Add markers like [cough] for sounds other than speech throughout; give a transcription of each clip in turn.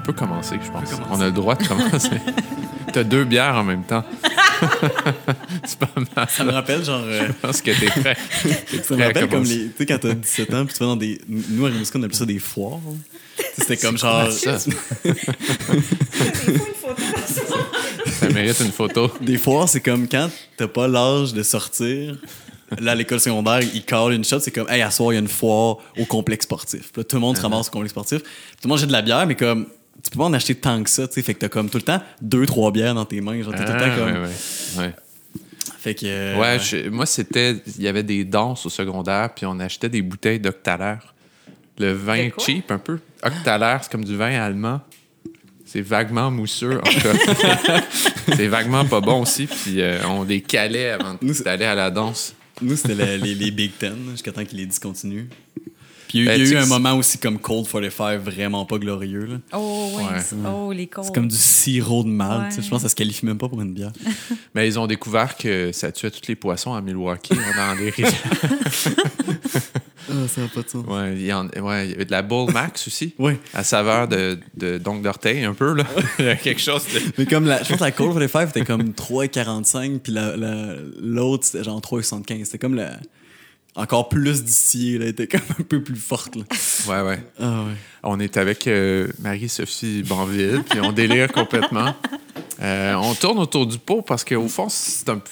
On peut commencer, je pense. On a le droit de commencer. [laughs] T'as deux bières en même temps. [laughs] c'est pas mal. Ça me rappelle, genre. euh, Je pense que t'es prêt. [laughs] Ça me prêt rappelle comme les. Tu sais, quand t'as 17 ans, puis tu vas dans des. Nous, à Rimouski, on appelle ça des foires. C'était comme genre. Ça, ça mérite une photo. Des foires, c'est comme quand t'as pas l'âge de sortir. Là, à l'école secondaire, ils callent une shot. C'est comme, hey, à soir, il y a une foire au complexe sportif. Puis là, tout le monde se ramasse au complexe sportif. Tout le monde jette de la bière, mais comme, tu peux pas en acheter tant que ça, tu sais. Fait que t'as comme tout le temps deux, trois bières dans tes mains. Genre, t'es tout le temps Ah, comme. ouais, ouais. Ouais. Fait que. euh, Ouais, je- moi, c'était. Il y avait des danses au secondaire, puis on achetait des bouteilles d'octalaire. Le vin cheap, un peu. Octalaire, c'est comme du vin allemand. C'est vaguement mousseux, en tout cas. [laughs] c'est vaguement pas bon aussi, puis euh, on les calait avant d'aller à la danse. Nous, c'était les, les Big Ten, jusqu'à temps qu'ils les discontinuent. Puis il y a, Ben, y eu un sais, moment aussi comme Cold 45, vraiment pas glorieux. là. Oh, oui. Ouais. c'est- Oh, les. C'est comme du sirop de malt. tu sais, Ouais. Je pense que ça se qualifie même pas pour une bière. [laughs] Mais ils ont découvert que ça tuait tous les poissons à Milwaukee, dans les rivières. [laughs] Ah, ça n'a pas de sens. Ouais, il y, en- ouais, il y avait de la Bull Max aussi. Oui. À saveur de, de donc d'orteil, un peu, là. [laughs] Il y a quelque chose de. Mais comme la, je pense que la Cold 45 était comme 3,45 puis la- la- l'autre c'était genre 3,75. C'était comme la. Encore plus distillée, là. Elle était comme un peu plus forte, là. [laughs] Ouais, ouais. Ah ouais. On est avec euh, Marie-Sophie Banville, puis on délire complètement. [laughs] Euh, on tourne autour du pot parce qu'au fond, c'est un.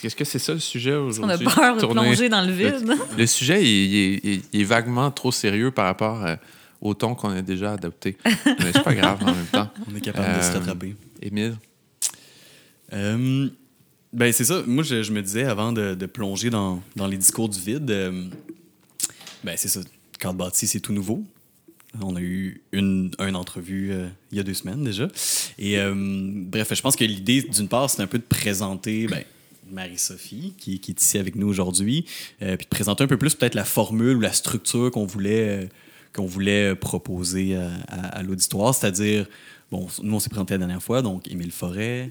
Qu'est-ce que c'est ça le sujet On a aujourd'hui? peur de Tourner- plonger dans le vide. Le, le sujet, il, il est- il est vaguement trop sérieux par rapport euh, au ton qu'on a déjà adopté. Mais c'est pas grave en même temps. [laughs] On est capable de se rattraper. Émile, Euh, ben, c'est ça. Moi, je, je me disais, avant de, de plonger dans, dans les discours du vide, euh, ben, c'est ça. Carte bâtie, c'est tout nouveau. On a eu une, une entrevue euh, il y a deux semaines déjà. Et euh, bref, je pense que l'idée, d'une part, c'est un peu de présenter ben, Marie-Sophie, qui, qui est ici avec nous aujourd'hui, euh, puis de présenter un peu plus peut-être la formule ou la structure qu'on voulait, qu'on voulait proposer à, à- l'auditoire. C'est-à-dire, bon, nous, on s'est présenté la dernière fois, donc Émile Forêt,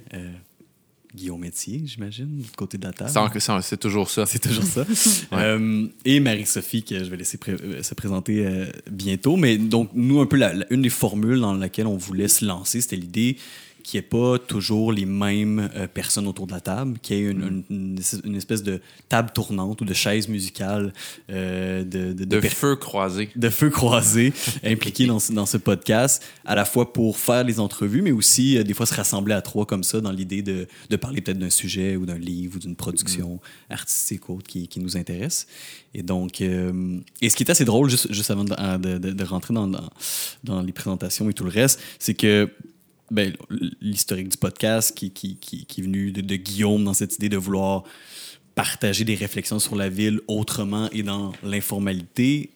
Guillaume Métier, j'imagine, l'autre côté de la table. c'est toujours ça. C'est toujours ça. [laughs] Euh, et Marie-Sophie, que je vais laisser pré- euh, se présenter euh, bientôt. Mais donc, nous, un peu, la- la- une des formules dans laquelle on voulait se lancer, c'était l'idée qu'il n'y ait pas toujours les mêmes euh, personnes autour de la table, qu'il y ait une, une- une espèce de table tournante ou de chaise musicale euh, de, de, de De feu croisé. de feu croisé [laughs] impliqués dans, ce- dans ce podcast, à la fois pour faire les entrevues, mais aussi euh, des fois se rassembler à trois comme ça dans l'idée de, de parler peut-être d'un sujet ou d'un livre ou d'une production artistique ou autre qui, qui nous intéresse. Et donc, et ce qui est assez drôle, juste, juste avant de, rentrer dans, dans, dans les présentations et tout le reste, c'est que ben, l'historique du podcast qui, qui, qui, qui est venu de, Guillaume dans cette idée de vouloir partager des réflexions sur la ville autrement et dans l'informalité,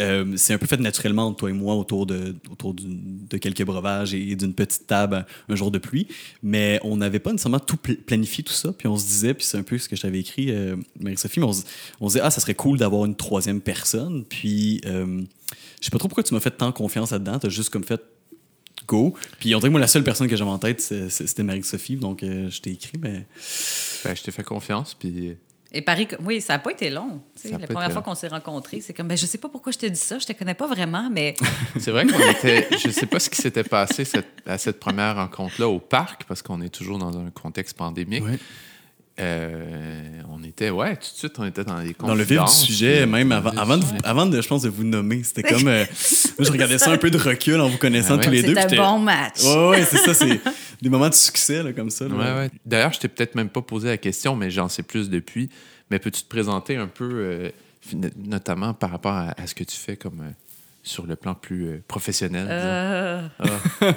euh, c'est un peu fait naturellement toi et moi autour de, autour de quelques breuvages et d'une petite table un jour de pluie. Mais on n'avait pas nécessairement tout pl- planifié tout ça. Puis on se disait, puis c'est un peu ce que je t'avais écrit, euh, Marie-Sophie, mais on, on se disait, ah, ça serait cool d'avoir une troisième personne. Puis euh, je sais pas trop pourquoi tu m'as fait tant confiance là-dedans. Tu as juste comme fait go. Puis on dirait que moi, la seule personne que j'avais en tête, c'était Marie-Sophie. Donc euh, je t'ai écrit, mais. Ben, je t'ai fait confiance, puis Et Paris, oui, ça n'a pas été long. La première fois qu'on s'est rencontrés, c'est comme, ben, je sais pas pourquoi je te dis ça, je te connais pas vraiment, mais [laughs] c'est vrai qu'on était. Je sais pas ce qui s'était passé cette- à cette première rencontre-là au parc, parce qu'on est toujours dans un contexte pandémique. Ouais. Euh, on était, ouais, tout de suite, on était dans les Dans le vif du confidences, sujet, puis- même avant, avant, de, vous- avant de, je pense, de vous nommer. C'était comme. euh, moi, je regardais ça un peu de recul en vous connaissant Ah ouais. tous les deux. puis un bon match. Ouais, ouais, c'est ça, c'est des moments de succès, là, comme ça. là. Ouais, ouais. D'ailleurs, je t'ai peut-être même pas posé la question, mais j'en sais plus depuis. Mais peux-tu te présenter un peu, euh, notamment par rapport à, à ce que tu fais comme euh, sur le plan plus euh, professionnel? Euh. [laughs]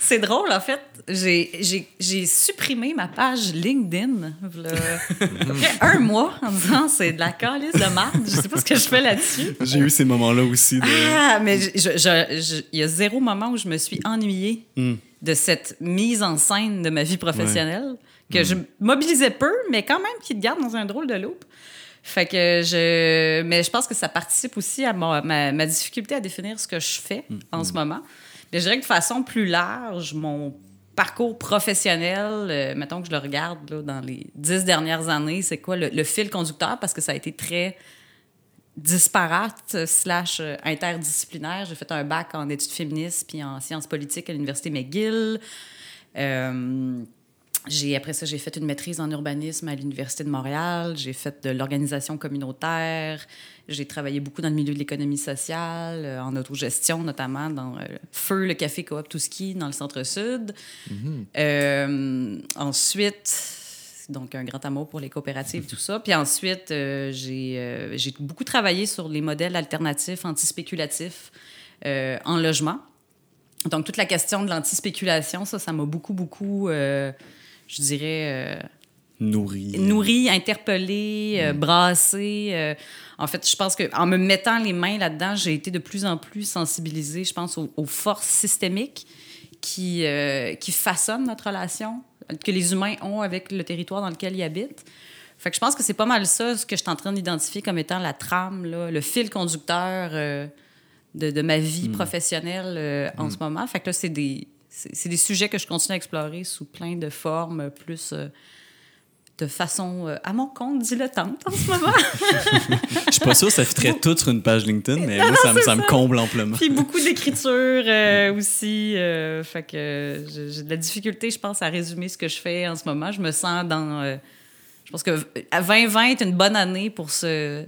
c'est drôle, en fait. J'ai- J'ai j'ai supprimé ma page LinkedIn v'là après un mois en disant c'est de la calice de merde. Je sais pas ce que je fais là-dessus. J'ai eu ces moments-là aussi. De... Ah, mais il y a zéro moment où je me suis ennuyée Hmm. de cette mise en scène de ma vie professionnelle Hmm. que je mobilisais peu, mais quand même qui te garde dans un drôle de loop. Fait que je. Mais je pense que ça participe aussi à ma, ma- ma difficulté à définir ce que je fais Hmm. en ce moment. Mais je dirais que de façon plus large, mon parcours professionnel, euh, mettons que je le regarde là, dans les dix dernières années, c'est quoi le, le fil conducteur? Parce que ça a été très disparate slash euh, interdisciplinaire. J'ai fait un bac en études féministes puis en sciences politiques à l'Université McGill. Euh, j'ai, après ça, j'ai fait une maîtrise en urbanisme à l'Université de Montréal. J'ai fait de l'organisation communautaire. J'ai travaillé beaucoup dans le milieu de l'économie sociale, euh, en autogestion notamment, dans euh, Feu, le café coop Touski, dans le centre-sud. Euh, ensuite, donc un grand amour pour les coopératives, tout ça. Puis ensuite, euh, j'ai, euh, j'ai beaucoup travaillé sur les modèles alternatifs, antispéculatifs en logement. Donc, toute la question de l'antispéculation, ça, ça m'a beaucoup, beaucoup, je dirais, euh, Nourri. nourri, interpellé, euh, brassé. euh, en fait, je pense qu'en me mettant les mains là-dedans, j'ai été de plus en plus sensibilisée, je pense, aux, aux forces systémiques qui, euh, qui façonnent notre relation, que les humains ont avec le territoire dans lequel ils habitent. Fait que je pense que c'est pas mal ça, ce que je suis en train d'identifier comme étant la trame, là, le fil conducteur de, de ma vie professionnelle euh, en ce moment. Fait que là, c'est des, c'est des sujets que je continue à explorer sous plein de formes, plus euh, de façon euh, à mon compte dilettante en ce moment. [laughs] Je suis pas sûr que ça fitterait tout sur une page LinkedIn, mais moi, ça, me- ça me comble amplement. Puis beaucoup d'écriture euh, aussi. euh, fait que j'ai de la difficulté, je pense, à résumer ce que je fais en ce moment. Je me sens dans. je pense que à 2020 est une bonne année pour se,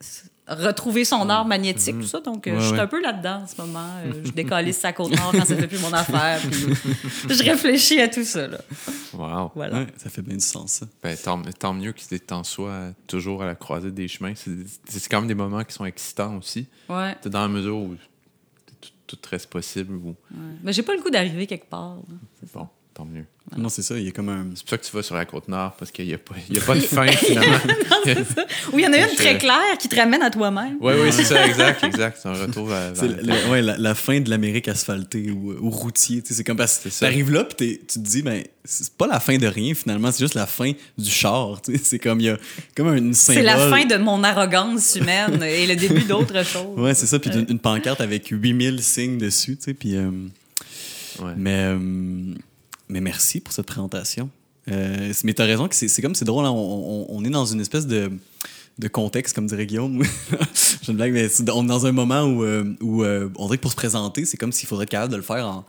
se- retrouver son art magnétique, tout ça. Donc, euh, Ouais, je suis ouais. un peu là-dedans en ce moment. Euh, je décalisse sa côte nord quand ça fait plus mon affaire. Puis [laughs] je réfléchis à tout ça. Là. Wow. Voilà. Ouais, ça fait bien du sens, ça. Ben, tant, tant mieux qu'il est en soi toujours à la croisée des chemins. C'est c'est quand même des moments qui sont excitants aussi. Ouais. C'est dans la mesure où tout, tout reste possible. Ou... ouais. Mais j'ai pas le goût d'arriver quelque part. là. Bon, tant mieux. Non, c'est ça, il y a comme un... C'est pour ça que tu vas sur la côte nord, parce qu'il n'y a, pas- il y a pas de [laughs] fin, finalement. [laughs] [laughs] Ou il y en a une très claire qui te ramène à toi-même. Oui, oui, c'est ça, exact, exact. C'est un retour à. C'est vers- le- ouais, la, la fin de l'Amérique asphaltée ou, ou routier. tu sais, C'est comme parce que C'est ça. t'arrives là, puis tu te dis, ben, c'est pas la fin de rien, finalement, c'est juste la fin du char. tu sais. C'est comme, il y a comme une symbole. C'est la fin de mon arrogance humaine et le début d'autre chose. Ouais, c'est ça. Puis une, une pancarte avec 8000 signes dessus, tu sais. Puis, euh, Ouais. mais, euh, mais merci pour cette présentation. Euh, mais t'as raison que c'est comme, c'est drôle, hein, on, on- on est dans une espèce de, de contexte, comme dirait Guillaume. [laughs] J'ai une blague, mais on est dans un moment où, euh, où euh, on dirait que pour se présenter, c'est comme s'il faudrait être capable de le faire en,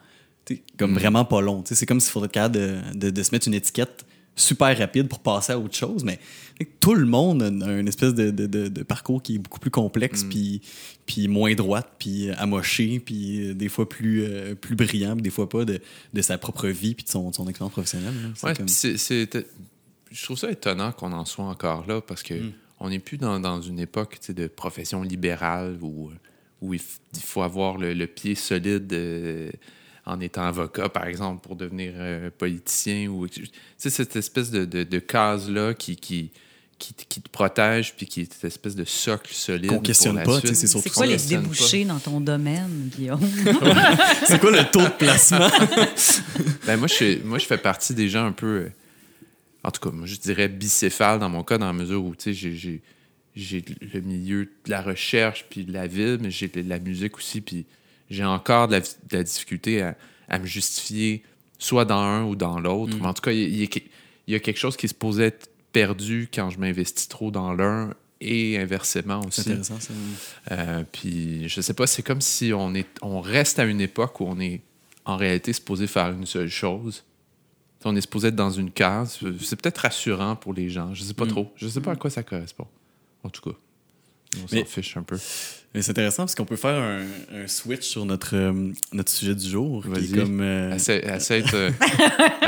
tu comme vraiment pas long. tu. C'est comme s'il faudrait être capable de, de, de se mettre une étiquette super rapide pour passer à autre chose, mais tout le monde a une espèce de, de, de- de parcours qui est beaucoup plus complexe, puis, puis moins droite, puis amoché, puis euh, des fois plus, euh, plus brillant, puis des fois pas de, de sa propre vie, puis de son, expérience professionnelle. Ouais, comme- puis je trouve ça étonnant qu'on en soit encore là parce que Mm. on n'est plus dans, dans une époque de profession libérale où, où il, faut avoir le, le pied solide euh, en étant avocat, par exemple, pour devenir euh, politicien. ou Tu sais, cette espèce de, de, de case-là qui, qui, qui, te- qui te protège puis qui est cette espèce de socle solide. Qu'on pour questionne la pas, c'est surtout C'est quoi les débouchés dans ton domaine, Guillaume? [laughs] C'est quoi le taux de placement? [laughs] Ben, moi, je, suis- moi, je fais partie des gens un peu. euh, en tout cas, moi, je dirais bicéphale dans mon cas, dans la mesure où, tu sais, j'ai- j'ai- j'ai le milieu de la recherche puis de la ville, mais j'ai de la musique aussi, puis j'ai encore de la, de la difficulté à, à me justifier soit dans un ou dans l'autre. Mais en tout cas, il y, a quelque chose qui se posait être perdu quand je m'investis trop dans l'un et inversement C'est aussi. intéressant, ça. Euh, puis je sais pas, c'est comme si on est, on reste à une époque où on est en réalité supposé faire une seule chose. On est supposé être dans une case. C'est peut-être rassurant pour les gens. Je sais pas trop. Je sais pas à quoi ça correspond. En tout cas, on s'en fiche un peu. Mais c'est intéressant parce qu'on peut faire un, un switch sur notre, euh, notre sujet du jour. qui est Vas-y. comme, euh, essaye de-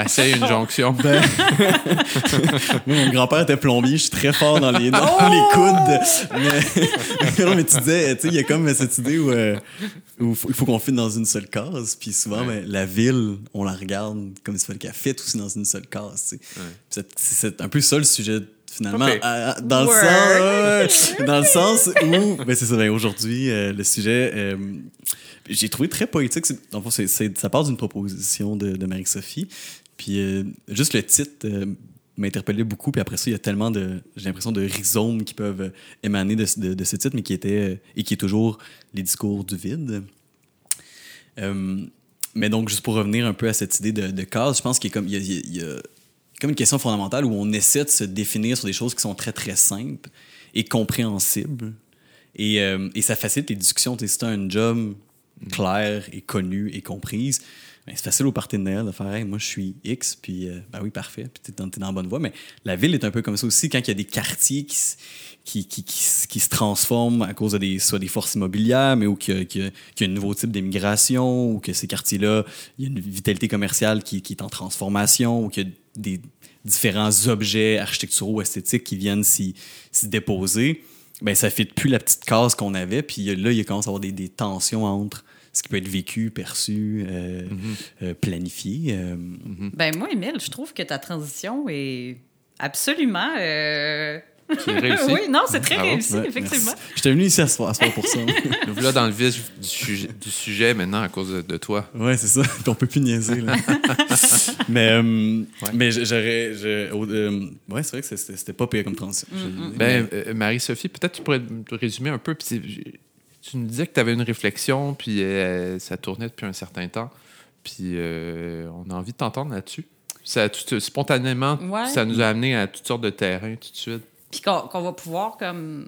essaye une jonction. Ben, [laughs] moi, mon grand-père était plombier, je suis très fort dans les, dans les coudes. Mais, non, mais tu disais, tu sais, il y a comme cette idée où, euh, faut- il faut qu'on fitte dans une seule case. Puis souvent, Ouais. ben, la ville, on la regarde comme s'il fallait qu'elle fitte aussi dans une seule case. tu sais. Puis C'est c'est un peu ça le sujet finalement, à- dans, le sens, ouais, dans le sens où, ben c'est ça, ben aujourd'hui, euh, le sujet, euh, j'ai trouvé très poétique. C'est- c'est- ça part d'une proposition de, de Marie-Sophie. Puis euh, juste le titre euh, m'a interpellé beaucoup. Puis après ça, il y a tellement de, j'ai l'impression, de rhizomes qui peuvent euh, émaner de, de- de ce titre, mais qui était, euh, et qui est toujours les discours du vide. Euh, mais donc, juste pour revenir un peu à cette idée de, de case, je pense qu'il y a comme, il y a- il y a- il y a comme une question fondamentale où on essaie de se définir sur des choses qui sont très, très simples et compréhensibles. Et, euh, et ça facilite les discussions. Si tu as un job clair et connu et comprise, ben, c'est facile au partenaire de faire hey, moi je suis X, puis euh, ben oui, parfait, puis tu es, dans la bonne voie. Mais la ville est un peu comme ça aussi quand il y a des quartiers qui, qui, qui, qui, qui se transforment à cause de des, soit des forces immobilières, mais ou qu'il y a un nouveau type d'immigration, ou que ces quartiers-là, il y a une vitalité commerciale qui, qui est en transformation, ou qu'il y a des différents objets architecturaux, esthétiques qui viennent s'y déposer, ben ça ne fit plus la petite case qu'on avait. Puis là, il commence à y avoir des, des tensions entre ce qui peut être vécu, perçu, euh, euh, planifié. euh, Ben moi, Emile, je trouve que ta transition est absolument... C'est réussi. oui, non, c'est très Bravo. réussi, ouais, effectivement. merci. J'étais venu ici à ce soir, à ce soir pour ça. [laughs] Nous voilà dans le vif du sujet, du sujet maintenant à cause de, de toi. Ouais, c'est ça. Puis on peut plus niaiser. Là. [laughs] mais euh, mais j'aurais. euh, ouais, c'est vrai que c'était pas pire comme transition. je le dis. Ben, euh, Marie-Sophie, peut-être tu pourrais te résumer un peu. Puis tu nous disais que tu avais une réflexion, puis euh, ça tournait depuis un certain temps. Puis euh, on a envie de t'entendre là-dessus. Ça, tout- spontanément, Ouais. ça nous a amené à toutes sortes de terrains tout de suite. Puis qu'on va pouvoir, comme.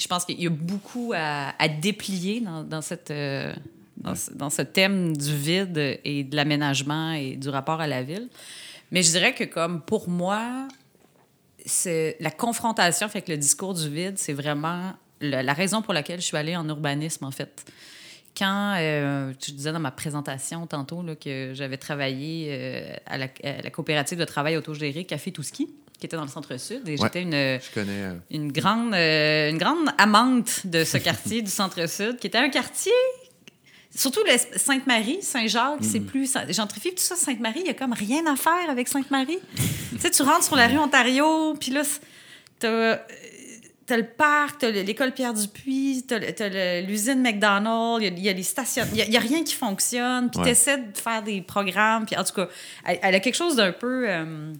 Je pense qu'il y a beaucoup à, à déplier dans, dans cette, euh, dans, ce, dans ce thème du vide et de l'aménagement et du rapport à la ville. Mais je dirais que, comme pour moi, c'est la confrontation avec le discours du vide, c'est vraiment le- la raison pour laquelle je suis allée en urbanisme, en fait. Quand euh, tu disais dans ma présentation tantôt là, que j'avais travaillé euh, à, la, à la coopérative de travail autogéré Café Touski, qui était dans le centre-sud, et Ouais. j'étais une, connais. euh, une grande, euh, une grande amante de ce [laughs] quartier du centre-sud, qui était un quartier, surtout Sainte-Marie, Saint-Jacques, c'est plus gentrifié. Tout ça, Sainte-Marie, il y a comme rien à faire avec Sainte-Marie. [laughs] tu sais, tu rentres sur la rue Ontario, puis là, t'as euh, t'as le parc, t'as le- l'école Pierre-Dupuis, t'as le- t'as l'usine McDonald's, il y a- il y, a les stations, il y a- rien qui fonctionne, puis Ouais. t'essaies de faire des programmes, puis en tout cas, elle, elle a quelque chose d'un peu... euh,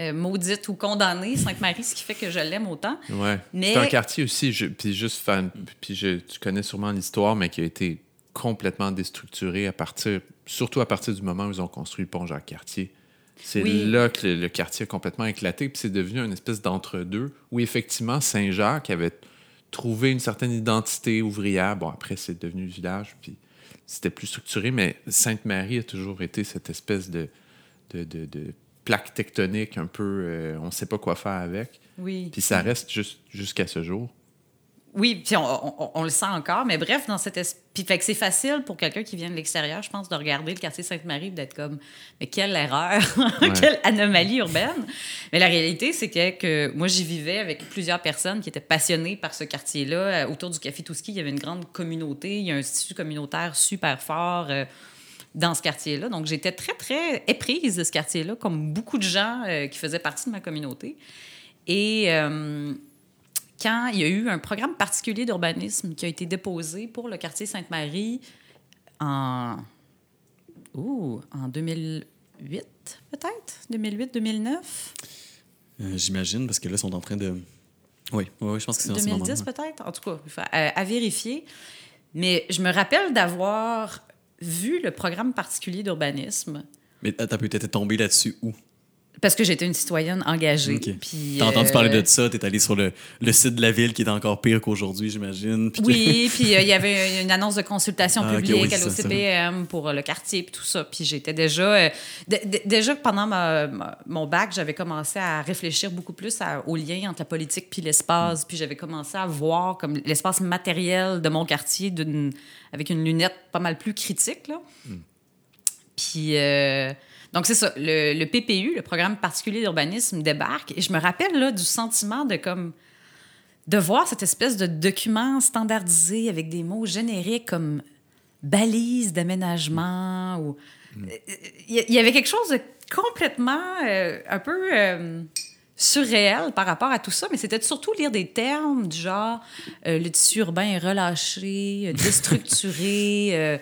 euh, maudite ou condamnée, Sainte-Marie, ce qui fait que je l'aime autant. Ouais. Mais- C'est un quartier aussi, je- puis juste une- puis je- tu connais sûrement l'histoire, mais qui a été complètement déstructuré à partir, surtout à partir du moment où ils ont construit le pont Jacques-Cartier. C'est Oui. là que le, le quartier a complètement éclaté, puis c'est devenu une espèce d'entre-deux, où effectivement Saint-Jacques avait trouvé une certaine identité ouvrière. Bon, après, c'est devenu le village, puis c'était plus structuré, mais Sainte-Marie a toujours été cette espèce de, de, de- de plaque tectonique un peu, euh, on ne sait pas quoi faire avec. Oui. Puis ça reste juste jusqu'à ce jour. Oui, puis on, on- on le sent encore, mais bref, dans cet esprit. Puis fait que c'est facile pour quelqu'un qui vient de l'extérieur, je pense, de regarder le quartier Sainte-Marie et d'être comme, mais quelle erreur, [laughs] quelle anomalie urbaine. Mais la réalité, c'est que, que moi, j'y vivais avec plusieurs personnes qui étaient passionnées par ce quartier-là. Euh, Autour du Café Touski, il y avait une grande communauté, il y a un tissu communautaire super fort. euh, dans ce quartier-là. Donc, j'étais très, très éprise de ce quartier-là, comme beaucoup de gens euh, qui faisaient partie de ma communauté. Et euh, quand il y a eu un programme particulier d'urbanisme qui a été déposé pour le quartier Sainte-Marie en, Ouh, en 2008, peut-être? 2008-2009? Euh, J'imagine, parce que là, ils sont en train de. Oui, je pense que c'est ce moment 2010 peut-être? En tout cas, à, à vérifier. Mais je me rappelle d'avoir vu le programme particulier d'urbanisme Mais t'as peut-être tombé là-dessus où? Parce que j'étais une citoyenne engagée. Ok. Puis, T'as entendu euh, parler de ça, t'es allé sur le, le site de la ville qui est encore pire qu'aujourd'hui, j'imagine. Oui, puis euh, il y avait une annonce de consultation Ah, publique oui, à l'OCPM pour euh, le quartier puis tout ça. Puis j'étais déjà... euh, déjà pendant ma- ma- mon bac, j'avais commencé à réfléchir beaucoup plus à- au lien entre la politique puis l'espace. Puis j'avais commencé à voir comme l'espace matériel de mon quartier avec une lunette pas mal plus critique. Là. Puis... euh, donc, c'est ça. Le, PPU, le programme particulier d'urbanisme, débarque. Et je me rappelle là, du sentiment de voir cette espèce de document standardisé avec des mots génériques comme balise d'aménagement ou il y, avait quelque chose de complètement euh, un peu euh, surréel par rapport à tout ça, mais c'était surtout lire des termes du genre euh, le tissu urbain est relâché, euh, déstructuré, euh,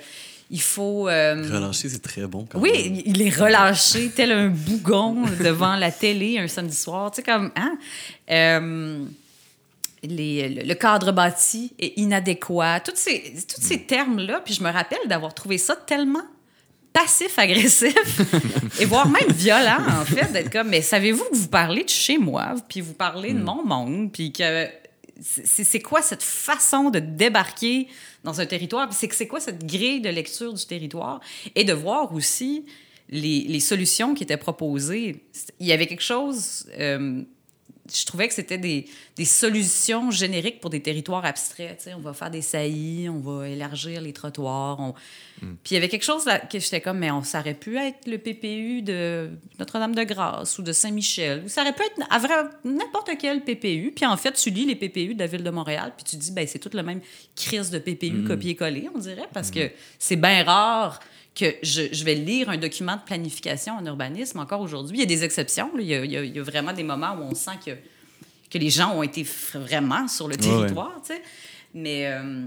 il faut euh, Relâcher, c'est très bon. Quand oui, même. il- est relâché tel un bougon [laughs] devant la télé un samedi soir. Tu sais, comme, hein? Euh, les- le, le cadre bâti est inadéquat. Tous ces, tous ces termes-là. Puis je me rappelle d'avoir trouvé ça tellement passif-agressif [laughs] et voire même violent, en fait, d'être comme, mais savez-vous que vous parlez de chez moi, puis vous parlez de mon monde, puis que c'est quoi cette façon de débarquer dans un territoire? C'est c'est quoi cette grille de lecture du territoire? Et de voir aussi les, les solutions qui étaient proposées. Il y avait quelque chose... Euh, je trouvais que c'était des, des, solutions génériques pour des territoires abstraits. sais, on va faire des saillies, on va élargir les trottoirs. On... Mm. Puis il y avait quelque chose là, que j'étais comme, mais on, ça aurait pu être le PPU de Notre-Dame-de-Grâce ou de Saint-Michel, ou ça aurait pu être n'importe quel PPU. Puis en fait, tu lis les PPU de la ville de Montréal, puis tu dis, ben c'est toute la même crise de PPU mm. copier-coller, on dirait, parce mm. que c'est bien rare que je, je, vais lire un document de planification en urbanisme encore aujourd'hui. Il y a des exceptions. Il y a, il, y a, vraiment des moments où on sent que, que les gens ont été vraiment sur le territoire. Tu sais. Mais, euh,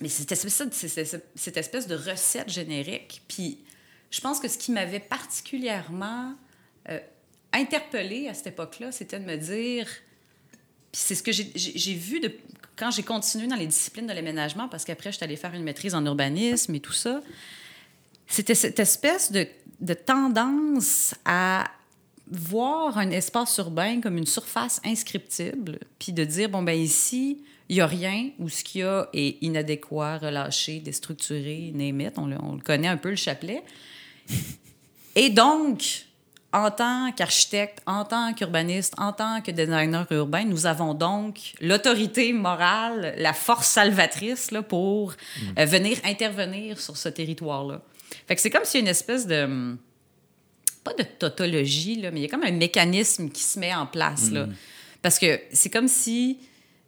mais cette, espèce, cette espèce de recette générique. Puis je pense que ce qui m'avait particulièrement euh, interpellée à cette époque-là, c'était de me dire. Puis c'est ce que j'ai vu de, quand j'ai continué dans les disciplines de l'aménagement, parce qu'après, je suis allée faire une maîtrise en urbanisme et tout ça. C'était cette espèce de, de, tendance à voir un espace urbain comme une surface inscriptible, puis de dire, bon, ben ici, il n'y a rien, ou ce qu'il y a est inadéquat, relâché, déstructuré, on le, on le connaît un peu, le chapelet. Et donc, en tant qu'architecte, en tant qu'urbaniste, en tant que designer urbain, nous avons donc l'autorité morale, la force salvatrice là, pour mm. euh, venir intervenir sur ce territoire-là. Fait que c'est comme s'il y a une espèce de. Pas de tautologie, là, mais il y a comme un mécanisme qui se met en place. Là. Mm. Parce que c'est comme si.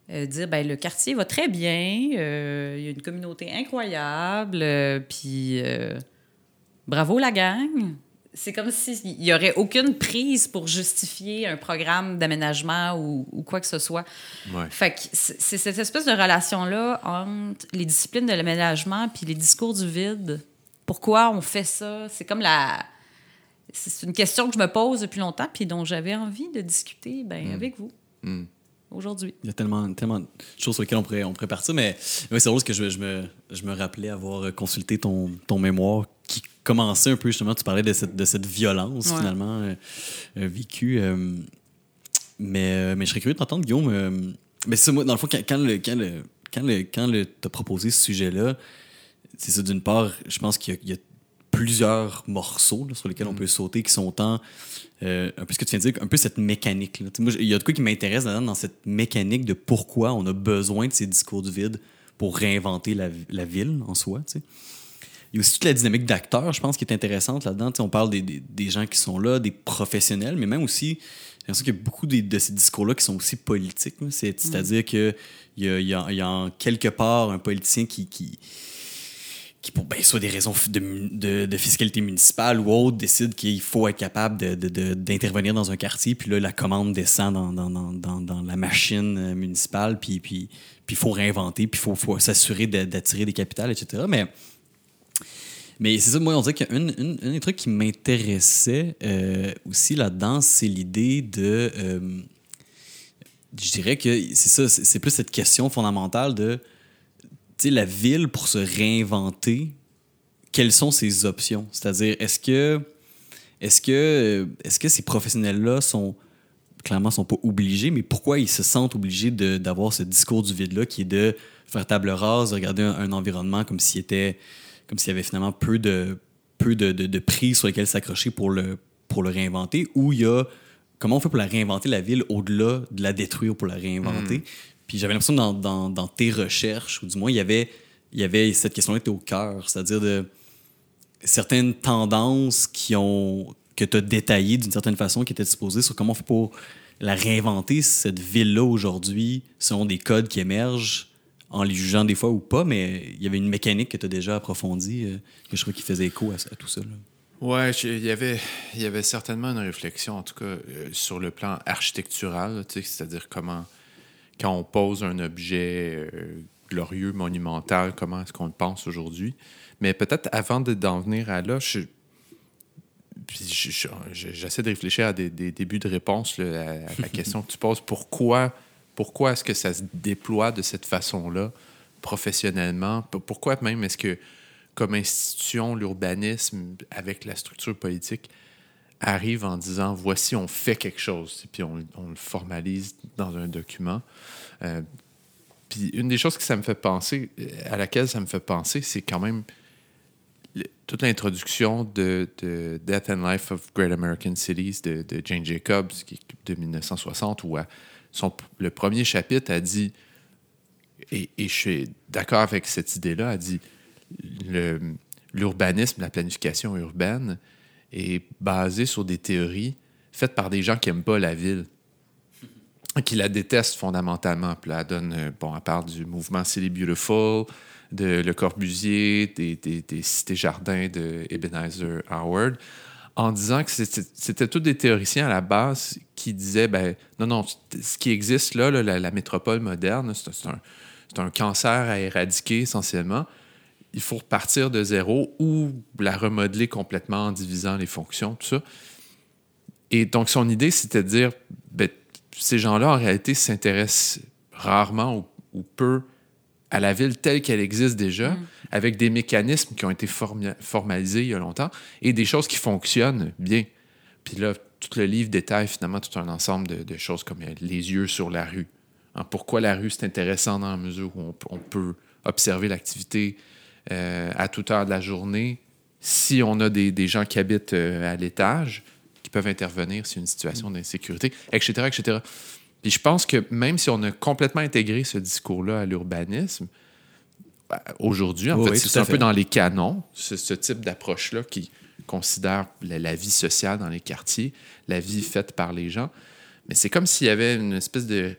Euh, dire ben le quartier va très bien, euh, il y a une communauté incroyable, euh, puis bravo la gang. C'est comme s'il n'y aurait aucune prise pour justifier un programme d'aménagement ou, ou, quoi que ce soit. Ouais. Fait que c'est cette espèce de relation-là entre les disciplines de l'aménagement puis les discours du vide pourquoi on fait ça? C'est comme la. C'est une question que je me pose depuis longtemps, puis dont j'avais envie de discuter ben, mm. avec vous. Mm. Aujourd'hui. Il y a tellement, tellement de choses sur lesquelles on pourrait, on pourrait partir, mais c'est drôle que je, je, me, je me rappelais avoir consulté ton, ton mémoire qui commençait un peu justement, tu parlais de cette, de cette violence finalement euh, euh, vécue. Euh, mais, mais je serais curieux de t'entendre, Guillaume. mais c'est moi, dans le fond, quand, quand le, quand le, quand le, quand le, t'as proposé ce sujet-là, c'est ça, d'une part, je pense qu'il y, a plusieurs morceaux sur lesquels on mm. peut sauter qui sont tant euh, un peu ce que tu viens de dire, un peu cette mécanique. Là. Moi, il y a de quoi qui m'intéresse dans cette mécanique de pourquoi on a besoin de ces discours du vide pour réinventer la, la ville en soi. Il y a aussi toute la dynamique d'acteurs, je pense, qui est intéressante là-dedans. on parle des, des, des, gens qui sont là, des professionnels, mais même aussi, j'ai l'impression qu'il y a beaucoup de, de ces discours-là qui sont aussi politiques. Mm. C'est-à-dire qu'il y a, y, a, y a en quelque part un politicien qui, qui qui, pour ben, soit des raisons de, de, fiscalité municipale ou autre, décide qu'il faut être capable d'intervenir dans un quartier, puis là, la commande descend dans, dans, dans, dans la machine euh, municipale, puis il puis, faut réinventer, puis il faut, faut s'assurer d'attirer des capitales, etc. Mais, mais c'est ça, moi, on dirait qu'un un, des trucs qui m'intéressait euh, aussi là-dedans, c'est l'idée de... Euh, je dirais que c'est ça, c'est plus cette question fondamentale de la ville, pour se réinventer, quelles sont ses options? C'est-à-dire, est-ce que, est-ce ces professionnels-là sont clairement sont pas obligés, mais pourquoi ils se sentent obligés d'avoir ce discours du vide-là qui est de faire table rase, de regarder un, environnement comme s'il s'il y avait finalement peu de peu de, de, sur lesquelles s'accrocher pour le, réinventer, ou il y a comment on fait pour la réinventer la ville au-delà de la détruire pour la réinventer? Mm. Puis j'avais l'impression dans, dans, tes recherches, ou du moins, il y avait, cette question-là qui était au cœur, c'est-à-dire de certaines tendances qui ont, que tu as détaillées d'une certaine façon, qui étaient disposées sur comment on fait pour la réinventer, cette ville-là aujourd'hui, selon des codes qui émergent, en les jugeant des fois ou pas, mais il y avait une mécanique que tu as déjà approfondie, euh, que je crois qui faisait écho à, tout ça. Là. Ouais, il y avait, y avait certainement une réflexion, en tout cas, euh, sur le plan architectural, c'est-à-dire comment quand on pose un objet euh, glorieux, monumental, comment est-ce qu'on le pense aujourd'hui? Mais peut-être avant d'en venir à là, j'essaie de réfléchir à des, débuts de réponse à, la [laughs] question que tu poses. Pourquoi, pourquoi est-ce que ça se déploie de cette façon-là, professionnellement? Pourquoi même est-ce que, comme institution, l'urbanisme, avec la structure politique, arrive en disant voici, on fait quelque chose, puis on, le formalise dans un document. Euh, Puis une des choses que ça me fait penser, euh, à laquelle ça me fait penser, c'est quand même toute l'introduction de, de Death and Life of Great American Cities de, Jane Jacobs, qui est de 1960, où le premier chapitre a dit, et, et je suis d'accord avec cette idée-là, a dit l'urbanisme, la planification urbaine est basée sur des théories faites par des gens qui n'aiment pas la ville [laughs] qui la détestent fondamentalement. Puis là, elle donne, euh, bon, elle parle du mouvement City Beautiful, de Le Corbusier, des, des, cités-jardins de Ebenezer Howard, en disant que c'était tous des théoriciens à la base qui disaient, ben non, non, ce qui existe là, la, métropole moderne, c'est un, un cancer à éradiquer essentiellement. Il faut repartir de zéro ou la remodeler complètement en divisant les fonctions, tout ça. Et donc, son idée, c'était de dire, ben, ces gens-là, en réalité, s'intéressent rarement ou, ou peu à la ville telle qu'elle existe déjà, avec des mécanismes qui ont été formalisés il y a longtemps et des choses qui fonctionnent bien. Puis là, tout le livre détaille finalement tout un ensemble de, de choses comme euh, les yeux sur la rue. Hein, pourquoi la rue, c'est intéressant dans la mesure où on peut observer l'activité euh, à toute heure de la journée si on a des, des gens qui habitent euh, à l'étage, qui peuvent intervenir a une situation d'insécurité, etc., etc. Puis je pense que même si on a complètement intégré ce discours-là à l'urbanisme, ben, aujourd'hui, en Oui, fait, oui, c'est un peu dans les canons, ce, ce type d'approche-là qui considère la, la vie sociale dans les quartiers, la vie faite par les gens. Mais c'est comme s'il y avait une espèce de...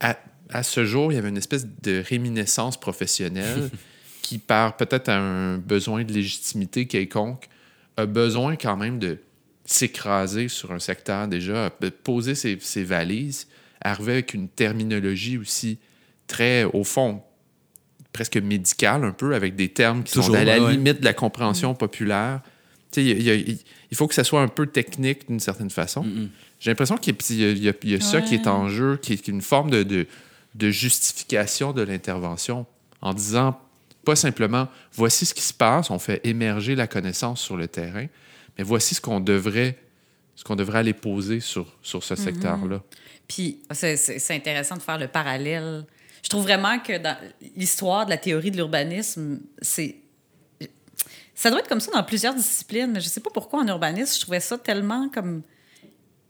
À, à ce jour, il y avait une espèce de réminiscence professionnelle [laughs] qui, par peut-être un besoin de légitimité quelconque, a besoin quand même de s'écraser sur un secteur déjà, de poser ses, ses valises, arriver avec une terminologie aussi très, au fond, presque médicale un peu, avec des termes qui Toujours, sont à la ouais, limite de la compréhension populaire. Tu sais, il y a- il y a- il faut que ça soit un peu technique d'une certaine façon. J'ai l'impression qu'il y a, il y a- il y a- il y a ça qui est en jeu, qui est une forme de, de, de justification de l'intervention en disant pas simplement voici ce qui se passe, on fait émerger la connaissance sur le terrain, mais voici ce qu'on devrait, ce qu'on devrait aller poser sur, sur ce secteur-là. Puis c'est- intéressant de faire le parallèle. Je trouve vraiment que dans l'histoire de la théorie de l'urbanisme, c'est. Ça doit être comme ça dans plusieurs disciplines, mais je sais pas pourquoi en urbanisme, je trouvais ça tellement comme.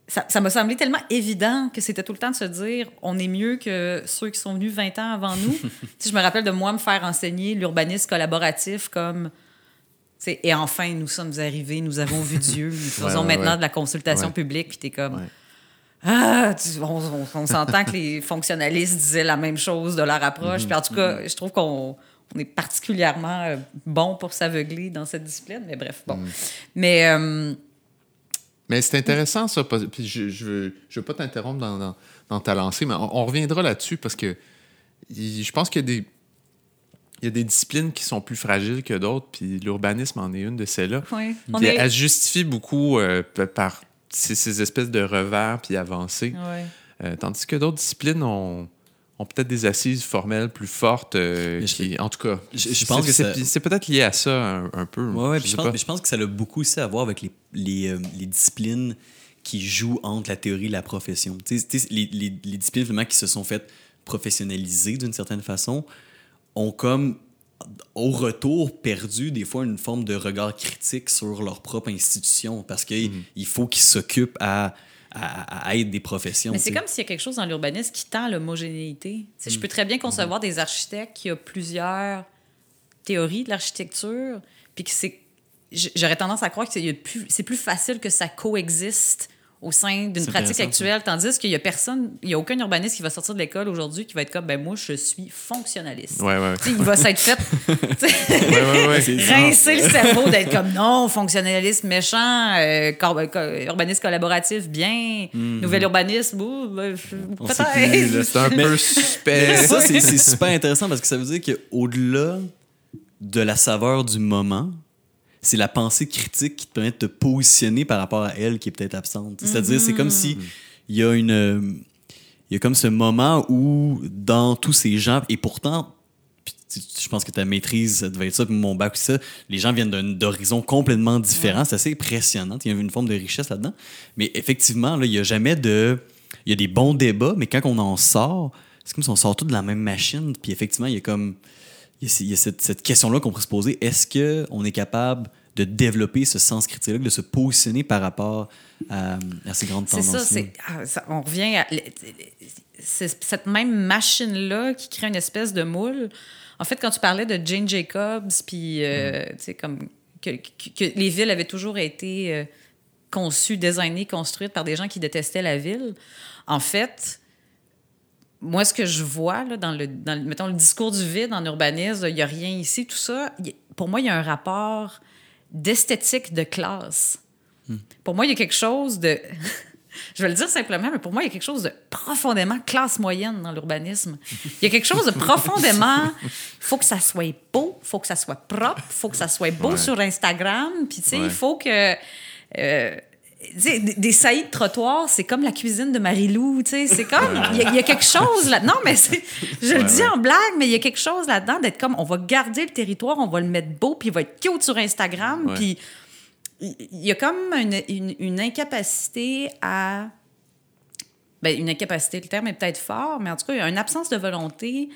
Ça ça m'a semblé tellement évident que c'était tout le temps de se dire on est mieux que ceux qui sont venus 20 ans avant nous. [laughs] Je me rappelle de moi me faire enseigner l'urbanisme collaboratif comme. tu sais, Et enfin, nous sommes arrivés, nous avons vu [laughs] Dieu, nous faisons ouais, maintenant ouais. de la consultation publique, puis t'es comme. Ah, tu- on, on- on s'entend que les fonctionnalistes disaient la même chose de leur approche. Mhm. Puis en tout cas, je trouve qu'on on est particulièrement euh, bon pour s'aveugler dans cette discipline. Mais bref, bon. Mhm. Mais euh, Mais c'est intéressant, ça. Puis je, je, veux, je veux pas t'interrompre dans, dans, dans ta lancée, mais on, on reviendra là-dessus parce que il- je pense qu'il y a des. Il y a des disciplines qui sont plus fragiles que d'autres, puis l'urbanisme en est une de celles-là. Puis est. elle se justifie beaucoup euh, par ces, ces espèces de revers puis avancées. Euh, tandis que d'autres disciplines ont, ont peut-être des assises formelles plus fortes. euh, Mais je- qui, en tout cas, je- pense que c'est peut-être lié à ça un, un peu. Ouais, je pense, mais je pense que ça a beaucoup aussi à voir avec les, les, euh, les disciplines qui jouent entre la théorie et la profession. Les, les, les disciplines finalement, qui se sont faites professionnaliser d'une certaine façon ont comme au retour perdu des fois une forme de regard critique sur leur propre institution parce qu'il Mhm. il faut qu'ils s'occupent à, à, à être des professions. Mais c'est comme s'il y a quelque chose dans l'urbanisme qui tend à l'homogénéité. Je peux très bien concevoir des architectes qui ont plusieurs théories de l'architecture, puis que c'est. J'aurais tendance à croire que plus- c'est plus facile que ça coexiste au sein d'une pratique actuelle, tandis qu'il y a personne, il y a aucun urbaniste qui va sortir de l'école aujourd'hui qui va être comme, ben moi, je suis fonctionnaliste. Ouais, ouais. Il va s'être fait [laughs] Ouais, ouais, ouais. C'est ça. rincer le cerveau d'être comme non, fonctionnaliste méchant, euh, co- urbanisme collaboratif bien, nouvel urbanisme, ben, peut-être. C'est un [laughs] peu suspect. ça, c'est c'est super intéressant parce que ça veut dire qu'au-delà de la saveur du moment, c'est la pensée critique qui te permet de te positionner par rapport à elle qui est peut-être absente. C'est-à-dire, c'est comme si il y a une. Il y a comme ce moment où, dans tous ces gens, et pourtant, je pense que ta maîtrise ça devait être ça, puis mon bac ça, les gens viennent d'un- d'horizons complètement différents. C'est assez impressionnant. Il y a une forme de richesse là-dedans. Mais effectivement, là, il n'y a jamais de. Il y a des bons débats, mais quand on en sort, c'est comme si on sort tout de la même machine. Puis effectivement, il y a comme. Il y a, cette, cette question-là qu'on pourrait se poser. Est-ce qu'on est capable de développer ce sens critique-là, de se positionner par rapport à, à ces grandes tendances c'est, ah, ça- on revient à cette même machine-là qui crée une espèce de moule. En fait, quand tu parlais de Jane Jacobs, puis, euh, tu sais, comme que, que- que les villes avaient toujours été euh, conçues, designées, construites par des gens qui détestaient la ville, en fait, moi, ce que je vois là, dans, le, dans mettons, le discours du vide en urbanisme, il n'y a rien ici, tout ça, pour moi, il y a un rapport d'esthétique de classe. Pour moi, il y a quelque chose de... [laughs] Je vais le dire simplement, mais pour moi, il y a quelque chose de profondément classe moyenne dans l'urbanisme. Il y a quelque chose de profondément. Il [laughs] faut que ça soit beau, il faut que ça soit propre, il faut que ça soit beau Ouais. sur Instagram. Puis, tu sais, Ouais. il faut que. euh, des, saillies de trottoir, c'est comme la cuisine de Marie-Lou, tu sais, c'est comme, il y, a- il y a quelque chose là, non, mais je le dis en blague, mais il y a quelque chose là-dedans d'être comme, on va garder le territoire, on va le mettre beau, puis il va être cute sur Instagram, puis il y a comme une, une- une incapacité à. Ben, une incapacité, le terme est peut-être fort, mais en tout cas, il y a une absence de volonté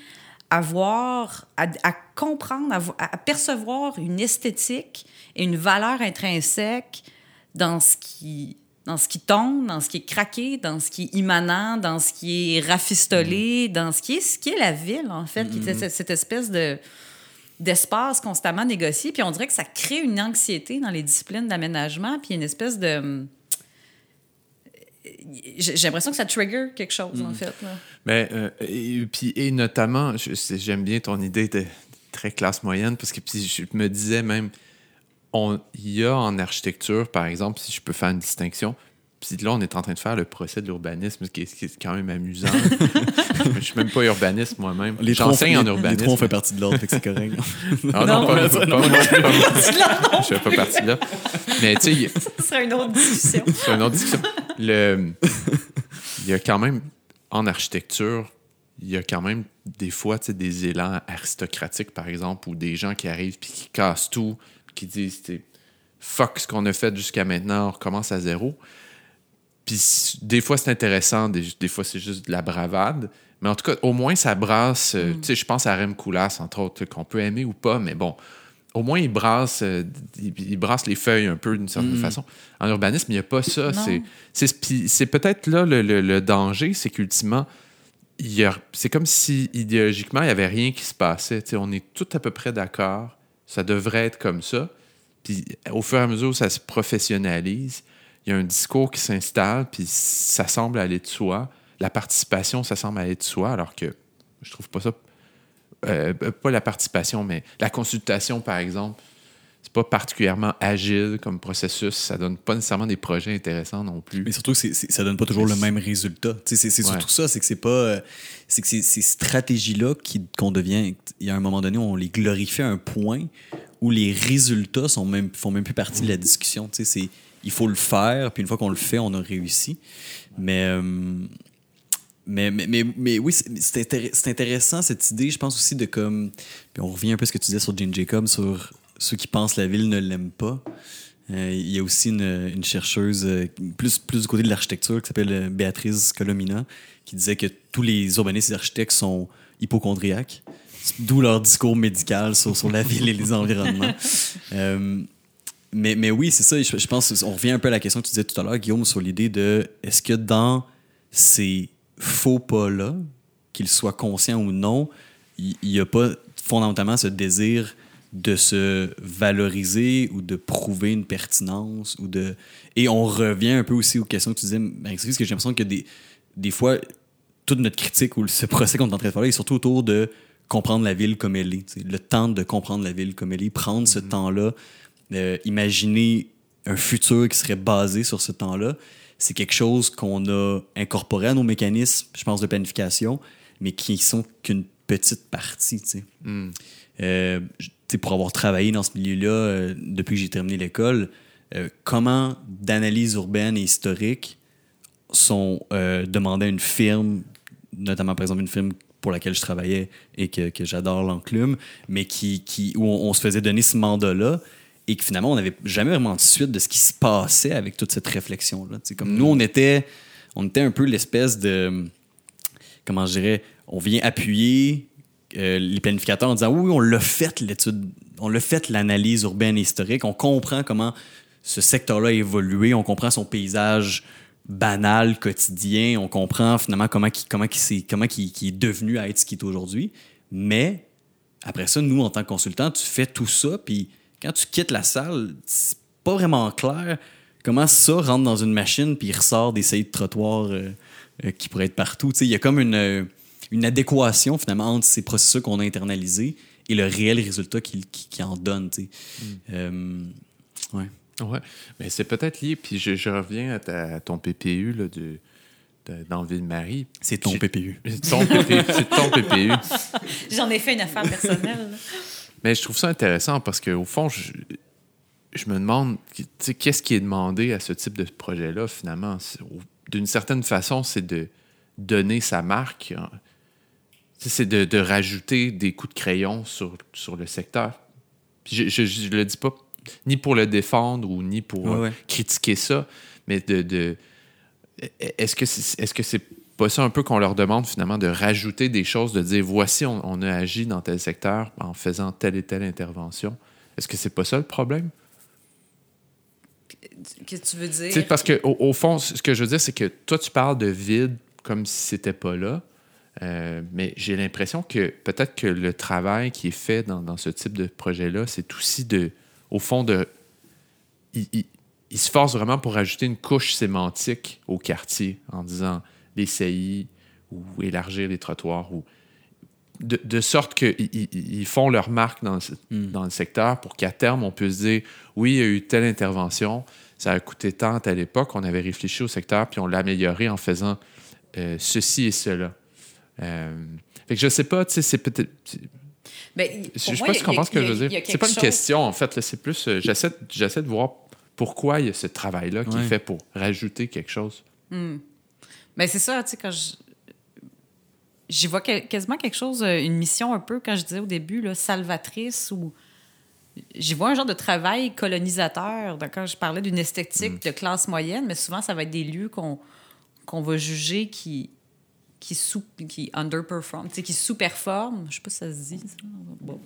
à voir, à, à comprendre, à percevoir une esthétique et une valeur intrinsèque dans ce qui dans ce qui tombe, dans ce qui est craqué, dans ce qui est immanent, dans ce qui est rafistolé, dans ce qui est ce qui est la ville en fait, qui est cette, espèce de d'espace constamment négocié, puis on dirait que ça crée une anxiété dans les disciplines d'aménagement, puis une espèce de j'ai l'impression que ça trigger quelque chose en fait. là. Mais, euh, et, puis, et notamment, j'aime bien ton idée de très classe moyenne, parce que puis je me disais même, il y a en architecture, par exemple, si je peux faire une distinction, puis là, on est en train de faire le procès de l'urbanisme, ce qui est, ce qui est quand même amusant. [laughs] je suis même pas urbaniste moi-même. J'enseigne en urbanisme. Les trois, on fait partie de l'ordre, c'est correct. Ah non, Non, pas, pas- pas moi, pas moi. [laughs] Je fais pas partie de là. Mais tu sais, [laughs] Ce serait une autre discussion. c'est une autre discussion. Le, il y a quand même, en architecture, il y a quand même des fois tu sais, des élans aristocratiques, par exemple, ou des gens qui arrivent puis qui cassent tout, qui disent fuck ce qu'on a fait jusqu'à maintenant, on recommence à zéro. Puis des fois, c'est intéressant, des, des fois, c'est juste de la bravade. Mais en tout cas, au moins, ça brasse. euh, Tu sais, je pense à Rem Koolhaas, entre autres, qu'on peut aimer ou pas, mais bon, au moins, il brasse, euh, il, il brasse les feuilles un peu d'une certaine façon. En urbanisme, il n'y a pas ça. C'est, peut-être là le, le- le danger, c'est qu'ultimement, c'est comme si idéologiquement, il n'y avait rien qui se passait. Tu sais, on est tout à peu près d'accord. Ça devrait être comme ça. Puis au fur et à mesure ça se professionnalise, il y a un discours qui s'installe, puis ça semble aller de soi. La participation, ça semble aller de soi, alors que je trouve pas ça. euh, pas la participation, mais la consultation, par exemple, c'est pas particulièrement agile comme processus. Ça donne pas nécessairement des projets intéressants non plus. Mais surtout que c'est- c'est- ça donne pas toujours le même résultat. C'est Ouais. surtout ça, c'est que c'est pas. euh, c'est que ces- stratégies-là qui- qu'on devient. Il y a un moment donné on les glorifie à un point où les résultats sont même, font même plus partie de la discussion. C'est- il faut le faire, puis une fois qu'on le fait, on a réussi. Mais. euh, mais, mais, mais, mais oui, c'est c'est intér- c'est intéressant cette idée, je pense aussi de comme. Puis on revient un peu à ce que tu disais sur Jane Jacob, sur ceux qui pensent la ville ne l'aime pas. Euh, il y a aussi une, une chercheuse euh, plus, plus du côté de l'architecture qui s'appelle euh, Béatrice Colomina qui disait que tous les urbanistes et architectes sont hypochondriaques, d'où leur discours médical sur, sur la ville et les environnements. [laughs] Euh, mais, mais oui, c'est ça. Je, je pense on revient un peu à la question que tu disais tout à l'heure, Guillaume, sur l'idée de est-ce que dans ces faux pas-là, qu'ils soient conscients ou non, il n'y a pas fondamentalement ce désir de se valoriser ou de prouver une pertinence ou de et on revient un peu aussi aux questions que tu disais parce que j'ai l'impression que des, des fois toute notre critique ou ce procès qu'on est en train de faire là est surtout autour de comprendre la ville comme elle est le temps de comprendre la ville comme elle est prendre ce temps-là euh, imaginer un futur qui serait basé sur ce temps-là c'est quelque chose qu'on a incorporé à nos mécanismes je pense de planification mais qui sont qu'une petite partie tu sais. Euh, pour avoir travaillé dans ce milieu-là euh, depuis que j'ai terminé l'école, euh, comment d'analyse urbaine et historique sont euh, demandées à une firme, notamment par exemple une firme pour laquelle je travaillais et que, que j'adore l'enclume, mais qui, qui, où on, on se faisait donner ce mandat-là et que finalement on n'avait jamais vraiment de suite de ce qui se passait avec toute cette réflexion-là. Comme nous, on était, on était un peu l'espèce de comment je dirais, on vient appuyer euh, les planificateurs en disant oui, on l'a fait l'étude, on l'a fait l'analyse urbaine et historique, on comprend comment ce secteur-là a évolué, on comprend son paysage banal, quotidien, on comprend finalement comment il, comment qui comment qui, est devenu à être ce qu'il est aujourd'hui. Mais après ça, nous, en tant que consultants, tu fais tout ça, puis quand tu quittes la salle, c'est pas vraiment clair comment ça rentre dans une machine, puis ressort des saillies de trottoir euh, euh, qui pourraient être partout. Il y a comme une, une adéquation finalement entre ces processus qu'on a internalisés et le réel résultat qu'ils qui, en donnent. Mm. Euh, ouais. Ouais, mais c'est peut-être lié. Puis je, reviens à, ton PPU là, de, dans Ville-Marie. C'est ton PPU. C'est ton PPU. c'est ton PPU. [laughs] J'en ai fait une affaire personnelle. Mais je trouve ça intéressant parce qu'au fond, je, je, me demande qu'est-ce qui est demandé à ce type de projet-là, finalement? D'une certaine façon, c'est de donner sa marque. Hein. C'est de, de, rajouter des coups de crayon sur, sur le secteur. je ne le dis pas ni pour le défendre ou ni pour euh, critiquer ça, mais de, est-ce que c'est, est-ce que c'est pas ça un peu qu'on leur demande finalement de rajouter des choses, de dire voici on, a agi dans tel secteur en faisant telle et telle intervention. Est-ce que c'est pas ça le problème? Qu'est-ce que tu veux dire? parce que au, fond, ce que je veux dire, c'est que toi, tu parles de vide comme si c'était pas là. Euh, mais j'ai l'impression que peut-être que le travail qui est fait dans, dans ce type de projet-là, c'est aussi de, au fond, de, il, se force vraiment pour ajouter une couche sémantique au quartier en disant les CI ou élargir les trottoirs ou de, sorte qu'ils font leur marque dans, hmm. dans le secteur pour qu'à terme, on puisse dire oui, il y a eu telle intervention, ça a coûté tant à l'époque, on avait réfléchi au secteur, puis on l'a amélioré en faisant euh, ceci et cela. Euh, fait que je sais pas, tu sais, c'est peut-être mais je sais pas si tu comprends ce que je veux dire. C'est pas une question, en fait. C'est plus. Euh, j'essaie de voir pourquoi il y a ce travail-là qui est fait pour rajouter quelque chose. Mais c'est ça, tu sais, quand je. J'y vois quasiment quelque chose, euh, une mission un peu, quand je disais au début, là, salvatrice ou. J'y vois un genre de travail colonisateur. Quand je parlais d'une esthétique hmm. de classe moyenne, mais souvent, ça va être des lieux qu'on qu'on va juger qui, qui, sous, qui underperform, qui sous-performent. Je sais pas si ça se dit. Ça. Bon,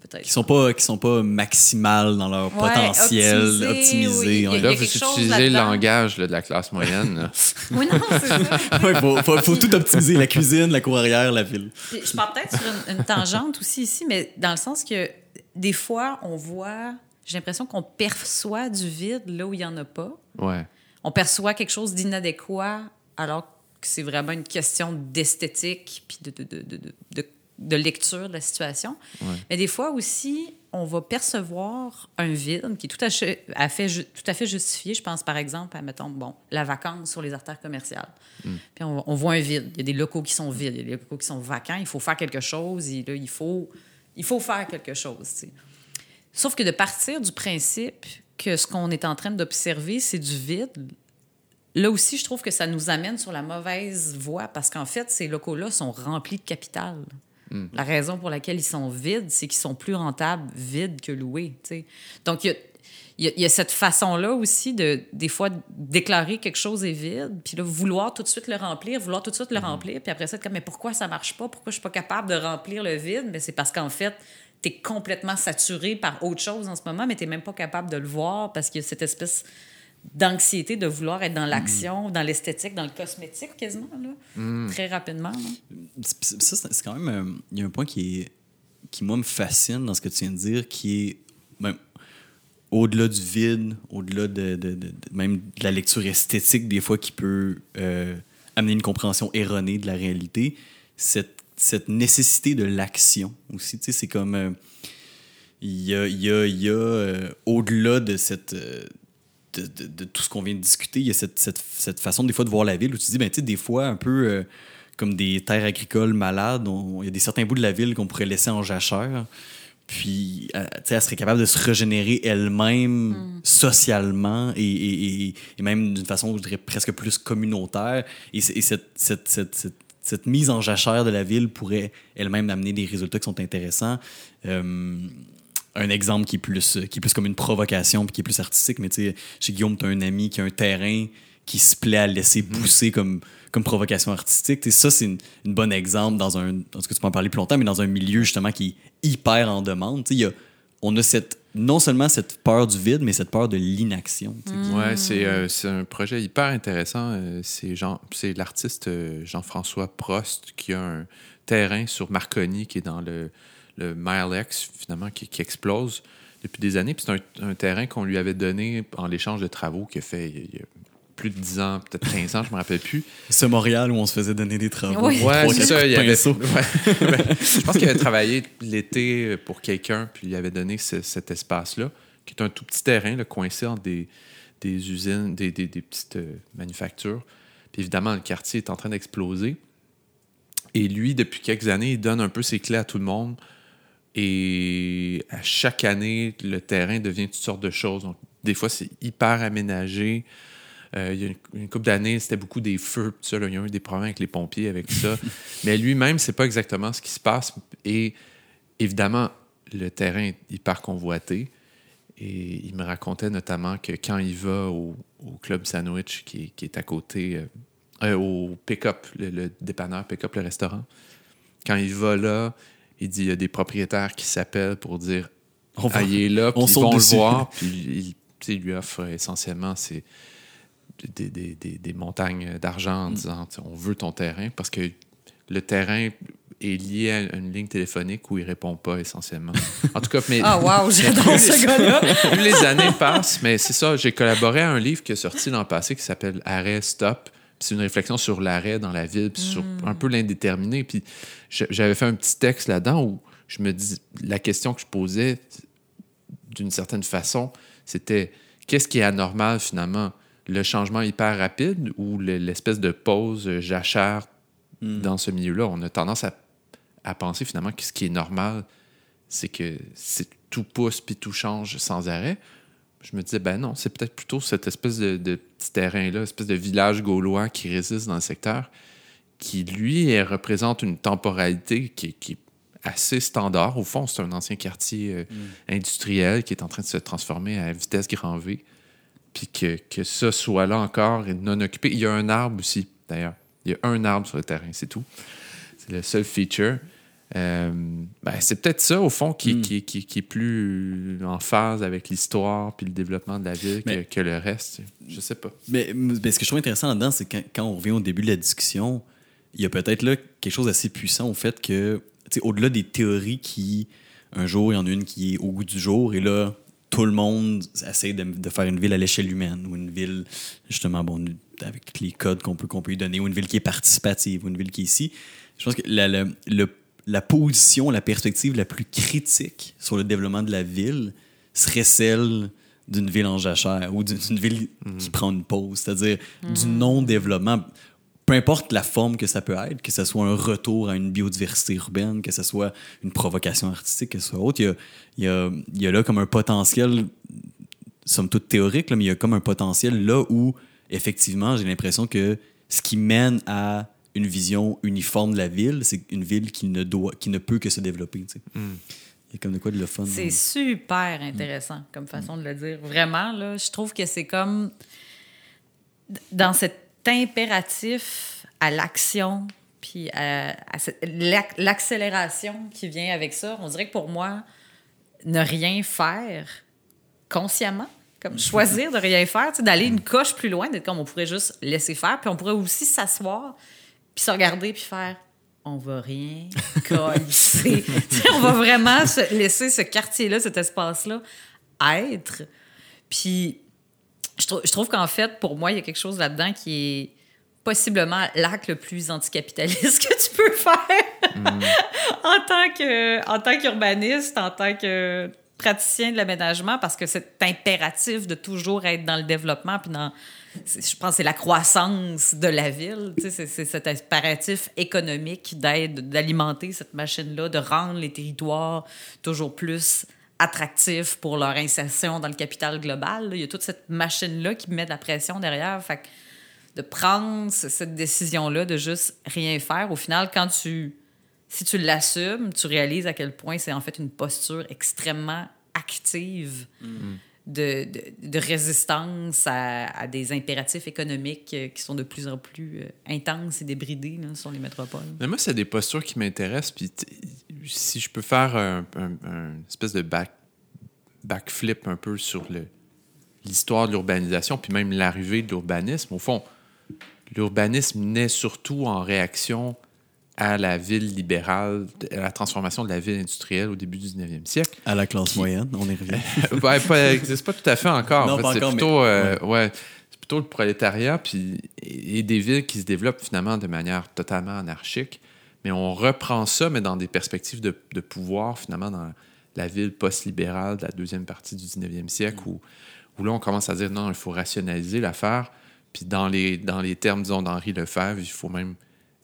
peut-être. Qui sont pas qui sont pas maximales dans leur potentiel, optimisés. là, vous utilisez le langage de la classe moyenne. [laughs] oui, non, c'est ça. [laughs] Il faut, faut, tout optimiser, la cuisine, la cour arrière, la ville. Je pars peut-être sur une, tangente aussi ici, mais dans le sens que des fois, on voit, j'ai l'impression qu'on perçoit du vide là où il y en a pas. Ouais. On perçoit quelque chose d'inadéquat alors que c'est vraiment une question d'esthétique puis de, de, de, de, de lecture de la situation. Mais des fois aussi, on va percevoir un vide qui est tout à, fait, tout à fait justifié. Je pense par exemple à, mettons, bon, la vacance sur les artères commerciales. Hmm. Puis on, on, voit un vide. Il y a des locaux qui sont vides, il y a des locaux qui sont vacants. Il faut faire quelque chose. Et là, il, faut, il faut faire quelque chose. Sauf que de partir du principe que ce qu'on est en train d'observer, c'est du vide, là aussi, je trouve que ça nous amène sur la mauvaise voie parce qu'en fait, ces locaux-là sont remplis de capital. Hmm. La raison pour laquelle ils sont vides, c'est qu'ils sont plus rentables vides que loués. Donc, il y a, cette façon-là aussi de, des fois, déclarer quelque chose est vide, puis là, vouloir tout de suite le remplir, vouloir tout de suite le hmm. remplir, puis après ça, comme, mais pourquoi ça marche pas? Pourquoi je suis pas capable de remplir le vide? Mais c'est parce qu'en fait, tu es complètement saturé par autre chose en ce moment, mais tu n'es même pas capable de le voir parce qu'il y a cette espèce d'anxiété de vouloir être dans l'action, dans l'esthétique, dans le cosmétique quasiment, là, mm. très rapidement. Ça, c'est quand même... Euh, il y a un point qui, est, qui, moi, me fascine dans ce que tu viens de dire, qui est ben, au-delà du vide, au-delà de, de, de, même de la lecture esthétique, des fois, qui peut euh, amener une compréhension erronée de la réalité, cette, cette nécessité de l'action aussi. Tu sais, c'est comme... Euh, il y a, y a, y a au-delà de cette de, tout ce qu'on vient de discuter, il y a cette, cette, façon des fois de voir la ville où tu te dis, ben, tu sais, des fois, un peu euh, comme des terres agricoles malades, il y a des certains bouts de la ville qu'on pourrait laisser en jachère. Puis, euh, tu sais, elle serait capable de se régénérer elle-même mm. socialement et, et, et, même d'une façon, je dirais, presque plus communautaire. Et, cette, cette, cette, cette, mise en jachère de la ville pourrait elle-même amener des résultats qui sont intéressants. Euh, un exemple qui est plus, qui est plus comme une provocation puis qui est plus artistique. Mais tu sais, chez Guillaume, tu as un ami qui a un terrain qui se plaît à laisser pousser comme, comme provocation artistique. Et ça, c'est une, une bon exemple dans un. Parce que tu peux en parler plus longtemps, mais dans un milieu justement qui est hyper en demande. Il y a, on a cette, non seulement cette peur du vide, mais cette peur de l'inaction. qui- Ouais, c'est euh, c'est un projet hyper intéressant. Euh, c'est Jean- c'est l'artiste euh, Jean-François Prost qui a un terrain sur Marconi qui est dans le, le Mile X, finalement, qui, qui explose depuis des années. Puis c'est un, un terrain qu'on lui avait donné en l'échange de travaux qu'il a fait il y a, il y a plus de 10 ans, peut-être 15 ans, je me rappelle plus. Ce Montréal où on se faisait donner des travaux. Oui. Ouais, c'est ça. Il de avait, ouais, [laughs] ouais. je pense qu'il avait travaillé l'été pour quelqu'un, puis il avait donné ce- cet espace-là, qui est un tout petit terrain là, coincé entre des, des usines, des, des- des petites euh, manufactures. Puis évidemment, le quartier est en train d'exploser. Et lui, depuis quelques années, il donne un peu ses clés à tout le monde. Et à chaque année, le terrain devient toutes sortes de choses. Donc, des fois, c'est hyper aménagé. Euh, il y a une, une couple d'années, c'était beaucoup des feux. tout ça, là. Il y a eu des problèmes avec les pompiers avec ça. [laughs] Mais lui-même, c'est pas exactement ce qui se passe. Et évidemment, le terrain est hyper convoité. Et il me racontait notamment que quand il va au, au Club Sandwich, qui, est- qui est à côté, euh, euh, au Pick-up, le, le dépanneur Pick-up, le restaurant, quand il va là, il dit il y a des propriétaires qui s'appellent pour dire On va- ah, il est là, puis on ils vont dessus. le voir, [laughs] puis il, tu sais, il lui offre essentiellement c'est des, des- des- des montagnes d'argent en Mm. disant tu sais, on veut ton terrain parce que le terrain est lié à une ligne téléphonique où il répond pas essentiellement. [laughs] En tout cas, mais Ah, wow, [laughs] j'adore ce gars-là. plus les années passent, mais c'est ça, j'ai collaboré à un livre qui est sorti l'an passé qui s'appelle Arrêt, Stop. C'est une réflexion sur l'arrêt dans la ville, puis sur un peu l'indéterminé. Puis j'avais fait un petit texte là-dedans où je me dis, la question que je posais, d'une certaine façon, c'était qu'est-ce qui est anormal finalement? Le changement hyper rapide ou le- l'espèce de pause euh, jachère dans ce milieu-là? On a tendance à, à penser finalement que ce qui est normal, c'est que c'est tout pousse puis tout change sans arrêt. Je me disais, ben non, c'est peut-être plutôt cette espèce de, de petit terrain-là, espèce de village gaulois qui résiste dans le secteur, qui, lui, elle représente une temporalité qui, est- qui est assez standard. Au fond, c'est un ancien quartier euh, industriel qui est en train de se transformer à vitesse grand V. Puis que, que ça soit là encore et non occupé. Il y a un arbre aussi, d'ailleurs. Il y a un arbre sur le terrain, c'est tout. C'est le seul feature. Euh, ben, c'est peut-être ça, au fond, qui, qui, qui- qui est plus en phase avec l'histoire puis le développement de la ville que, Mais- que le reste. Je sais pas. Mais, mais ce que je trouve intéressant là-dedans, c'est quand, quand on revient au début de la discussion, il y a peut-être là quelque chose d'assez puissant au fait que, au-delà des théories qui, un jour, il y en a une qui est au goût du jour, et là, tout le monde essaie de, de faire une ville à l'échelle humaine, ou une ville, justement, bon, avec les codes qu'on peut, qu'on peut lui donner, ou une ville qui est participative, ou une ville qui est ici. Je pense que la, la, le- la position, la perspective la plus critique sur le développement de la ville serait celle d'une ville en jachère ou d'une ville qui prend une pause, c'est-à-dire du non-développement. Peu importe la forme que ça peut être, que ce soit un retour à une biodiversité urbaine, que ce soit une provocation artistique, que ce soit autre, il y a, il y a, il y a là comme un potentiel, somme toute théorique, là, mais il y a comme un potentiel là où, effectivement, j'ai l'impression que ce qui mène à une vision uniforme de la ville, c'est une ville qui ne, doit, qui ne peut que se développer. tu sais. Il y a comme de quoi de le fun. C'est super intéressant comme façon de le dire. Vraiment, là, je trouve que c'est comme dans cet impératif à l'action, puis à, à l'accélération qui vient avec ça. On dirait que pour moi, ne rien faire consciemment, comme [laughs] choisir de rien faire, d'aller une coche plus loin, d'être comme on pourrait juste laisser faire, puis on pourrait aussi s'asseoir, puis se regarder, puis faire on va rien [laughs] colisser. On va vraiment se laisser ce quartier-là, cet espace-là être. Puis je, trou- je trouve qu'en fait, pour moi, il y a quelque chose là-dedans qui est possiblement l'acte le plus anticapitaliste [laughs] que tu peux faire [laughs] en tant que en tant qu'urbaniste, en tant que praticien de l'aménagement, parce que c'est impératif de toujours être dans le développement, puis dans, je pense que c'est la croissance de la ville, tu sais, c'est, cet impératif économique d'aide, d'alimenter cette machine-là, de rendre les territoires toujours plus attractifs pour leur insertion dans le capital global. Il y a toute cette machine-là qui met de la pression derrière. Fait que de prendre ce- cette décision-là de juste rien faire, au final, quand tu si tu l'assumes, tu réalises à quel point c'est en fait une posture extrêmement active de, de, de résistance à, à, des impératifs économiques euh, qui sont de plus en plus euh, intenses et débridés là, sur les métropoles. Mais moi, c'est des postures qui m'intéressent. Puis si je peux faire un, un, un espèce de back, backflip un peu sur l'histoire de l'urbanisation, puis même l'arrivée de l'urbanisme, au fond, l'urbanisme naît surtout en réaction à la ville libérale, à la transformation de la ville industrielle au début du 19e siècle. À la classe qui... moyenne, on y revient. [laughs] ouais, pas, c'est pas tout à fait encore. Non, en fait, encore, plutôt, mais... euh, ouais. c'est plutôt le prolétariat puis, et des villes qui se développent finalement de manière totalement anarchique. Mais on reprend ça, mais dans des perspectives de, de pouvoir, finalement, dans la ville post-libérale de la deuxième partie du 19e siècle, mm. où, où là, on commence à dire non, il faut rationaliser l'affaire. Puis dans les, dans les termes, disons, d'Henri Lefebvre, il faut même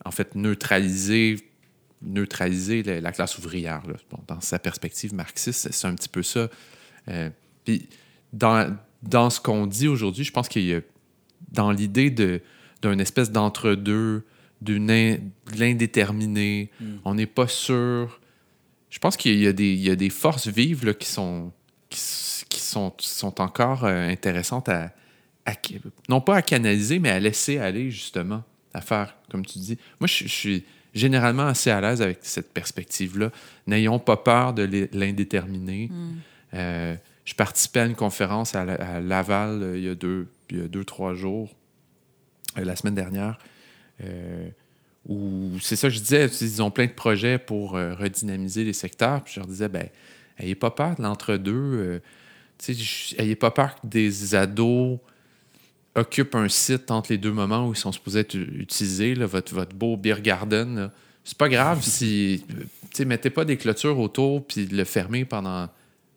en fait, neutraliser, neutraliser la, la classe ouvrière. Bon, dans sa perspective marxiste, c'est un petit peu ça. Euh, puis, dans, dans ce qu'on dit aujourd'hui, je pense qu'il y a, dans l'idée d'une espèce d'entre-deux, d'une in, de l'indéterminé, mm. on n'est pas sûr. Je pense qu'il y, y, y, a des forces vives là, qui, sont, qui, qui sont, sont encore euh, intéressantes à, à, non pas à canaliser, mais à laisser aller, justement à faire, comme tu dis. Moi, je, je suis généralement assez à l'aise avec cette perspective-là. N'ayons pas peur de l'indéterminé. Mm. Euh, je participais à une conférence à, à Laval euh, il, y a deux, il y a deux, trois jours, euh, la semaine dernière, où c'est ça que je disais, ils ont plein de projets pour redynamiser les secteurs. Puis je leur disais, ben, ayez pas peur de l'entre-deux. ayez pas peur que des ados occupe un site entre les deux moments où ils sont supposés être utilisés, là, votre, votre beau beer garden. C'est pas grave si. Tu mettez pas des clôtures autour puis le fermer pendant,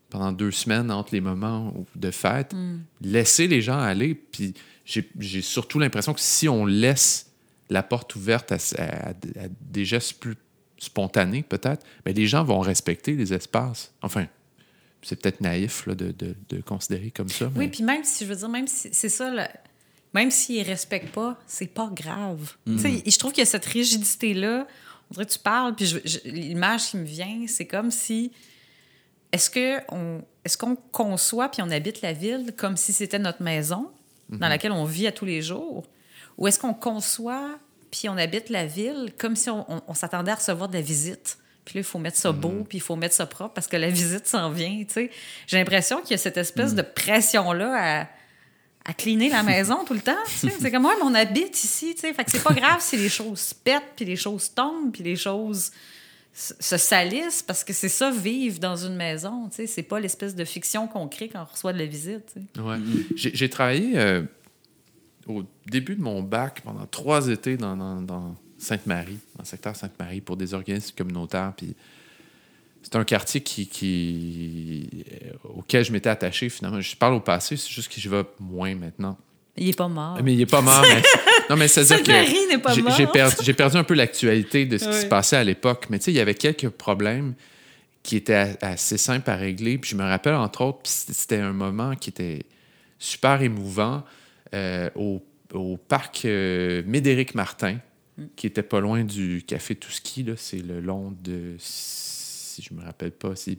pendant deux semaines entre les moments de fête. Mm. Laissez les gens aller. Puis j'ai surtout l'impression que si on laisse la porte ouverte à, à, à des gestes plus spontanés, peut-être, ben les gens vont respecter les espaces. Enfin, c'est peut-être naïf là, de, de, de, considérer comme ça. Mais... Oui, puis même si, je veux dire, même si c'est ça, là, même s'ils ne respectent pas, c'est pas grave. Mm -hmm. Je trouve qu'il y a cette rigidité-là. On dirait que tu parles, puis l'image qui me vient, c'est comme si. Est-ce qu'on est qu'on conçoit puis on habite la ville comme si c'était notre maison mm -hmm. dans laquelle on vit à tous les jours? Ou est-ce qu'on conçoit puis on habite la ville comme si on, on, on s'attendait à recevoir de la visite? Puis là, il faut mettre ça beau, mm -hmm. puis il faut mettre ça propre parce que la [laughs] visite s'en vient, tu sais. J'ai l'impression qu'il y a cette espèce de pression-là à à cleaner la maison tout le temps. C'est comme, moi, on habite ici. Fait que c'est pas grave si les choses pètent, puis les choses tombent, puis les choses se salissent, parce que c'est ça, vivre dans une maison. C'est pas l'espèce de fiction qu'on crée quand on reçoit de la visite. Ouais. J'ai travaillé euh, au début de mon bac pendant trois étés dans, dans, dans Sainte-Marie, dans le secteur Sainte-Marie, pour des organismes communautaires. Puis c'est un quartier qui, qui, euh, auquel je m'étais attaché finalement. Je parle au passé, c'est juste que je vais moins maintenant. Il est pas mort. Mais il est pas mort. mais... [laughs] Non, mais c'est dire que j'ai perdu, perdu, un peu l'actualité de ce qui se passait à l'époque. Mais tu sais, il y avait quelques problèmes qui étaient assez simples à régler. Puis je me rappelle, entre autres, c'était un moment qui était super émouvant euh, au, au, parc euh, Médéric Martin, mm. qui était pas loin du Café Touski. C'est le long de si je me rappelle pas, c'est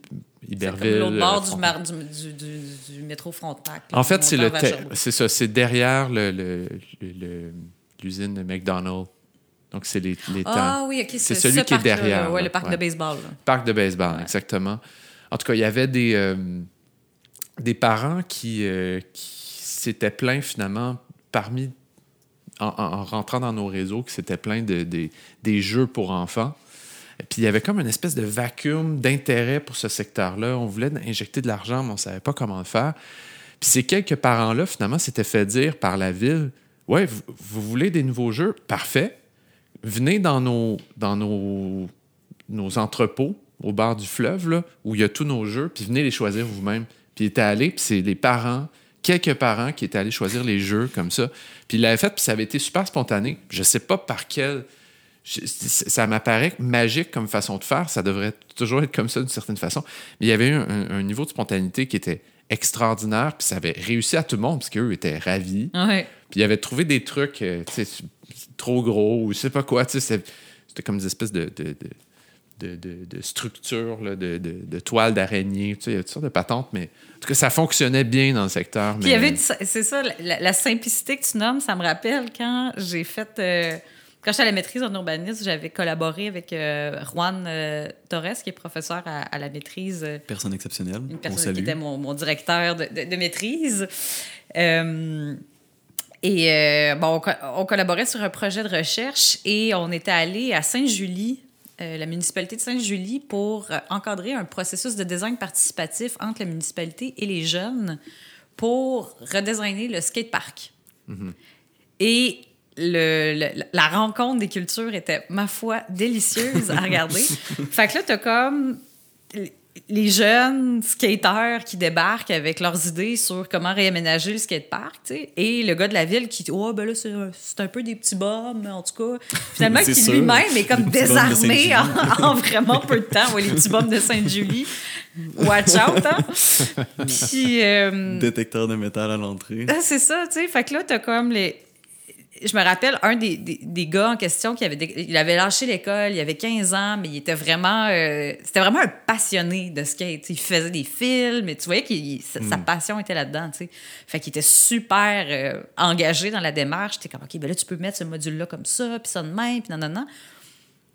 Iberville. l'autre bord du, mar, du, du, du, du, métro Frontenac. En fait, c'est le c'est ça, c'est derrière l'usine le, le, McDonald's. Donc, c'est les, les ah, temps. Ah oui, OK. C'est celui qui est derrière. Oui, le parc ouais. de baseball. Là. Parc de baseball, ouais. exactement. En tout cas, il y avait des, euh, des parents qui, euh, qui s'étaient plaints finalement parmi, en, en, rentrant dans nos réseaux, qui s'étaient plaints de, de, des jeux pour enfants. Puis il y avait comme une espèce de vacuum d'intérêt pour ce secteur-là. On voulait injecter de l'argent, mais on ne savait pas comment le faire. Puis ces quelques parents-là, finalement, s'étaient fait dire par la ville Ouais, vous, voulez des nouveaux jeux Parfait. Venez dans nos entrepôts au bord du fleuve, là, où il y a tous nos jeux, puis venez les choisir vous-même. Puis il était allé, puis c'est les parents, quelques parents qui étaient allés choisir les jeux comme ça. Puis il l'avait fait, puis ça avait été super spontané. Je ne sais pas par quel ça m'apparaît magique comme façon de faire. Ça devrait toujours être comme ça d'une certaine façon. Mais il y avait eu un, un, niveau de spontanéité qui était extraordinaire. Puis ça avait réussi à tout le monde parce qu'eux étaient ravis. Ouais. Puis ils avaient trouvé des trucs euh, trop gros ou je sais pas quoi. C'était comme des espèces de, de, de de, de, de structures, de, toiles d'araignée. Tu sais, il y a toutes sortes de patentes, mais en tout cas, ça fonctionnait bien dans le secteur. Puis il y mais- c'est ça, la, la simplicité que tu nommes, ça me rappelle quand j'ai fait. euh, quand j'étais à la maîtrise en urbanisme, j'avais collaboré avec euh, Juan euh, Torres, qui est professeur à, à la maîtrise. euh, Personne exceptionnelle. une On personne qui était mon, mon directeur de, de- de maîtrise. Euh, et euh, bon, on, co- on collaborait sur un projet de recherche et on était allé à Sainte-Julie, euh, la municipalité de Sainte-Julie, pour encadrer un processus de design participatif entre la municipalité et les jeunes pour redesigner le skatepark. Et le, le- la rencontre des cultures était, ma foi, délicieuse à regarder. [laughs] fait que là, t'as comme les jeunes skateurs qui débarquent avec leurs idées sur comment réaménager le skatepark, tu sais, et le gars de la ville qui dit Oh, ben là, c'est un, peu des petits bums, en tout cas. Finalement, [laughs] qui lui-même est comme [laughs] désarmé en, en vraiment peu de temps. Ouais, les petits bums de Sainte-Julie. Watch out, hein? Puis. euh, Détecteur de métal à l'entrée. ah, c'est ça, tu sais. Fait que là, t'as comme les. Je me rappelle un des, des, des gars en question qui avait, il avait lâché l'école, il avait 15 ans, mais il était vraiment. euh, c'était vraiment un passionné de skate. Il faisait des films, mais tu voyais que sa passion était là-dedans. Fait qu'il était super euh, engagé dans la démarche. T'es comme, OK, ben là, tu peux mettre ce module-là comme ça, puis ça de même, puis non, non, non.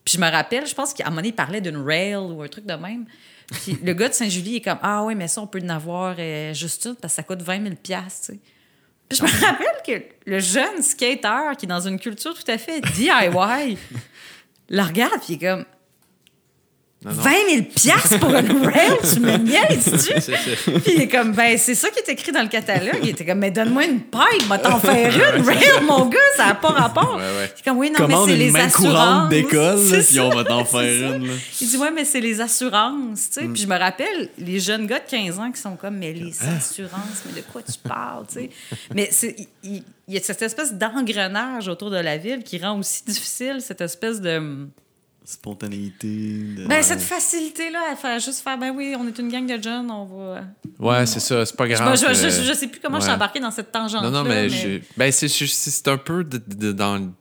Puis je me rappelle, je pense qu'à un moment donné, il parlait d'une rail ou un truc de même. Puis le gars de Saint-Julie est comme Ah oui, mais ça, on peut en avoir euh, juste une parce que ça coûte 20 000 tu sais. Puis je me rappelle que le jeune skater qui est dans une culture tout à fait DIY, [laughs] le regarde, puis il est comme Non, non. 20 000 piastres pour une rail, [laughs] tu me niaises-tu? Puis il est comme, ben, c'est ça qui est écrit dans le catalogue. Il était comme, mais donne-moi une paille, va t'en faire une, rail, mon gars, ça n'a pas rapport. Ouais, ouais. Il est comme, oui, non, mais c'est les assurances. d'école, puis on va t'en faire une. là. Il dit, ouais, mais c'est les assurances, tu sais. Mm. Puis je me rappelle, les jeunes gars de 15 ans qui sont comme, mais les Ah. assurances, mais de quoi tu parles, tu sais? mais c'est- il- il y a cette espèce d'engrenage autour de la ville qui rend aussi difficile cette espèce de. Spontanéité. de- Ben, cette facilité-là à faire juste faire, ben oui, on est une gang de jeunes, on va. Ouais, c'est ça, c'est pas grave. je, je- euh, je sais plus comment je suis ouais. embarquée dans cette tangente. Non, non, mais, je- ben, c'est, c'est- c'est un peu de- de- dans,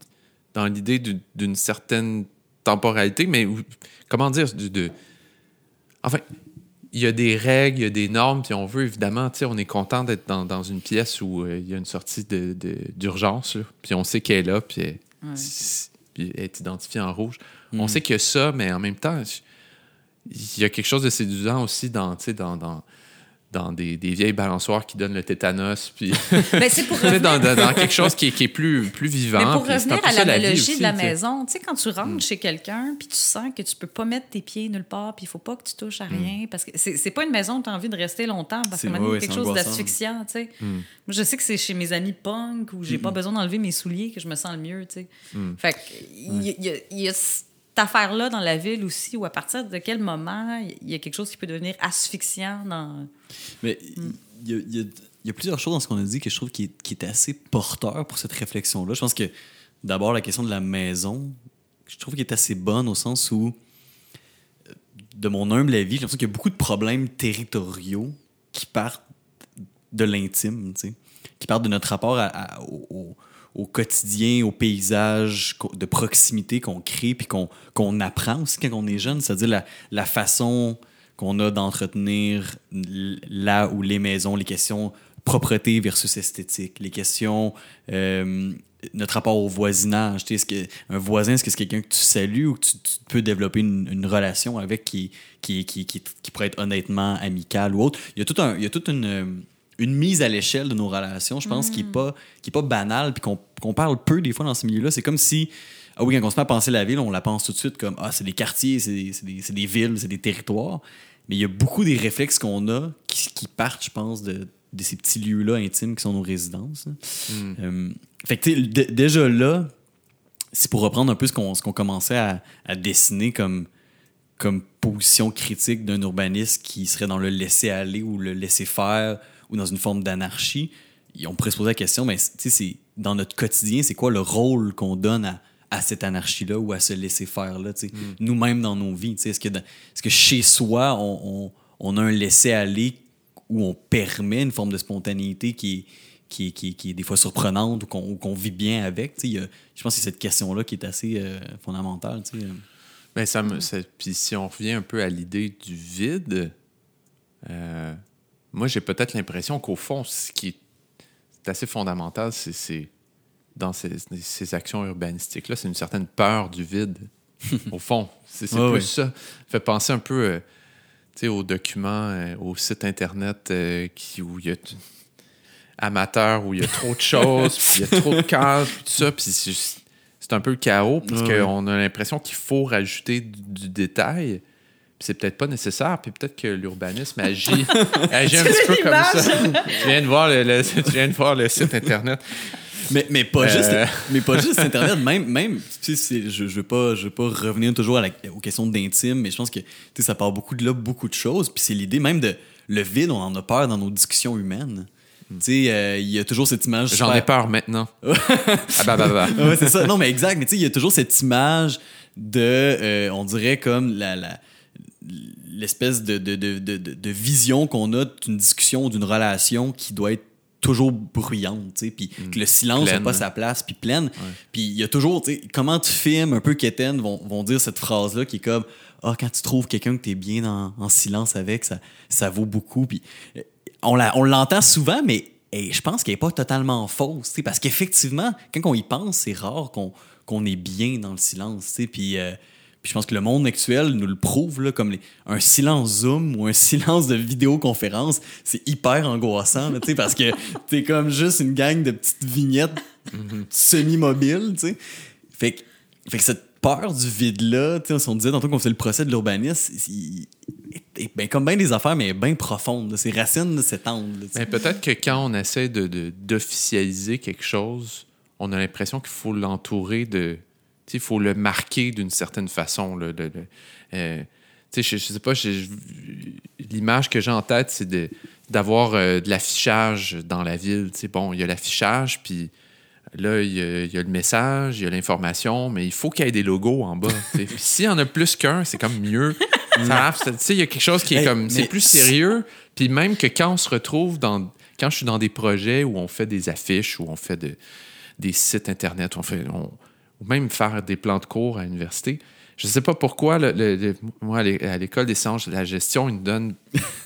dans l'idée du- d'une certaine temporalité, mais où- comment dire, de, de- enfin, il y a des règles, il y a des normes, puis on veut évidemment, tu sais, on est content d'être dans, dans une pièce où euh, il y a une sortie de, de- d'urgence, là, puis on sait qu'elle est là, puis elle, puis elle est identifiée en rouge. On sait qu'il y a ça, mais en même temps, il y a quelque chose de séduisant aussi dans, dans, dans, dans des, des vieilles balançoires qui donnent le tétanos, puis [laughs] Ben, c'est pour [laughs] revenir, dans, dans- quelque chose qui est, qui est plus, plus vivant. mais pour revenir à l'analogie de la. Mm. maison, tu sais, quand tu rentres chez quelqu'un, puis tu sens que tu peux pas mettre tes pieds nulle part, puis il faut pas que tu touches à Mm. rien, parce que c'est pas une maison où tu as envie de rester longtemps, parce que a quelque chose d'asphyxiant, tu sais. Mm. Moi, je sais que c'est chez mes amis punk où j'ai pas besoin d'enlever mes souliers que je me sens le mieux, tu sais. Mm. Fait que, il y, a- il y a- il y a cette affaire-là dans la ville aussi, où à partir de quel moment il y a quelque chose qui peut devenir asphyxiant dans... Mais il y, a- il y a- il y a plusieurs choses dans ce qu'on a dit que je trouve qui est, qui est assez porteur pour cette réflexion-là. Je pense que d'abord, la question de la maison, je trouve qu'elle est assez bonne au sens où, euh, de mon humble avis, j'ai l'impression qu'il y a beaucoup de problèmes territoriaux qui partent de l'intime, tu sais, qui partent de notre rapport à- à- au, au- quotidien, au paysage de proximité qu'on crée puis qu'on qu'on apprend aussi quand on est jeune, c'est-à-dire la, la façon qu'on a d'entretenir là où les maisons, les questions propreté versus esthétique, les questions, euh, notre rapport au voisinage. Est-ce que un voisin, est-ce que c'est quelqu'un que tu salues ou que tu, peux développer une, relation avec qui, qui, qui, qui, qui pourrait être honnêtement amicale ou autre? Il y a, tout un, il y a toute une, une mise à l'échelle de nos relations, je pense, qui n'est pas, qui est pas banale puis qu'on qu'on parle peu des fois dans ce milieu-là. C'est comme si ah oui, quand on se met à penser la ville, on la pense tout de suite comme Ah, c'est des quartiers, c'est des, c'est des- c'est des villes, c'est des territoires. Mais il y a beaucoup des réflexes qu'on a qui, qui partent, je pense, de, de ces petits lieux-là intimes qui sont nos résidences. là. Euh, fait que, tu sais, d- déjà là, c'est pour reprendre un peu ce qu'on ce qu'on commençait à, à dessiner comme, comme position critique d'un urbaniste qui serait dans le laisser-aller ou le laisser-faire ou dans une forme d'anarchie. On pourrait se poser la question, mais tu sais, c'est dans notre quotidien, c'est quoi le rôle qu'on donne à, à cette anarchie-là ou à ce laisser-faire-là, sais, nous-mêmes dans nos vies. tu sais. Est-ce que, dans- est-ce que chez soi, on, on- on a un laisser-aller où on permet une forme de spontanéité qui est, qui est, qui est- qui est des fois surprenante ou qu'on, vit bien avec? tu sais, il y a- je pense que c'est cette question-là qui est assez euh, fondamentale. tu sais. Ben, ça me, ça- puis si on revient un peu à l'idée du vide, euh, moi j'ai peut-être l'impression qu'au fond, ce qui est assez fondamental, c'est, dans ces, ces actions urbanistiques-là, c'est une certaine peur du vide. [laughs] au fond, c'est, Ouais, plus ouais. ça. fait penser un peu euh, sais, aux documents, euh, au site internet euh, qui, où il y a amateur, où il y a trop de [laughs] choses, puis il y a trop de cases, puis tout ça, puis c'est, un peu le chaos parce ouais. qu'on a l'impression qu'il faut rajouter du, du détail. C'est peut-être pas nécessaire, puis peut-être que l'urbanisme agit, [laughs] agit un petit peu comme ça. je, viens de voir le, le- je viens de voir le site internet. Mais, mais, pas juste, Euh. mais pas juste Internet, même, même tu sais, c'est- je ne veux, pas- je veux pas revenir toujours à la- aux questions d'intime, mais je pense que tu sais, ça part beaucoup de là, beaucoup de choses. Puis c'est l'idée même de le vide, on en a peur dans nos discussions humaines. Tu sais, euh, il y a toujours cette image. J'en ai peur maintenant. [laughs] ah bah bah bah. ouais, c'est ça. Non, mais exact. Mais tu sais, il y a toujours cette image de, euh, on dirait comme la, la- l'espèce de, de, de, de, vision qu'on a d'une discussion, d'une relation qui doit être toujours bruyante, tu sais, puis que le silence n'a pas sa place, puis pleine. Puis il y a toujours, tu sais, comment tu filmes, un peu quétaine, vont, vont dire cette phrase-là qui est comme « Ah, quand tu trouves quelqu'un que tu es bien en, en silence avec, ça, ça vaut beaucoup. » Puis euh, on, l'entend souvent, mais je pense qu'elle n'est pas totalement fausse, tu sais, parce qu'effectivement, quand on y pense, c'est rare qu'on qu'on est bien dans le silence, tu sais, puis... euh, puis je pense que le monde actuel nous le prouve, là, comme un silence Zoom ou un [laughs] silence de vidéoconférence, c'est hyper angoissant, là, parce que [laughs] t'es comme juste une gang de petites vignettes semi-mobiles. Fait que, fait que cette peur du vide-là, on disait tantôt qu'on faisait le procès de l'urbanisme, ben, comme bien des affaires, mais bien profondes. là. Ses racines s'étendent. Mais peut-être que quand on essaie de, de- d'officialiser quelque chose, on a l'impression qu'il faut l'entourer de. Il faut le marquer d'une certaine façon. là, le- le- euh, je, je sais pas, l'image que j'ai en tête, c'est de, d'avoir euh, de l'affichage dans la ville. Bon, il y a l'affichage, puis là, il y, a, il y a le message, il y a l'information, mais il faut qu'il y ait des logos en bas. [laughs] Puis s'il y en a plus qu'un, c'est comme mieux. Il y a quelque chose qui est Hey, comme. C'est plus sérieux. Puis même que quand on se retrouve dans. Quand je suis dans des projets où on fait des affiches, où on fait de- des sites Internet, où on fait. on- ou même faire des plans de cours à l'université. Je ne sais pas pourquoi, le- le- le- moi, à l'é- à l'école des sciences de la gestion, ils nous donnent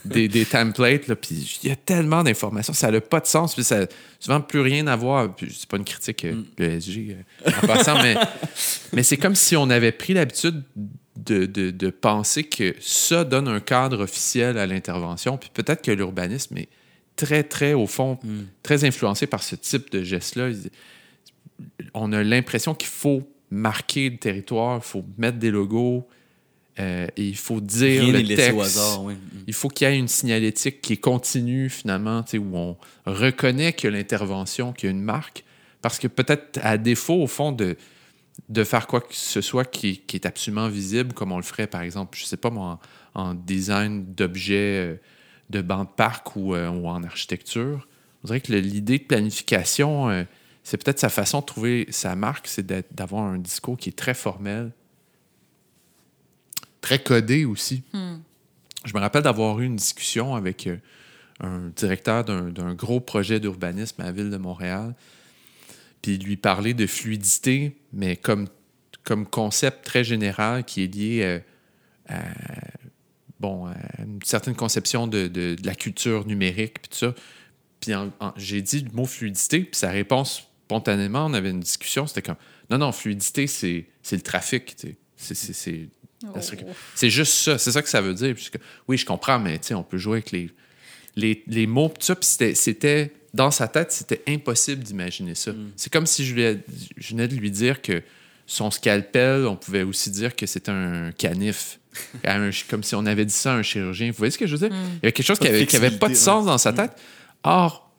des, des templates, puis il y a tellement d'informations, ça n'a pas de sens, puis ça n'a souvent plus rien à voir. Puis C'est pas une critique, euh, le SG, euh, en passant, mais, [laughs] mais c'est comme si on avait pris l'habitude de, de- de penser que ça donne un cadre officiel à l'intervention, puis peut-être que l'urbanisme est très, très, au fond, très influencé par ce type de geste-là. On a l'impression qu'il faut marquer le territoire, il faut mettre des logos, euh, et il faut dire Rien le n'est laissé texte. au hasard. oui. Il faut qu'il y ait une signalétique qui est continue, finalement, où on reconnaît qu'il y a l'intervention, qu'il y a une marque. Parce que peut-être, à défaut, au fond, de, de faire quoi que ce soit qui, qui est absolument visible, comme on le ferait, par exemple, je sais pas moi, en, en design d'objets euh, de bancs de parc ou, euh, ou en architecture, on dirait que l'idée de planification, euh, c'est peut-être sa façon de trouver sa marque, c'est d'avoir un discours qui est très formel, très codé aussi. Je me rappelle d'avoir eu une discussion avec euh, un directeur d'un gros projet d'urbanisme à la ville de Montréal, puis lui parler de fluidité, mais comme, comme concept très général qui est lié euh, à, bon, à une certaine conception de, de- de la culture numérique, puis tout ça. Puis j'ai dit le mot fluidité, puis sa réponse, spontanément, on avait une discussion, c'était comme, non, non, fluidité, c'est le trafic. C'est- c'est juste ça, c'est ça que ça veut dire. Puis je suis comme, oui, je comprends, mais on peut jouer avec les, les, les mots, puis tout ça. Puis c'était- dans sa tête, c'était impossible d'imaginer ça. C'est comme si je, lui je venais de lui dire que son scalpel, on pouvait aussi dire que c'était un canif. [laughs] Un- comme si on avait dit ça à un chirurgien. Vous voyez ce que je veux dire? Il y avait quelque chose qui de avait, qui avait pas de sens dans sa tête. Or,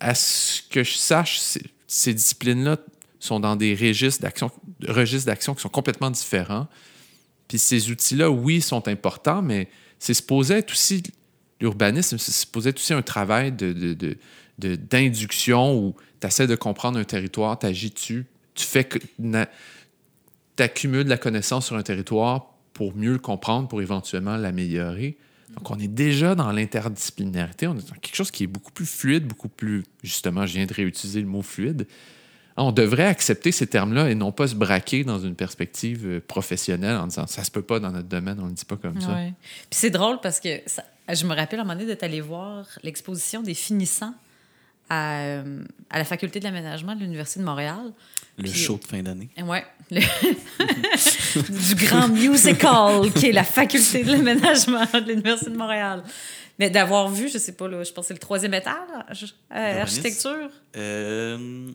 à ce que je sache, c'est- ces disciplines-là sont dans des registres d'action, qui sont complètement différents. Puis ces outils-là, oui, sont importants, mais c'est supposé être aussi l'urbanisme, c'est supposé être aussi un travail de, d'induction où tu essaies de comprendre un territoire, tu agis dessus, tu fais que accumules de la connaissance sur un territoire pour mieux le comprendre, pour éventuellement l'améliorer. Donc, on est déjà dans l'interdisciplinarité, on est dans quelque chose qui est beaucoup plus fluide, beaucoup plus, justement, je viens de réutiliser le mot fluide, on devrait accepter ces termes-là et non pas se braquer dans une perspective euh, professionnelle en disant ça se peut pas dans notre domaine, on ne le dit pas comme ça. Puis c'est drôle parce que je me rappelle à un moment donné de t'aller voir l'exposition des finissants à, euh, à la faculté de l'aménagement de l'Université de Montréal. Le Puis- show de fin d'année. Le- [laughs] du grand musical qui est la faculté de l'aménagement de l'Université de Montréal. Mais d'avoir vu, je sais pas, là, je pense que c'est le troisième étage, euh, architecture, Euh,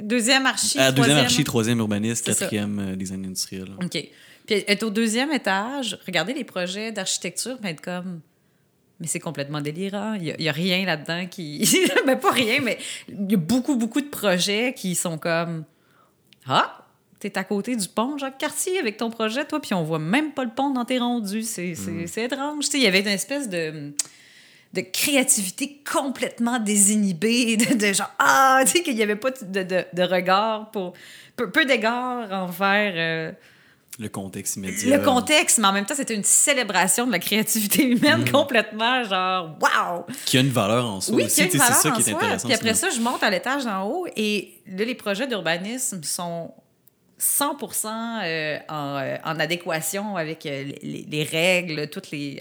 deuxième archi, ah, deuxième troisième. archi, troisième urbaniste, quatrième euh, design industriel. OK. Puis être au deuxième étage, regarder les projets d'architecture, puis être comme. Mais c'est complètement délirant. Il n'y a, rien là-dedans qui. [laughs] ben, pas rien, mais il y a beaucoup, beaucoup de projets qui sont comme. Ah! T'es à côté du pont Jacques-Cartier avec ton projet, toi, puis on voit même pas le pont dans tes rendus. C'est c'est- c'est étrange. Tu sais, il y avait une espèce de de créativité complètement désinhibée, de, de genre, ah, tu sais, qu'il n'y avait pas de, de, de regard pour. peu, peu d'égard envers euh, Le contexte immédiat. le contexte, mais en même temps, c'était une célébration de la créativité humaine complètement, genre, wow! Qui a une valeur en soi Oui, aussi. qui a une tu sais, valeur C'est ça en qui est soi. intéressant. Puis après ça, je monte à l'étage d'en haut et là, les projets d'urbanisme sont 100 euh, en, euh, en adéquation avec euh, les, les règles, toutes les...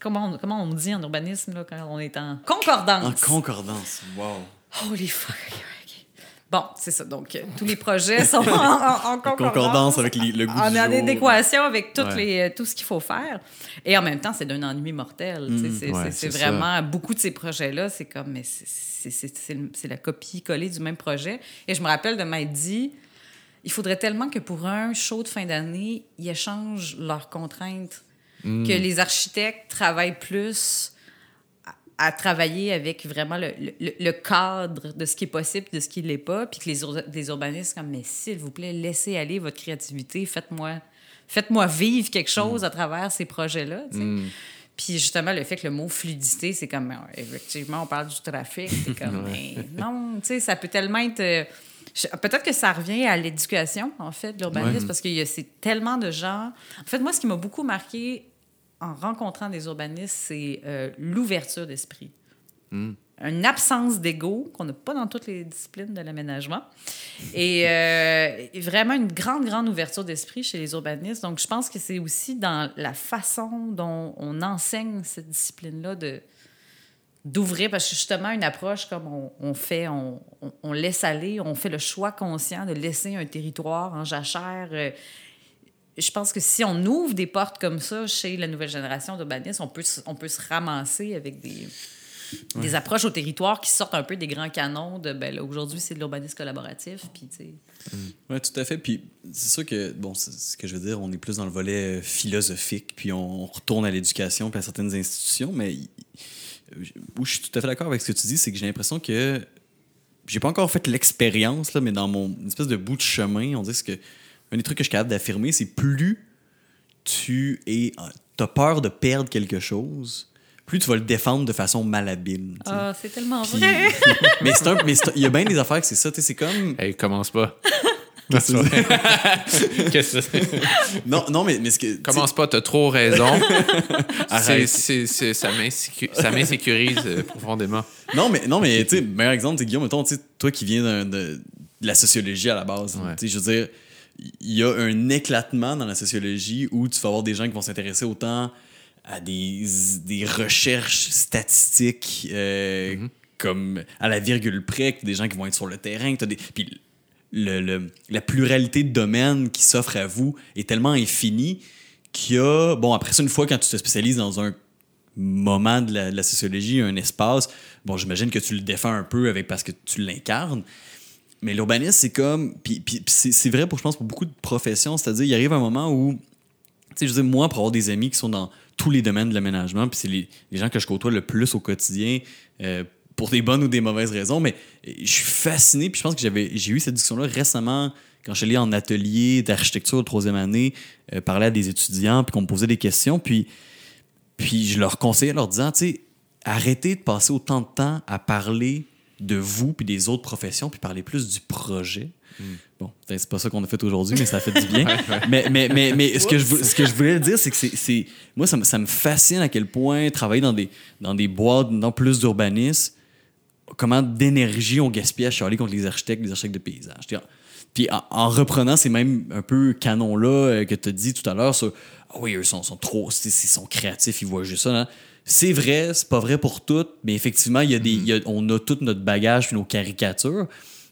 Comment on, comment on dit en urbanisme là, quand on est en concordance? En concordance. Wow. Holy fuck. Bon, c'est ça. Donc, euh, tous les projets sont en, en- en concordance. Concordance avec les- le goût En du jour. adéquation avec toutes Ouais. les, tout ce qu'il faut faire. Et en même temps, c'est d'un ennui mortel. sais, c'est ouais, ça. vraiment... Beaucoup de ces projets-là, c'est comme... mais c'est- la copie-collée du même projet. Et je me rappelle de m'être dit... Il faudrait tellement que pour un show de fin d'année, ils échangent leurs contraintes. Mm. Que les architectes travaillent plus à, travailler avec vraiment le, le- le cadre de ce qui est possible, de ce qui ne l'est pas, puis que les, ur- les urbanistes, comme, mais s'il vous plaît, laissez aller votre créativité, faites-moi faites-moi vivre quelque chose à travers ces projets-là. sais. Puis justement, le fait que le mot fluidité, c'est comme, euh, effectivement, on parle du trafic, c'est [laughs] comme, mais non, tu sais, ça peut tellement être. euh, Peut-être que ça revient à l'éducation, en fait, de l'urbanisme, Ouais. parce que c'est tellement de gens. En fait, moi, ce qui m'a beaucoup marqué en rencontrant des urbanistes, c'est euh, l'ouverture d'esprit. Une absence d'ego qu'on n'a pas dans toutes les disciplines de l'aménagement. Et euh, et vraiment une grande, grande ouverture d'esprit chez les urbanistes. Donc, je pense que c'est aussi dans la façon dont on enseigne cette discipline-là de d'ouvrir, parce que justement, une approche comme on, on fait, on, on- on laisse aller, on fait le choix conscient de laisser un territoire en jachère. euh, je pense que si on ouvre des portes comme ça chez la nouvelle génération d'urbanistes, on peut, se- on peut se ramasser avec des, des approches au territoire qui sortent un peu des grands canons de ben, aujourd'hui, c'est de l'urbanisme collaboratif. Puis, sais, Oui, tout à fait. Puis c'est sûr que, bon, c'est ce que je veux dire, on est plus dans le volet euh, philosophique, puis on retourne à l'éducation, puis à certaines institutions, mais où je suis tout à fait d'accord avec ce que tu dis, c'est que j'ai l'impression que j'ai pas encore fait l'expérience, là, mais dans mon espèce de bout de chemin, on dit que un des trucs que je suis capable d'affirmer, c'est plus tu es, as peur de perdre quelque chose, plus tu vas le défendre de façon malhabile. ah, c'est tellement Puis- vrai. [laughs] mais c'est un, mais il y a bien des affaires que c'est ça, tu sais, c'est comme [laughs] Hey, commence pas. [laughs] Qu'est-ce que c'est? non, non, mais, mais ce que Commence pas, t'as trop raison. C'est- Arrête. c'est- c'est- ça m'insécu- ça m'insécurise euh, profondément. Non, mais, non, mais tu sais, meilleur exemple, c'est Guillaume, mettons, tu sais, toi qui viens d'un- de, de la sociologie à la base, Ouais. tu sais, je veux dire, il y a un éclatement dans la sociologie où tu vas avoir des gens qui vont s'intéresser autant à des, des recherches statistiques euh, comme à la virgule près, que des gens qui vont être sur le terrain, que t'as des, puis le, le- la pluralité de domaines qui s'offre à vous est tellement infinie qu'il y a, bon, après ça, une fois quand tu te spécialises dans un moment de la, de la sociologie, un espace, bon, j'imagine que tu le défends un peu avec parce que tu l'incarnes, mais l'urbanisme, c'est comme, puis, c'est vrai je pense, pour beaucoup de professions, c'est-à-dire, il arrive un moment où, tu sais, je veux dire, moi, pour avoir des amis qui sont dans tous les domaines de l'aménagement, puis c'est les, gens que je côtoie le plus au quotidien, euh, pour des bonnes ou des mauvaises raisons, mais euh, je suis fasciné, puis je pense que j'avais, j'ai eu cette discussion-là récemment quand je suis allé en atelier d'architecture troisième année, euh, parler à des étudiants, puis qu'on me posait des questions, puis, puis je leur conseillais en leur disant, tu sais, arrêtez de passer autant de temps à parler de vous puis des autres professions, puis parler plus du projet. Bon, ben, c'est pas ça qu'on a fait aujourd'hui, mais ça fait du bien. [laughs] mais mais, mais, mais ce, que je, ce que je voulais dire, c'est que c'est- c'est. Moi, ça, me- ça me fascine à quel point travailler dans des, dans des boîtes, dans plus d'urbanisme, comment d'énergie on gaspillait à Charlie contre les architectes, les architectes de paysage. Puis en, en, reprenant ces mêmes un peu canons-là euh, que tu as dit tout à l'heure, sur ah oui, eux sont, sont trop, ils sont créatifs, ils voient juste ça. C'est vrai, c'est pas vrai pour tout, mais effectivement, il y a des, il y a, on a tout notre bagage nos caricatures,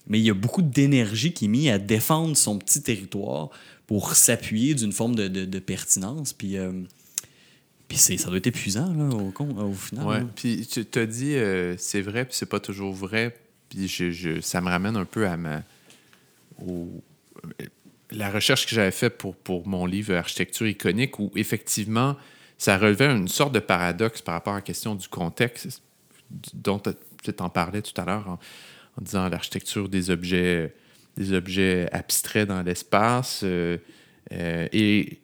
mais il y a beaucoup d'énergie qui est mise à défendre son petit territoire pour s'appuyer d'une forme de, de, de, pertinence. Puis, euh, puis ça doit être épuisant là, au, au final. Ouais. Puis tu t'as dit, euh, c'est vrai, puis c'est pas toujours vrai. Puis je, je, ça me ramène un peu à ma. Au, la recherche que j'avais faite pour, pour mon livre Architecture iconique, où effectivement, ça relevait une sorte de paradoxe par rapport à la question du contexte, dont tu en parlais tout à l'heure en, disant l'architecture des objets, des objets abstraits dans l'espace. Euh, euh, et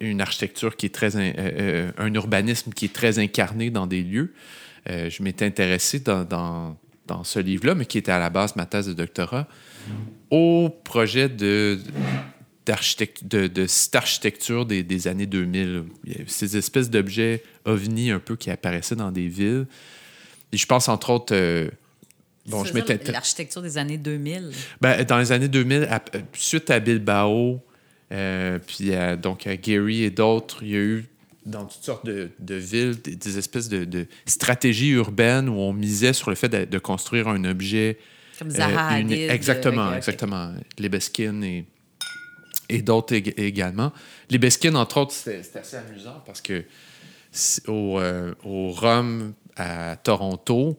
une architecture qui est très. Euh, un urbanisme qui est très incarné dans des lieux. Je m'étais intéressé dans, dans, dans ce livre-là, mais qui était à la base ma thèse de doctorat, au projet de, de, de cette architecture des, des, années 2000. Ces espèces d'objets ovnis un peu qui apparaissaient dans des villes. Et je pense entre autres. Euh, bon, je m'étais. L'architecture des années 2000. Ben, dans les années 2000, à, suite à Bilbao, euh, puis à, donc à Gary et d'autres, il y a eu dans toutes sortes de, de villes des, des espèces de, de, stratégies urbaines où on misait sur le fait de, de construire un objet. Comme Zaha euh, une, Exactement, exactement. Lebeskin et, et d'autres également. Lebeskin, entre autres, c'était assez amusant parce que au, euh, au Rhum, à Toronto,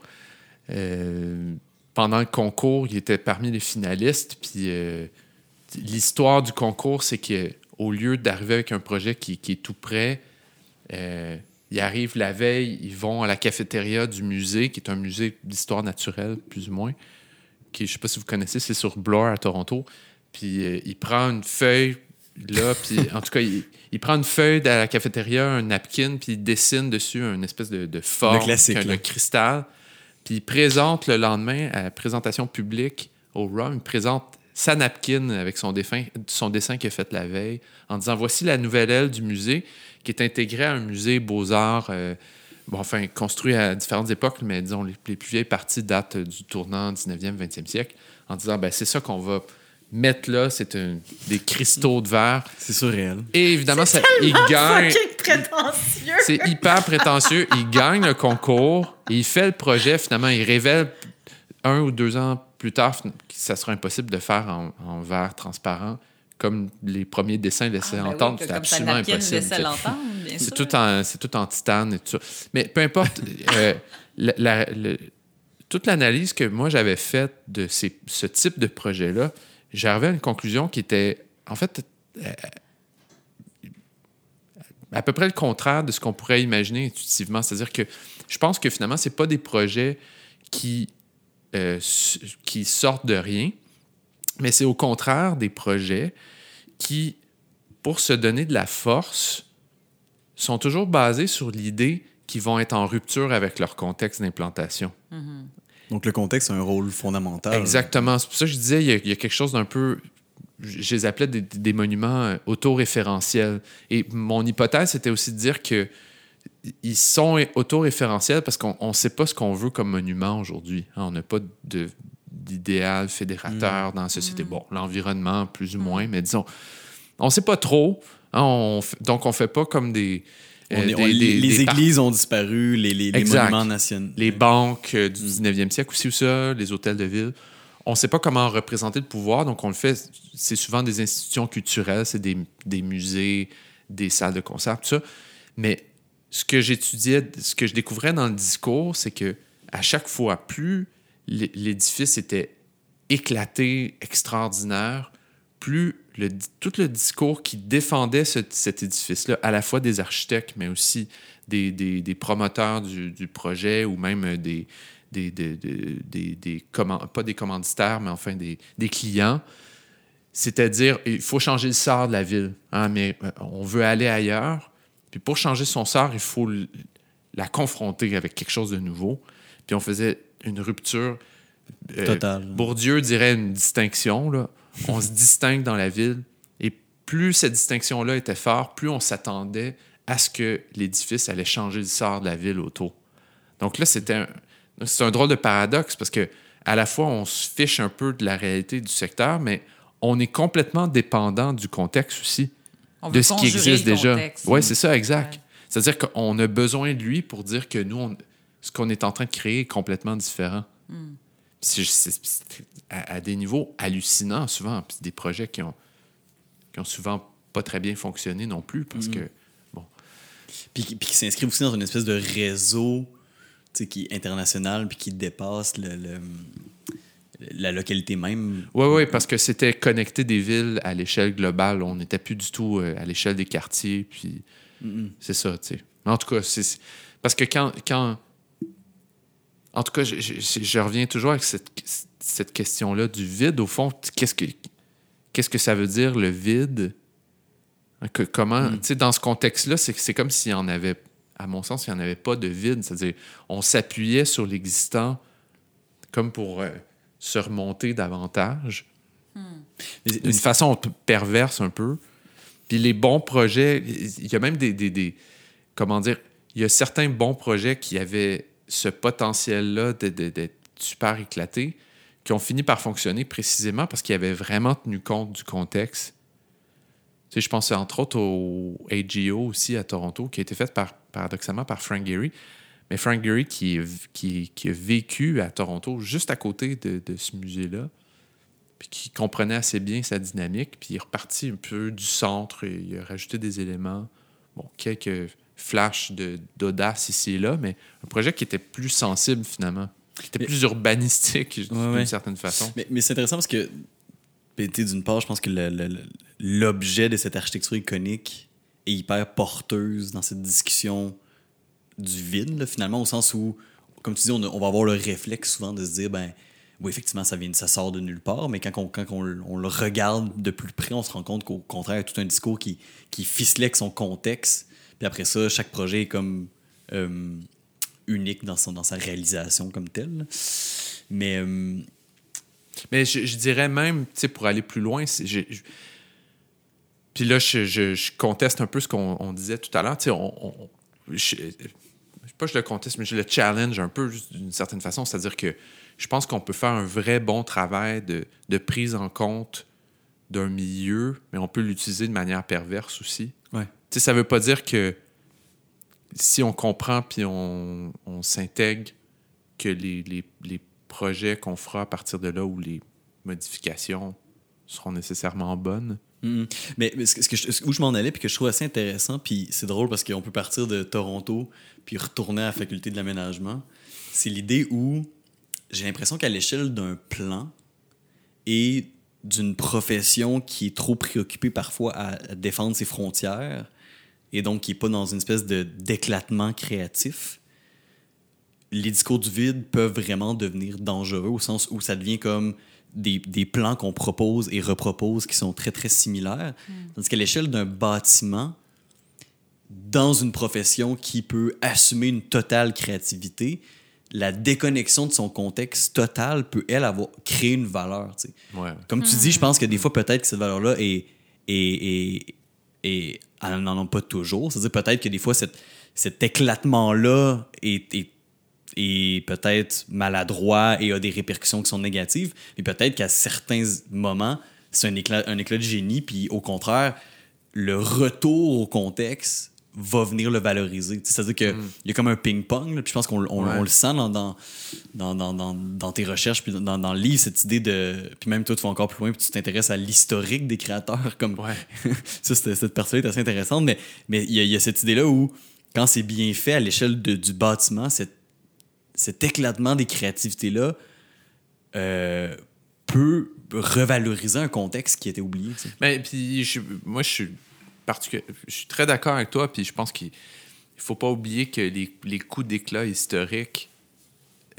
euh, pendant le concours, il était parmi les finalistes. Puis euh, l'histoire du concours, c'est qu'au lieu d'arriver avec un projet qui, qui, est tout prêt, ils arrivent la veille, ils vont à la cafétéria du musée, qui est un musée d'histoire naturelle, plus ou moins. Qui, je ne sais pas si vous connaissez, c'est sur Bloor à Toronto. Puis euh, il prend une feuille, là, puis [laughs] en tout cas, il, il, prend une feuille de la cafétéria, un napkin, puis il dessine dessus une espèce de, de forme, le un cristal. Puis il présente le lendemain, à la présentation publique au RUM, il présente sa napkin avec son, défunt, son dessin qu'il a fait la veille, en disant voici la nouvelle aile du musée qui est intégrée à un musée beaux-arts, euh, bon, enfin, construit à différentes époques, mais disons, les, les, plus vieilles parties datent du tournant 19e, 20e siècle, en disant ben, c'est ça qu'on va mettre là, c'est des cristaux de verre. C'est surréel. Et évidemment, ça, il gagne. prétentieux. C'est hyper prétentieux. il gagne le concours, il fait le projet, finalement, il révèle un ou deux ans plus tard que ça sera impossible de faire en, en verre transparent comme les premiers dessins laissaient ah, ben entendre, oui, c'est absolument impossible. C'est tout, en, tout en titane et tout ça. Mais peu importe, euh, la, la, la, toute l'analyse que moi j'avais faite de ces, ce type de projet-là, j'arrivais à une conclusion qui était, en fait, euh, à peu près le contraire de ce qu'on pourrait imaginer intuitivement. C'est-à-dire que je pense que finalement, ce pas des projets qui, euh, qui sortent de rien, mais c'est au contraire des projets qui, pour se donner de la force, sont toujours basés sur l'idée qu'ils vont être en rupture avec leur contexte d'implantation. Mm -hmm. Donc le contexte a un rôle fondamental. Exactement. C'est pour ça que je disais, il y a, il y a quelque chose d'un peu je les appelais des, des monuments autoréférentiels. Et mon hypothèse, c'était aussi de dire que ils sont autoréférentiels parce qu'on ne sait pas ce qu'on veut comme monument aujourd'hui. On n'a pas d'idéal fédérateur mmh. dans la société. Mmh. Bon, l'environnement, plus ou moins, mais disons, on ne sait pas trop. Hein, on, donc, on ne fait pas comme des. On est, on, des, les, églises ont disparu, les, les, les monuments nationaux. Les banques euh, du 19e siècle aussi, ou ça, les hôtels de ville on ne sait pas comment représenter le pouvoir, donc on le fait, c'est souvent des institutions culturelles, c'est des, des, musées, des salles de concert, tout ça. Mais ce que j'étudiais, ce que je découvrais dans le discours, c'est que à chaque fois, plus l'édifice était éclaté, extraordinaire, plus le, tout le discours qui défendait ce, cet édifice-là, à la fois des architectes, mais aussi des, des, des promoteurs du, du, projet ou même des, des, pas des commanditaires, mais enfin des, clients. C'est-à-dire, il faut changer le sort de la ville, hein, mais on veut aller ailleurs. Puis pour changer son sort, il faut la confronter avec quelque chose de nouveau. Puis on faisait une rupture. Euh, Totale. Bourdieu dirait une distinction. Là. On se distingue dans la ville. Et plus cette distinction-là était forte, plus on s'attendait à ce que l'édifice allait changer le sort de la ville autour. Donc là, c'était un, c'est un drôle de paradoxe parce que à la fois, on se fiche un peu de la réalité du secteur, mais on est complètement dépendant du contexte aussi, On de ce qui existe déjà. Oui, c'est ça, exact. Ouais. C'est-à-dire qu'on a besoin de lui pour dire que nous, on- ce qu'on est en train de créer est complètement différent. Hmm. À, à des niveaux hallucinants, souvent. Puis des projets qui ont, qui ont souvent pas très bien fonctionné non plus, parce Hmm. que, bon, Puis, qui- puis qui s'inscrivent aussi dans une espèce de réseau tu sais, qui est international puis qui dépasse le, le- la localité même. Oui, oui, parce que c'était connecter des villes à l'échelle globale. On n'était plus du tout euh, à l'échelle des quartiers. Puis c'est ça, tu sais. En tout cas, c'est- parce que quand, quand en tout cas, je, je- je- je reviens toujours avec cette, cette question-là du vide. Au fond, qu'est-ce que qu'est-ce que ça veut dire le vide? Que, Comment, tu sais, dans ce contexte-là, c'est c'est comme s'il y en avait, à mon sens, il n'y en avait pas de vide. C'est-à-dire, on s'appuyait sur l'existant comme pour euh, se remonter davantage mais d'une façon perverse un peu. Puis les bons projets, il y a même des, des- des- comment dire, il y a certains bons projets qui avaient ce potentiel-là d'être super éclatés, qui ont fini par fonctionner précisément parce qu'ils avaient vraiment tenu compte du contexte. Tu sais, je pense entre autres au AGO aussi à Toronto, qui a été fait par, paradoxalement par Frank Gehry. Mais Frank Gehry qui, qui a vécu à Toronto, juste à côté de, de ce musée-là, puis qui comprenait assez bien sa dynamique, puis il est reparti un peu du centre, et il a rajouté des éléments, bon, quelques flashs de- d'audace ici et là, mais un projet qui était plus sensible finalement, qui était Mais- plus urbanistique d'une Ouais, certaine façon. Mais, mais c'est intéressant parce que, ben, d'une part, je pense que l'objet de cette architecture iconique est hyper porteuse dans cette discussion du vide, là, finalement, au sens où, comme tu dis, on, a- on va avoir le réflexe souvent de se dire, ben, oui, effectivement, ça, vient, ça sort de nulle part, mais quand, on, quand on, on le regarde de plus près, on se rend compte qu'au contraire, il y a tout un discours qui, qui ficelait avec son contexte. Puis après ça, chaque projet est comme euh, unique dans, son, dans sa réalisation comme telle. Mais. euh, Mais je, dirais même, pour aller plus loin, je- puis là, je, conteste un peu ce qu'on on disait tout à l'heure. On, on- je, pas je le conteste, mais je le challenge un peu d'une certaine façon. C'est-à-dire que je pense qu'on peut faire un vrai bon travail de, de prise en compte d'un milieu, mais on peut l'utiliser de manière perverse aussi. Sais, ça veut pas dire que si on comprend puis on, on s'intègre que les, les- les projets qu'on fera à partir de là ou les modifications seront nécessairement bonnes. Mhm. Mais, mais ce que, je- où je m'en allais, puis que je trouve assez intéressant, puis c'est drôle parce qu'on peut partir de Toronto, puis retourner à la faculté de l'aménagement, c'est l'idée où j'ai l'impression qu'à l'échelle d'un plan et d'une profession qui est trop préoccupée parfois à défendre ses frontières, et donc qui n'est pas dans une espèce de d'éclatement créatif, les discours du vide peuvent vraiment devenir dangereux au sens où ça devient comme des, des plans qu'on propose et repropose qui sont très, très similaires. Tandis qu'à l'échelle d'un bâtiment, dans une profession qui peut assumer une totale créativité, la déconnexion de son contexte total peut, elle, avoir créé une valeur. Ouais. Comme tu dis, je pense que des fois, peut-être que cette valeur-là est, est, est, est- elle n'en a pas toujours. C'est-à-dire peut-être que des fois, cet éclatement-là est, est, est peut-être maladroit et a des répercussions qui sont négatives, mais peut-être qu'à certains moments, c'est un éclat, un éclat de génie, puis au contraire, le retour au contexte va venir le valoriser. C'est-à-dire qu'il y a comme un ping-pong, puis je pense qu'on on- Ouais. on le sent dans, dans, dans, dans, tes recherches, puis dans, dans le livre, cette idée de... Puis même toi, tu vas encore plus loin, puis tu t'intéresses à l'historique des créateurs, comme... Ouais. [laughs] ça, cette partie-là est assez intéressante, mais mais il y, a- y a cette idée-là où, quand c'est bien fait à l'échelle de- du bâtiment, cette- cet éclatement des créativités-là euh, peut revaloriser un contexte qui était oublié. tu sais. Mais puis, je- moi, je suis, je suis très d'accord avec toi, puis je pense qu'il ne faut pas oublier que les, les coups d'éclat historiques,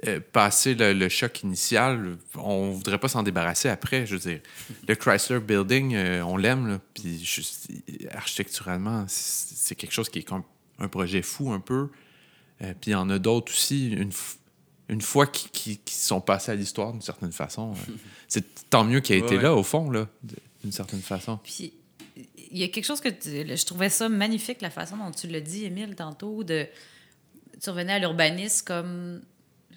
euh, passé le, le choc initial, on voudrait pas s'en débarrasser après. Je veux dire, le Chrysler Building, euh, on l'aime, puis architecturalement, c'est quelque chose qui est comme un projet fou un peu. Euh, puis il y en a d'autres aussi, une, fois qui, qui- qui sont passés à l'histoire d'une certaine façon. euh, [laughs] c'est tant mieux qu'il ait Ouais, été ouais. là, au fond, là, d'une certaine façon. Puis, il y a quelque chose que tu- je trouvais ça magnifique, la façon dont tu l'as dit, Émile, tantôt, de. Tu revenais à l'urbanisme comme.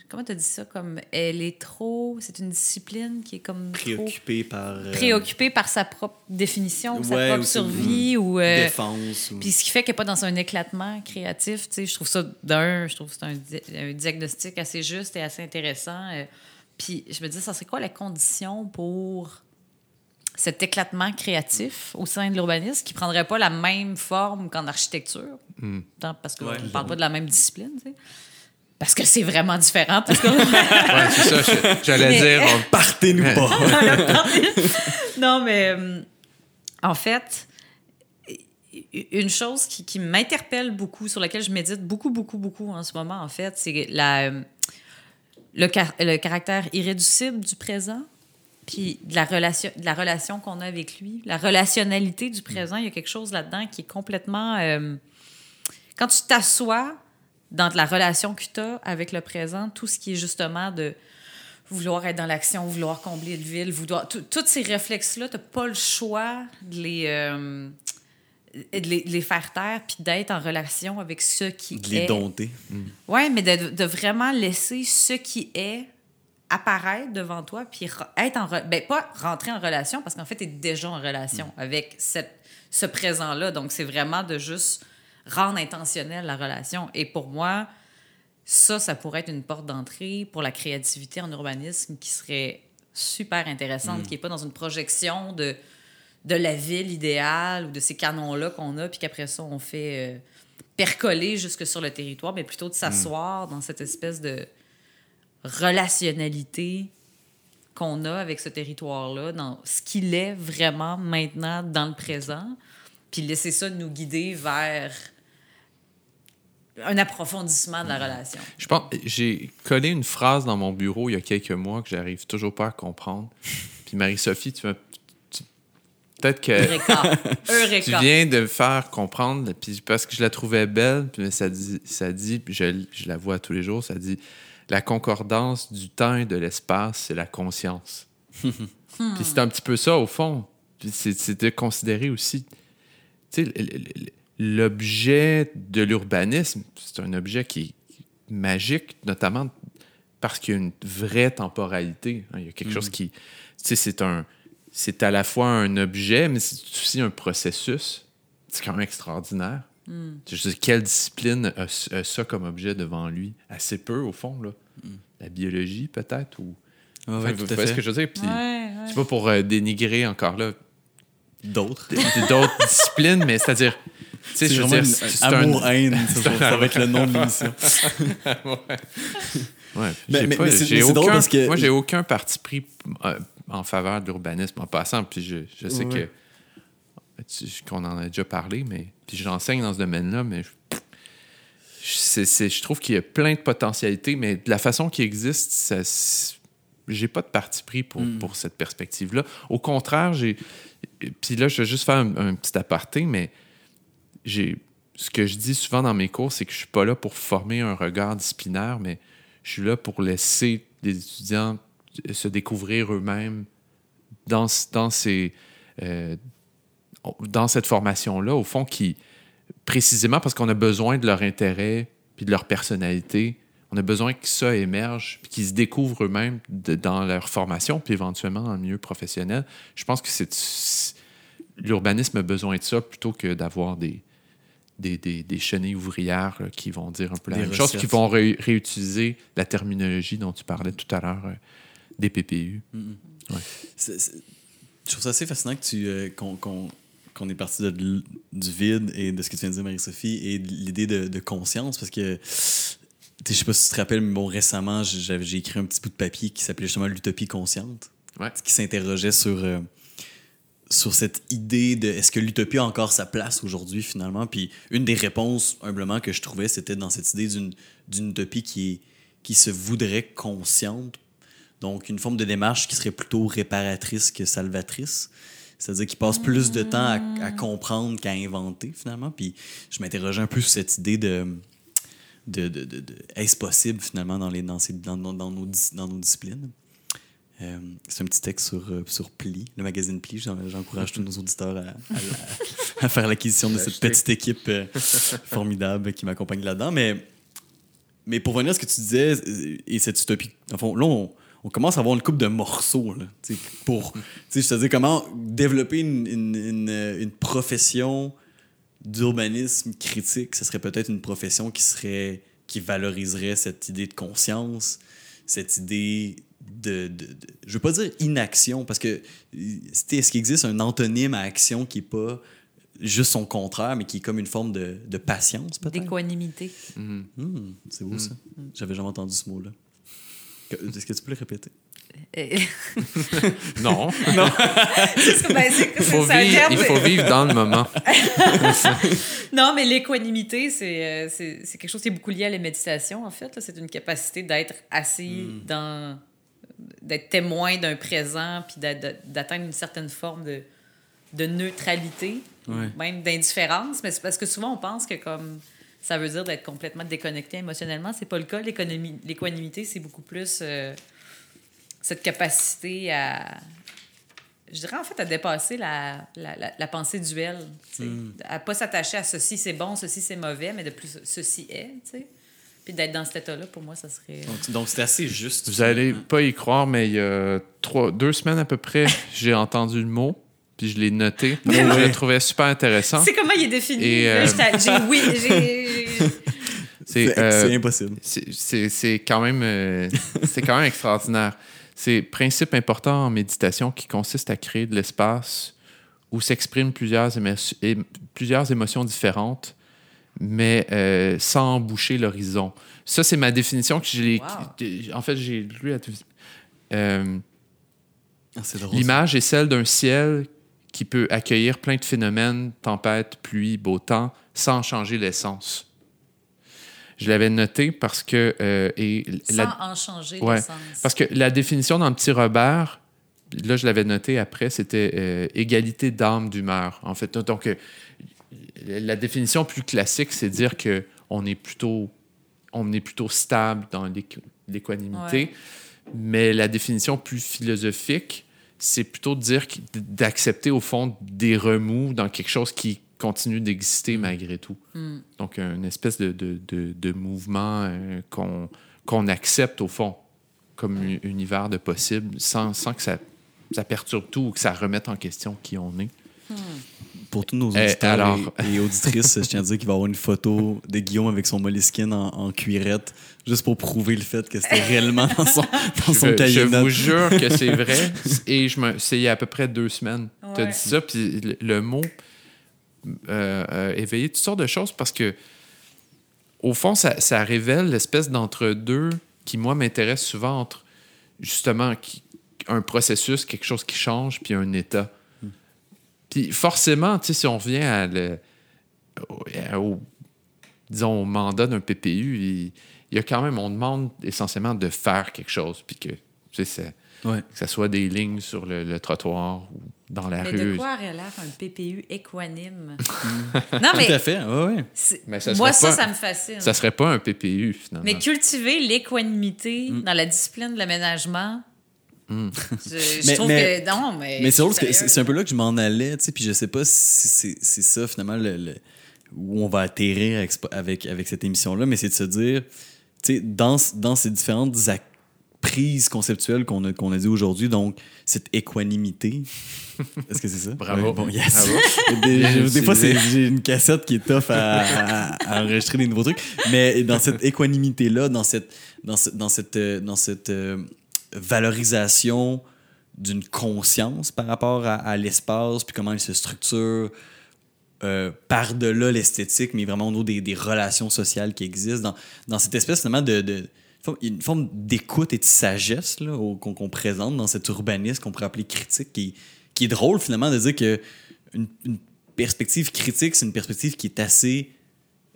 comment tu dit ça? Comme elle est trop. C'est une discipline qui est comme. Préoccupée par. euh, Préoccupée par sa propre définition, sa propre survie. Ou, euh, défense. ou- Puis ce qui fait qu'elle n'est pas dans un éclatement créatif, tu sais, je trouve ça d'un, je trouve que c'est un diagnostic assez juste et assez intéressant. euh, puis je me dis, ça serait quoi la condition pour cet éclatement créatif au sein de l'urbanisme qui prendrait pas la même forme qu'en architecture, Tant parce qu'on Ouais. ne parle pas de la même discipline, tu sais. Parce que c'est vraiment différent. Parce que... Ouais, c'est ça. J'allais Mais- dire. [laughs] on- Partez-nous pas! non, mais euh, en fait, une chose qui, qui m'interpelle beaucoup, sur laquelle je médite beaucoup, beaucoup, beaucoup en ce moment, en fait, c'est la, euh, le, car- le caractère irréducible du présent, puis de la relation, de la relation qu'on a avec lui, la relationnalité du présent. Il y a quelque chose là-dedans qui est complètement. euh, quand tu t'assois dans la relation que tu as avec le présent, tout ce qui est justement de vouloir être dans l'action, vouloir combler le vide, vouloir... Tous ces réflexes-là, tu n'as pas le choix de les, euh, de les, de les faire taire puis d'être en relation avec ce qui De les est. dompter. Oui, mais de, de vraiment laisser ce qui est apparaître devant toi, puis re- être en... re- Ben, pas rentrer en relation, parce qu'en fait, tu es déjà en relation avec cette, ce présent-là. Donc, c'est vraiment de juste rendre intentionnelle la relation. Et pour moi, ça, ça pourrait être une porte d'entrée pour la créativité en urbanisme qui serait super intéressante, qui n'est pas dans une projection de, de la ville idéale ou de ces canons-là qu'on a, puis qu'après ça, on fait euh, percoler jusque sur le territoire, mais plutôt de s'asseoir dans cette espèce de relationnalité qu'on a avec ce territoire-là, dans ce qu'il est vraiment maintenant dans le présent, puis laisser ça nous guider vers un approfondissement de la relation. Je pense, j'ai collé une phrase dans mon bureau il y a quelques mois que j'arrive toujours pas à comprendre. [laughs] Puis Marie-Sophie, tu Peut-être que Eureka! [laughs] tu viens de me faire comprendre, puis parce que je la trouvais belle, puis ça dit, ça dit puis je, je la vois tous les jours, ça dit la concordance du temps et de l'espace, c'est la conscience. [laughs] puis c'est un petit peu ça, au fond. Puis c'est de considérer aussi, l'objet de l'urbanisme, c'est un objet qui est magique, notamment parce qu'il y a une vraie temporalité. hein. Il y a quelque chose qui, tu sais, c'est un, c'est à la fois un objet, mais c'est aussi un processus. C'est quand même extraordinaire. Je sais quelle discipline a, a ça comme objet devant lui? Assez peu, au fond, là. La biologie, peut-être, ou... Ah Enfin, ouais, vous tout à voyez ce que je veux dire? Puis, Ouais, ouais. C'est pas pour euh, dénigrer encore là D'autres. d'autres [laughs] disciplines, mais c'est-à-dire... Tu sais, C'est je veux vraiment dire, une- c'est c'est un... amour-haine, ça, va- [laughs] ça va être le nom de l'émission. [laughs] Ouais. Mais- J'ai mais- c'est- drôle aucun- parce que- Moi, j'ai aucun parti pris euh, en faveur de l'urbanisme en passant. Puis je, je sais Ouais. que qu'on en a déjà parlé, mais puis j'enseigne dans ce domaine-là, mais je, je- c'est- c'est- je trouve qu'il y a plein de potentialités, mais de la façon qui existe, ça, j'ai pas de parti pris pour, Hmm. pour cette perspective-là. Au contraire, j'ai. Puis là, je vais juste faire un, un petit aparté, mais j'ai. Ce que je dis souvent dans mes cours, c'est que je suis pas là pour former un regard disciplinaire, mais je suis là pour laisser les étudiants se découvrir eux-mêmes dans, dans, ces, euh, dans cette formation-là, au fond, qui, précisément parce qu'on a besoin de leur intérêt puis de leur personnalité, on a besoin que ça émerge puis qu'ils se découvrent eux-mêmes dans leur formation puis éventuellement dans le milieu professionnel. Je pense que c'est l'urbanisme a besoin de ça plutôt que d'avoir des, des, des, des chenilles ouvrières là, qui vont dire un peu la Des même chose, qui vont ré- réutiliser la terminologie dont tu parlais tout à l'heure euh, des PPU. Je trouve ça assez fascinant que tu, euh, qu'on, qu'on est parti de du vide et de ce que tu viens de dire, Marie-Sophie, et l'idée de, de conscience, parce que, je sais pas si tu te rappelles, mais bon, récemment, j'ai écrit un petit bout de papier qui s'appelait justement L'utopie consciente, Ouais. qui s'interrogeait sur, euh, sur cette idée de est-ce que l'utopie a encore sa place aujourd'hui, finalement? Puis une des réponses, humblement, que je trouvais, c'était dans cette idée d'une, utopie qui, qui se voudrait consciente, donc, une forme de démarche qui serait plutôt réparatrice que salvatrice. C'est-à-dire qu'il passe plus de temps à, à comprendre qu'à inventer, finalement. Puis, je m'interrogeais un peu sur cette idée de. de, de, de- de- est-ce possible, finalement, dans, les, dans, ces- dans, dans- dans nos, dans nos disciplines? Euh, c'est un petit texte sur, euh, sur Pli, le magazine Pli. J'en- J'encourage tous nos auditeurs à, à la- à faire l'acquisition de [laughs] cette petite équipe euh, formidable qui m'accompagne là-dedans. Mais mais pour venir à ce que tu disais, et cette utopie, dans le fond, là, on, on commence à avoir une coupe de morceaux, là, pour, tu sais, je te dis comment développer une, une, une, une profession d'urbanisme critique, ce serait peut-être une profession qui serait, qui valoriserait cette idée de conscience, cette idée de, de, de- je veux pas dire inaction, parce que euh, c'était ce qui existe un antonyme à action qui est pas juste son contraire, mais qui est comme une forme de, de patience, peut-être? D'équanimité. Hmm, c'est beau ça. J'avais jamais entendu ce mot-là. Est-ce que tu peux le répéter? [laughs] [laughs] Non. c'est- ben, Il faut, vivre, il faut vivre dans le moment. [laughs] Non, mais l'équanimité, c'est euh, c'est c'est quelque chose qui est beaucoup lié à la méditation, en fait. là. C'est une capacité d'être assis dans. d'être témoin d'un présent, puis d'atteindre une certaine forme de, de neutralité, Ouais. même d'indifférence. Mais c'est parce que souvent, on pense que comme ça veut dire d'être complètement déconnecté émotionnellement. C'est pas le cas. L'équanimité, c'est beaucoup plus euh, cette capacité à. Je dirais en fait à dépasser la, la, la, la pensée duelle. tu sais. À pas s'attacher à ceci c'est bon, ceci c'est mauvais, mais de plus ceci est. tu sais. Puis d'être dans cet état-là, pour moi, ça serait. Donc, donc c'est assez juste. Vous allez pas y croire, mais il y a trois, deux semaines à peu près, j'ai entendu le mot, puis je l'ai noté, parce que je le trouvais super intéressant. C'est comment il est défini? Et, euh, J'ai [laughs] oui, j'ai. C'est C'est euh, c'est impossible. c'est- quand même euh, c'est quand même extraordinaire. C'est principe important en méditation qui consiste à créer de l'espace où s'expriment plusieurs, émo- é- plusieurs émotions différentes, mais euh, sans emboucher l'horizon. Ça, c'est ma définition que j'ai. Wow. En fait, j'ai lu à euh, Ah. L'image est celle d'un ciel qui peut accueillir plein de phénomènes, tempêtes, pluie, beau temps, sans changer l'essence. Je l'avais noté parce que... euh, et Sans la- en changer Ouais. le sens. parce que la définition dans le petit Robert, là, je l'avais noté après, c'était euh, égalité d'âme, d'humeur. En fait, donc, euh, la définition plus classique, c'est dire que on est plutôt, on est plutôt stable dans l'équ- l'équanimité. Ouais. Mais la définition plus philosophique, c'est plutôt de dire d'accepter au fond des remous dans quelque chose qui continue d'exister malgré tout. Hmm. Donc, une espèce de, de, de- de mouvement euh, qu'on accepte au fond comme un univers de possible sans, sans que ça, ça perturbe tout ou que ça remette en question qui on est. Pour tous nos Eh, auditeurs alors- et, [laughs] et auditrices, je tiens à dire qu'il va y avoir une photo de Guillaume avec son moleskine en, en cuirette, juste pour prouver le fait que c'était [laughs] réellement dans son, dans son Je, cahier je vous jure que c'est vrai. [laughs] Et je me, c'est il y a à peu près deux semaines. Tu as Ouais. dit ça, puis le, le mot euh, euh, éveillé toutes sortes de choses parce que, au fond, ça, ça révèle l'espèce d'entre-deux qui, moi, m'intéresse souvent entre, justement, qui- un processus, quelque chose qui change, puis un état. Puis forcément, tu sais, si on revient à le, au, au- disons, au mandat d'un PPU, il, il y a quand même, on demande essentiellement de faire quelque chose, puis que, tu sais, ça- Ouais. que ça soit des lignes sur le, le trottoir ou dans la Mais rue. de quoi aurait l'air un PPU équanime? [laughs] non, mais. Tout à fait, Mais ça moi, ça, pas- ça me fascine. Ça serait pas un PPU, finalement. Mais cultiver l'équanimité Mm. dans la discipline de l'aménagement, [laughs] je, je Mais- trouve mais- que non, mais. Mais c'est drôle parce que sérieux, c'est c'est un peu là que je m'en allais, tu sais, puis je sais pas si c'est c'est ça finalement le, le- où on va atterrir avec, avec, avec cette émission-là, mais c'est de se dire, tu sais, dans, dans ces différentes prises conceptuelles qu'on a, qu'on a dit aujourd'hui, donc cette équanimité. [laughs] Est-ce que c'est ça? Bravo. Ouais, bon, yes. Bravo. [laughs] Des, des fois, j'ai une cassette qui est tough à, à- à enregistrer des nouveaux trucs. Mais dans cette équanimité-là, dans cette, dans ce- dans cette, euh, dans cette euh, valorisation d'une conscience par rapport à, l'espace, puis comment il se structure euh, par-delà l'esthétique, mais vraiment au niveau des, relations sociales qui existent, dans, dans cette espèce finalement de... une forme d'écoute et de sagesse qu'on présente dans cet urbanisme qu'on pourrait appeler critique, qui, qui est drôle finalement de dire que une, perspective critique, c'est une perspective qui est assez.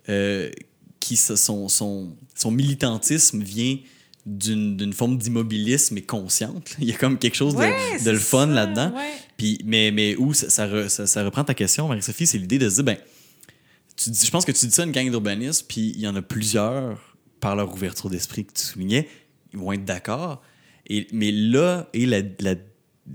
euh, qui son, son militantisme vient d'une forme d'immobilisme et consciente. Il y a comme quelque chose de- Ouais, de, le fun là-dedans. ouais. Puis, mais, mais où ça, ça, re- ça- ça reprend ta question, Marie-Sophie, c'est l'idée de se dire, ben, tu dis- je pense que tu dis ça à une gang d'urbanistes, puis il y en a plusieurs, par leur ouverture d'esprit que tu soulignais, ils vont être d'accord. Mais là est la, la-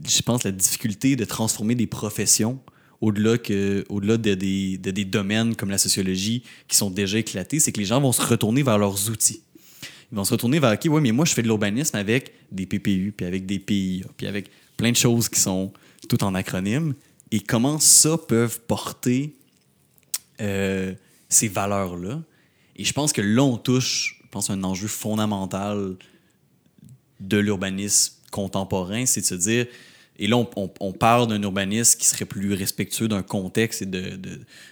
je pense, la difficulté de transformer des professions au-delà que au-delà de, de des domaines comme la sociologie qui sont déjà éclatés, c'est que les gens vont se retourner vers leurs outils. Ils vont se retourner vers, OK, ouais, mais moi, je fais de l'urbanisme avec des PPU, puis avec des PIA, puis avec plein de choses qui sont tout en acronyme. Et comment ça peuvent porter euh, ces valeurs-là? Et je pense que là, on touche, je pense, un enjeu fondamental de l'urbanisme contemporain, c'est de se dire, et là, on, on, parle d'un urbanisme qui serait plus respectueux d'un contexte et de,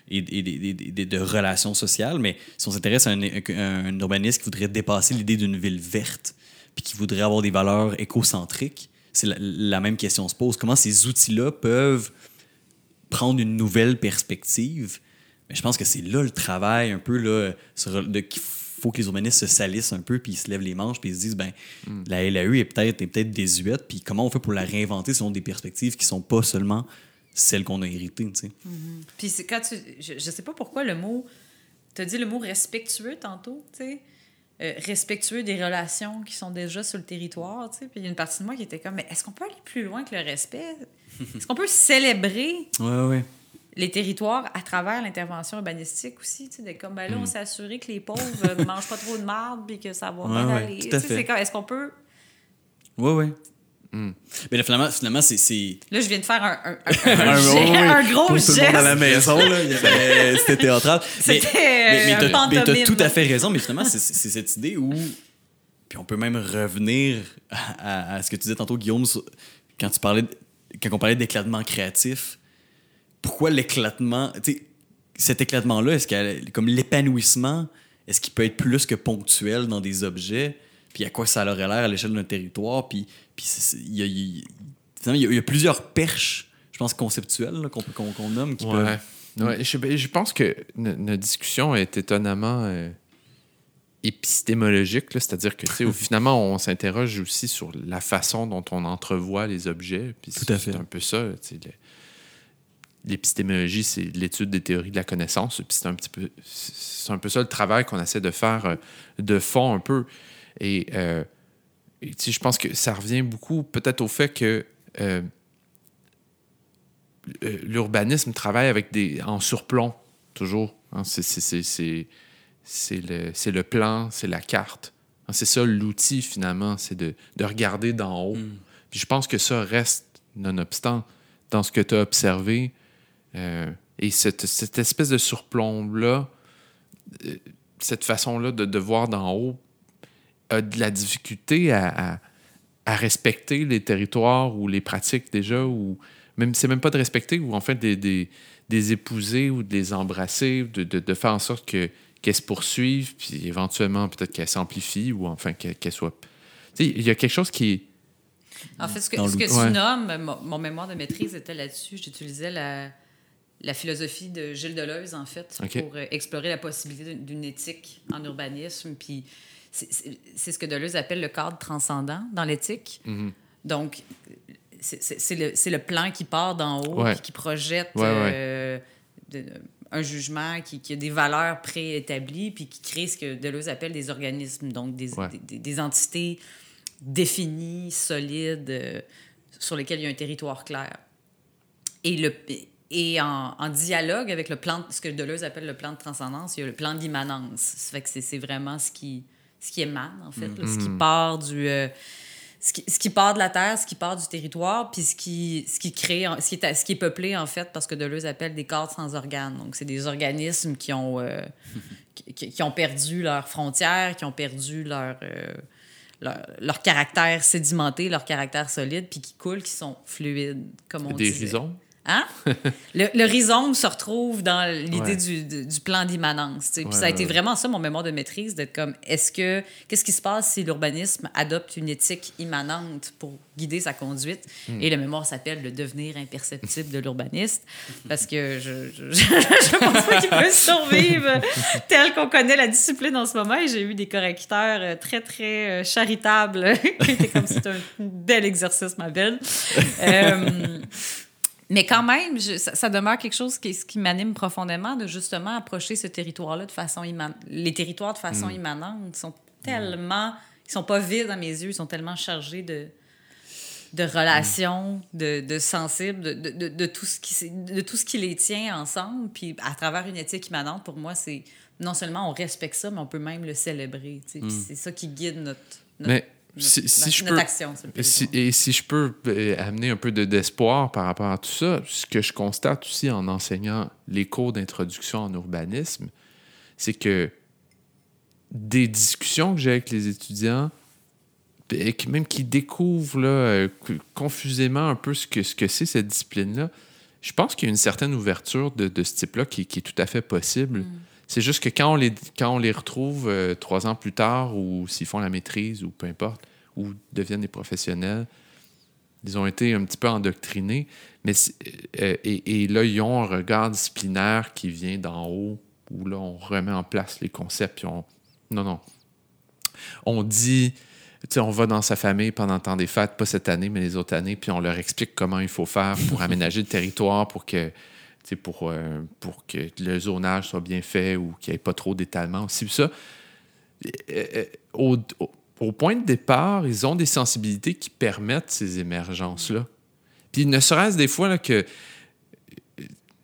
de, relations sociales, mais si on s'intéresse à un, un, urbanisme qui voudrait dépasser l'idée d'une ville verte, puis qui voudrait avoir des valeurs écocentriques, c'est la, même question se pose. Comment ces outils-là peuvent prendre une nouvelle perspective? Mais je pense que c'est là le travail un peu là, de qu'il faut que les urbanistes se salissent un peu, puis ils se lèvent les manches, puis ils se disent ben hmm. la LAU est peut-être est peut-être désuète, puis comment on fait pour la réinventer selon des perspectives qui sont pas seulement celles qu'on a héritées, tu sais? Mm-hmm. Puis quand tu je, je, sais pas pourquoi le mot tu as dit le mot respectueux tantôt, tu sais? Euh, respectueux des relations qui sont déjà sur le territoire, tu sais? Puis il y a une partie de moi qui était comme mais est-ce qu'on peut aller plus loin que le respect? Est-ce qu'on peut célébrer Ouais ouais les territoires à travers l'intervention urbanistique aussi, tu sais, de comme, ben là, on hmm. s'est assuré que les pauvres ne [laughs] mangent pas trop de marde puis que ça va bien aller. Est-ce qu'on peut... Oui, oui. Hmm. Mais là, finalement, finalement c'est, Là, je viens de faire un, un, un, [laughs] un gros geste. Tout le monde à la maison, là, [laughs] c'était théâtral. C'était mais, mais, tu as tout à fait raison, mais finalement, c'est, cette idée où... Puis on peut même revenir à, à, ce que tu disais tantôt, Guillaume, quand tu parlais... Quand on parlait d'éclatement créatif, pourquoi l'éclatement, cet éclatement-là, est-ce qu'il comme l'épanouissement, est-ce qu'il peut être plus que ponctuel dans des objets? Puis à quoi ça aurait l'air à l'échelle d'un territoire? Puis il y, y, a, plusieurs perches, je pense, conceptuelles qu'on nomme. Qui ouais. ouais je, pense que notre discussion est étonnamment euh, épistémologique, c'est-à-dire que [laughs] finalement, on s'interroge aussi sur la façon dont on entrevoit les objets. Tout à fait. C'est un peu ça l'épistémologie, c'est l'étude des théories de la connaissance. Puis c'est un petit peu, c'est un peu ça le travail qu'on essaie de faire euh, de fond un peu. Et, euh, je pense que ça revient beaucoup peut-être au fait que euh, l'urbanisme travaille avec des en surplomb toujours. Hein. c'est, le, le, plan, c'est la carte. Hein. c'est ça l'outil finalement, c'est de, de, regarder d'en haut. Mm. Puis je pense que ça reste, nonobstant, dans ce que tu as observé, euh, et cette, cette, espèce de surplomb-là, euh, cette façon-là de, de, voir d'en haut, a de la difficulté à, à, respecter les territoires ou les pratiques déjà, ou même c'est même pas de respecter, ou en fait des, des, des épouser ou de les embrasser, de, de, de faire en sorte que qu'elles se poursuivent, puis éventuellement peut-être qu'elles s'amplifient, ou enfin qu'elles qu soient... Il y a quelque chose qui est... En fait, ce que, ce que tu nommes, mon, mon, mémoire de maîtrise était là-dessus. J'utilisais la, la philosophie de Gilles Deleuze, en fait, pour euh, explorer la possibilité d'une éthique en urbanisme. Puis c'est ce que Deleuze appelle le cadre transcendant dans l'éthique. Mm-hmm. Donc, c'est le, le, plan qui part d'en haut, qui projette euh, un jugement, qui, qui, a des valeurs préétablies, puis qui crée ce que Deleuze appelle des organismes, donc des, des, des entités définies, solides, euh, sur lesquelles il y a un territoire clair. Et le, et en, dialogue avec le plan, ce que Deleuze appelle le plan de transcendance, il y a le plan d'immanence. Ça fait que c'est vraiment ce qui, ce qui émane, en fait, ce qui mm-hmm. part du... Euh, ce, qui, ce qui, part de la terre, ce qui part du territoire, puis ce qui, ce qui crée, ce qui, est, ce qui est peuplé, en fait, parce que Deleuze appelle des corps sans organes. Donc, c'est des organismes qui ont, euh, [laughs] qui, qui, ont perdu leurs frontières, qui ont perdu leur, euh, leur, leur, caractère sédimenté, leur caractère solide, puis qui coulent, qui sont fluides, comme on dit. Des rhizomes? Hein? [laughs] le, rhizome se retrouve dans l'idée du, du, plan d'immanence. Puis ça a été vraiment ça, mon mémoire de maîtrise, d'être comme, est-ce que, qu'est-ce qui se passe si l'urbanisme adopte une éthique immanente pour guider sa conduite? Hmm. Et le mémoire s'appelle Le devenir imperceptible de l'urbaniste, [laughs] parce que je, je, [laughs] je, pense pas qu'il peut survivre tel qu'on connaît la discipline en ce moment. Et j'ai eu des correcteurs euh, très, très euh, charitables qui étaient comme, c'est un bel exercice, ma belle. Euh, mais quand même, ça, demeure quelque chose qui, qui m'anime profondément de justement approcher ce territoire-là de façon immanente. Les territoires de façon mm. immanente sont tellement. Ils sont pas vides à mes yeux, ils sont tellement chargés de, de relations, de, de, sensibles, de, de, de, tout ce qui, de tout ce qui les tient ensemble. Puis à travers une éthique immanente, pour moi, c'est non seulement on respecte ça, mais on peut même le célébrer. Puis C'est ça qui guide notre, notre, Mais notre- si, si notre- je notre peux, action sur le si- territoire. et si je peux euh, amener un peu de- d'espoir par rapport à tout ça, ce que je constate aussi en enseignant les cours d'introduction en urbanisme, c'est que des discussions que j'ai avec les étudiants, et qui- même qui découvrent là, euh, confusément un peu ce que ce que c'est cette discipline-là, je pense qu'il y a une certaine ouverture de, de ce type-là qui, qui est tout à fait possible. C'est juste que quand on les, quand on les retrouve euh, trois ans plus tard, ou s'ils font la maîtrise, ou peu importe, ou deviennent des professionnels, ils ont été un petit peu endoctrinés. Mais c'est- euh, et, et là, ils ont un regard disciplinaire qui vient d'en haut, où là, on remet en place les concepts. Puis on... Non, non. On dit, tu sais, on va dans sa famille pendant le temps des fêtes, pas cette année, mais les autres années, puis on leur explique comment il faut faire pour [laughs] aménager le territoire, pour que, pour, euh, pour que le zonage soit bien fait ou qu'il n'y ait pas trop d'étalement aussi. Ça, euh, euh, au, au- point de départ, ils ont des sensibilités qui permettent ces émergences-là. Puis ne serait-ce des fois là, que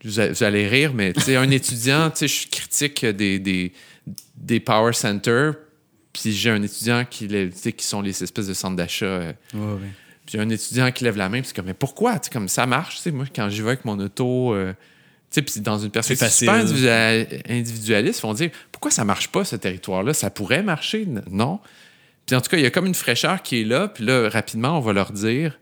vous allez rire, mais un [laughs] étudiant, je critique des, des, des power centers, puis j'ai un étudiant qui, qui sont les espèces de centres d'achat. euh, Ouais, ouais. Puis un étudiant qui lève la main, puis c'est comme, mais pourquoi? Tu sais, comme ça marche, tu sais, moi, quand j'y vais avec mon auto, euh, tu sais, puis dans une perspective super individual- individualiste, ils vont dire, pourquoi ça marche pas, ce territoire-là? Ça pourrait marcher? Non. Puis en tout cas, il y a comme une fraîcheur qui est là, puis là, rapidement, on va leur dire,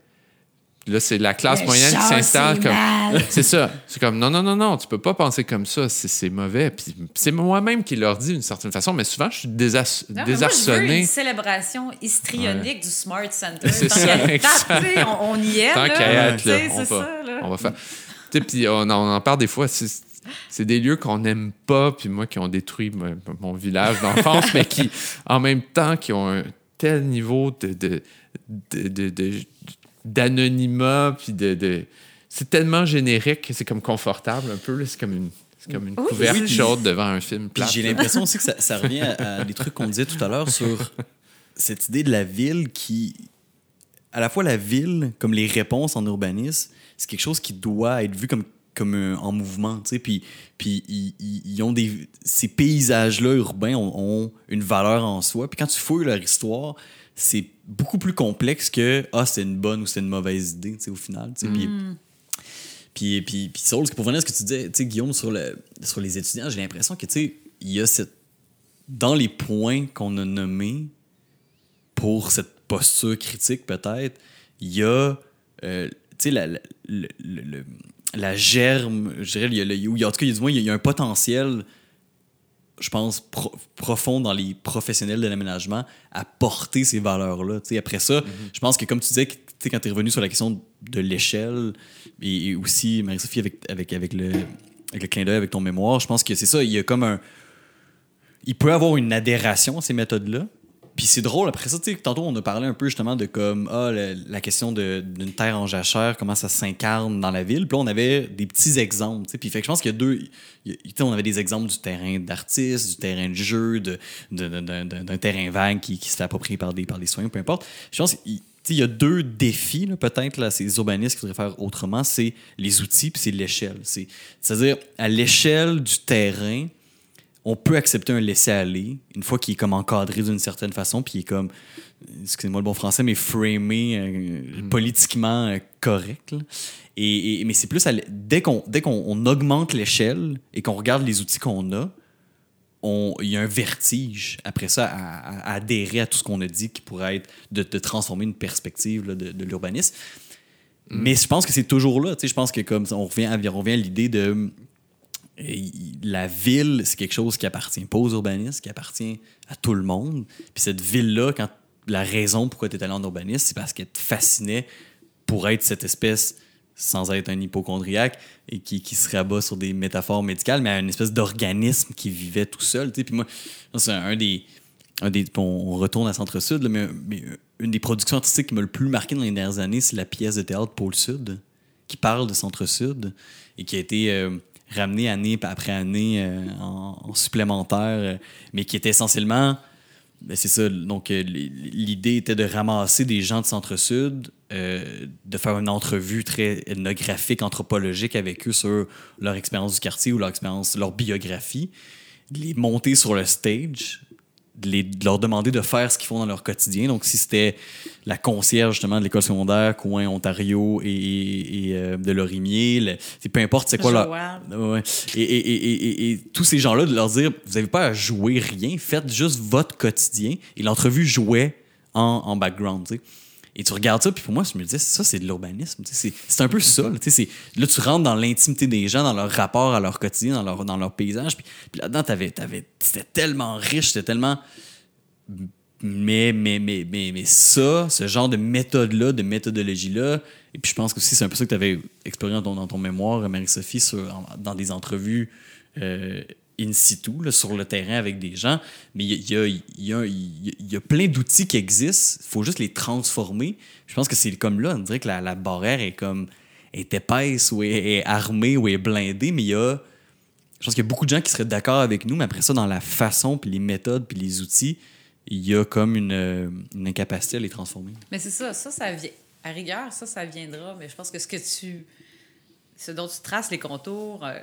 puis là, c'est la classe Le moyenne qui s'installe c'est comme. [laughs] C'est ça. C'est comme, non, non, non, non, tu peux pas penser comme ça, c'est c'est mauvais. Puis c'est moi-même qui leur dis d'une certaine façon, mais souvent, je suis désas- Non, mais moi, je veux désarçonné. une célébration histrionique du Smart Center. [laughs] C'est ça, on, on y est. Tant là. qu'à être, là, on c'est va, ça, là. on va faire. Tu sais, puis on, en- on en parle des fois, c'est des lieux qu'on n'aime pas, puis moi qui ont détruit mon, mon village d'enfance, mais qui, en même temps, qui ont un tel niveau de, de, de- de- de- d'anonymat, puis de, de- c'est tellement générique que c'est comme confortable un peu, c'est comme une, c'est comme une Oui, couverte oui. chaude devant un film Puis plat. j'ai l'impression aussi que ça, ça revient à, à des trucs qu'on disait tout à l'heure sur cette idée de la ville qui, à la fois la ville, comme les réponses en urbanisme, c'est quelque chose qui doit être vu comme comme un- en mouvement, tu sais, puis, puis ils, ils- ils ont des... Ces paysages-là urbains ont, ont une valeur en soi, puis quand tu fouilles leur histoire, c'est beaucoup plus complexe que « Ah, c'est une bonne ou c'est une mauvaise idée », au final, puis- puis, puis, puis Saul, pour venir à ce que tu disais, tu sais, Guillaume, sur, le, sur les étudiants, j'ai l'impression que, tu sais, il y a cette. Dans les points qu'on a nommés pour cette posture critique, peut-être, il y a, euh, tu sais, la, la, le- la germe, je dirais, il y a, le- en tout cas, il y a, du moins, il y a un potentiel, je pense, pro- profond dans les professionnels de l'aménagement à porter ces valeurs-là. Après ça, je pense que, comme tu disais, quand tu es revenu sur la question de l'échelle, et, et aussi, Marie-Sophie, avec, avec, avec, le, avec le clin d'œil, avec ton mémoire, je pense que c'est ça, il y a comme un. Il peut avoir une adhération à ces méthodes-là. Puis c'est drôle, après ça, tu sais, tantôt on a parlé un peu justement de comme, ah, la, question de- d'une terre en jachère, comment ça s'incarne dans la ville. Puis on avait des petits exemples, tu sais. Puis fait que je pense qu'il y a deux, tu sais, on avait des exemples du terrain d'artiste, du terrain de jeu, de, de- de- d'un- d'un terrain vague qui, qui se fait approprier par des, par des soins, peu importe. Je pense qu'il il y a deux défis, peut-être, là, ces urbanistes qui voudraient faire autrement, c'est les outils puis c'est l'échelle. C'est- C'est-à-dire, à l'échelle du terrain, on peut accepter un laisser-aller une fois qu'il est comme encadré d'une certaine façon, puis il est comme, excusez-moi le bon français, mais framé euh, politiquement euh, correct. là. Et, et- mais c'est plus, à dès qu'on dès qu'on on augmente l'échelle et qu'on regarde les outils qu'on a, on- il y a un vertige après ça à, à- à adhérer à tout ce qu'on a dit qui pourrait être de, de transformer une perspective là, de, de l'urbanisme. Mais je pense que c'est toujours là. Je pense que comme ça, on revient, à- on revient à l'idée de la ville, c'est quelque chose qui appartient pas aux urbanistes, qui appartient à tout le monde. Puis cette ville-là, quand la raison pourquoi tu es allé en urbanisme, c'est parce qu'elle te fascinait pour être cette espèce, sans être un hypochondriaque, et qui, se rabat sur des métaphores médicales, mais une espèce d'organisme qui vivait tout seul. Puis moi, c'est un des. On retourne à Centre-Sud, mais une des productions artistiques qui m'a le plus marqué dans les dernières années, c'est la pièce de théâtre Pôle Sud, qui parle de Centre-Sud et qui a été euh, ramenée année après année euh, en, en supplémentaire, euh, mais qui était essentiellement. ben, c'est ça. Donc, euh, l'idée était de ramasser des gens de Centre-Sud, de faire une entrevue très ethnographique, anthropologique avec eux sur leur expérience du quartier ou leur expérience, leur biographie. les monter sur le stage, les- de leur demander de faire ce qu'ils font dans leur quotidien. Donc, si c'était la concierge justement de l'école secondaire, coin Ontario et, et, et, euh, de Lorimier, le- c'est peu importe c'est quoi. Joanne. Ouais. Et, et, et, et, et tous ces gens-là, de leur dire vous n'avez pas à jouer rien, faites juste votre quotidien. Et l'entrevue jouait en, en background. tu sais. Et tu regardes ça, puis pour moi, je me disais, ça, c'est de l'urbanisme. C'est un peu ça. Là, là, tu rentres dans l'intimité des gens, dans leur rapport à leur quotidien, dans leur, dans leur paysage. Puis, puis là-dedans, t'avais- t'avais- c'était tellement riche, c'était tellement. Mais, mais, mais, mais, mais ça, ce genre de méthode-là, de méthodologie-là, et puis je pense que c'est un peu ça que tu avais exploré dans ton, mémoire, Marie-Sophie, dans des entrevues euh, in situ, là, sur le terrain avec des gens. Mais il y a, plein d'outils qui existent, il faut juste les transformer. Je pense que c'est comme là, on dirait que la, barrière est comme est épaisse ou est, armée ou est blindée, mais il y a. Je pense qu'il y a beaucoup de gens qui seraient d'accord avec nous, mais après ça, dans la façon, puis les méthodes, puis les outils, il y a comme une, euh, incapacité à les transformer. Mais c'est ça, ça, ça vient. À rigueur, ça, ça viendra. Mais je pense que ce que tu. Ce dont tu traces les contours, euh,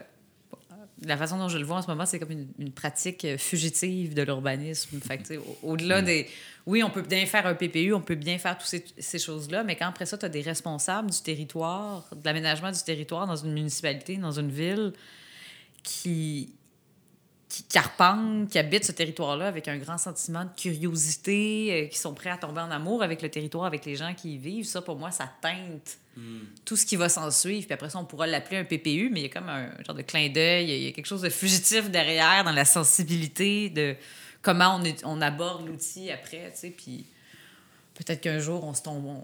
la façon dont je le vois en ce moment, c'est comme une, une pratique euh, fugitive de l'urbanisme. Fait que, au-delà des. Oui, on peut bien faire un PPU, on peut bien faire toutes ces, ces choses-là, mais quand après ça, tu as des responsables du territoire, de l'aménagement du territoire dans une municipalité, dans une ville, qui, qui carpentent, qui habitent ce territoire-là avec un grand sentiment de curiosité, euh, qui sont prêts à tomber en amour avec le territoire, avec les gens qui y vivent. Ça, pour moi, ça teinte tout ce qui va s'en suivre. Puis après ça, on pourra l'appeler un PPU, mais il y a comme un genre de clin d'œil, il y a quelque chose de fugitif derrière dans la sensibilité de comment on, est- on aborde l'outil après, tu sais. Puis peut-être qu'un jour, on, se tombe, on,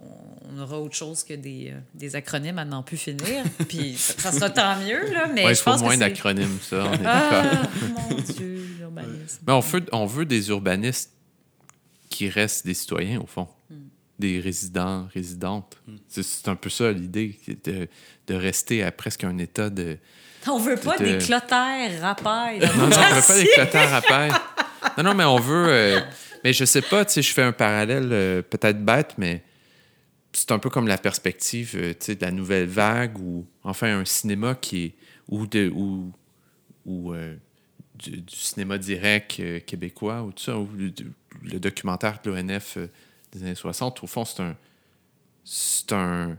on aura autre chose que des, euh, des acronymes à n'en plus finir. [laughs] Puis ça, ça sera tant mieux, là, mais Ouais, il je faut pense moins d'acronymes, ça. on est d'accord. Ah, mon Dieu, l'urbanisme. Mais on veut, on veut des urbanistes qui restent des citoyens, au fond. Hmm. Des résidents, résidentes. C'est- C'est un peu ça l'idée, de, de rester à presque un état de. On veut pas de- des clotaires rapailles. Non, non, on veut pas des [laughs] à paille. Non, non, mais on veut. euh, mais je sais pas, tu sais, je fais un parallèle euh, peut-être bête, mais c'est un peu comme la perspective, euh, de la nouvelle vague ou enfin un cinéma qui est. ou de. ou, ou euh, du, cinéma direct québécois ou tout ça, ou le, documentaire de l'ONF des années 60, au fond, c'est un. C'est un.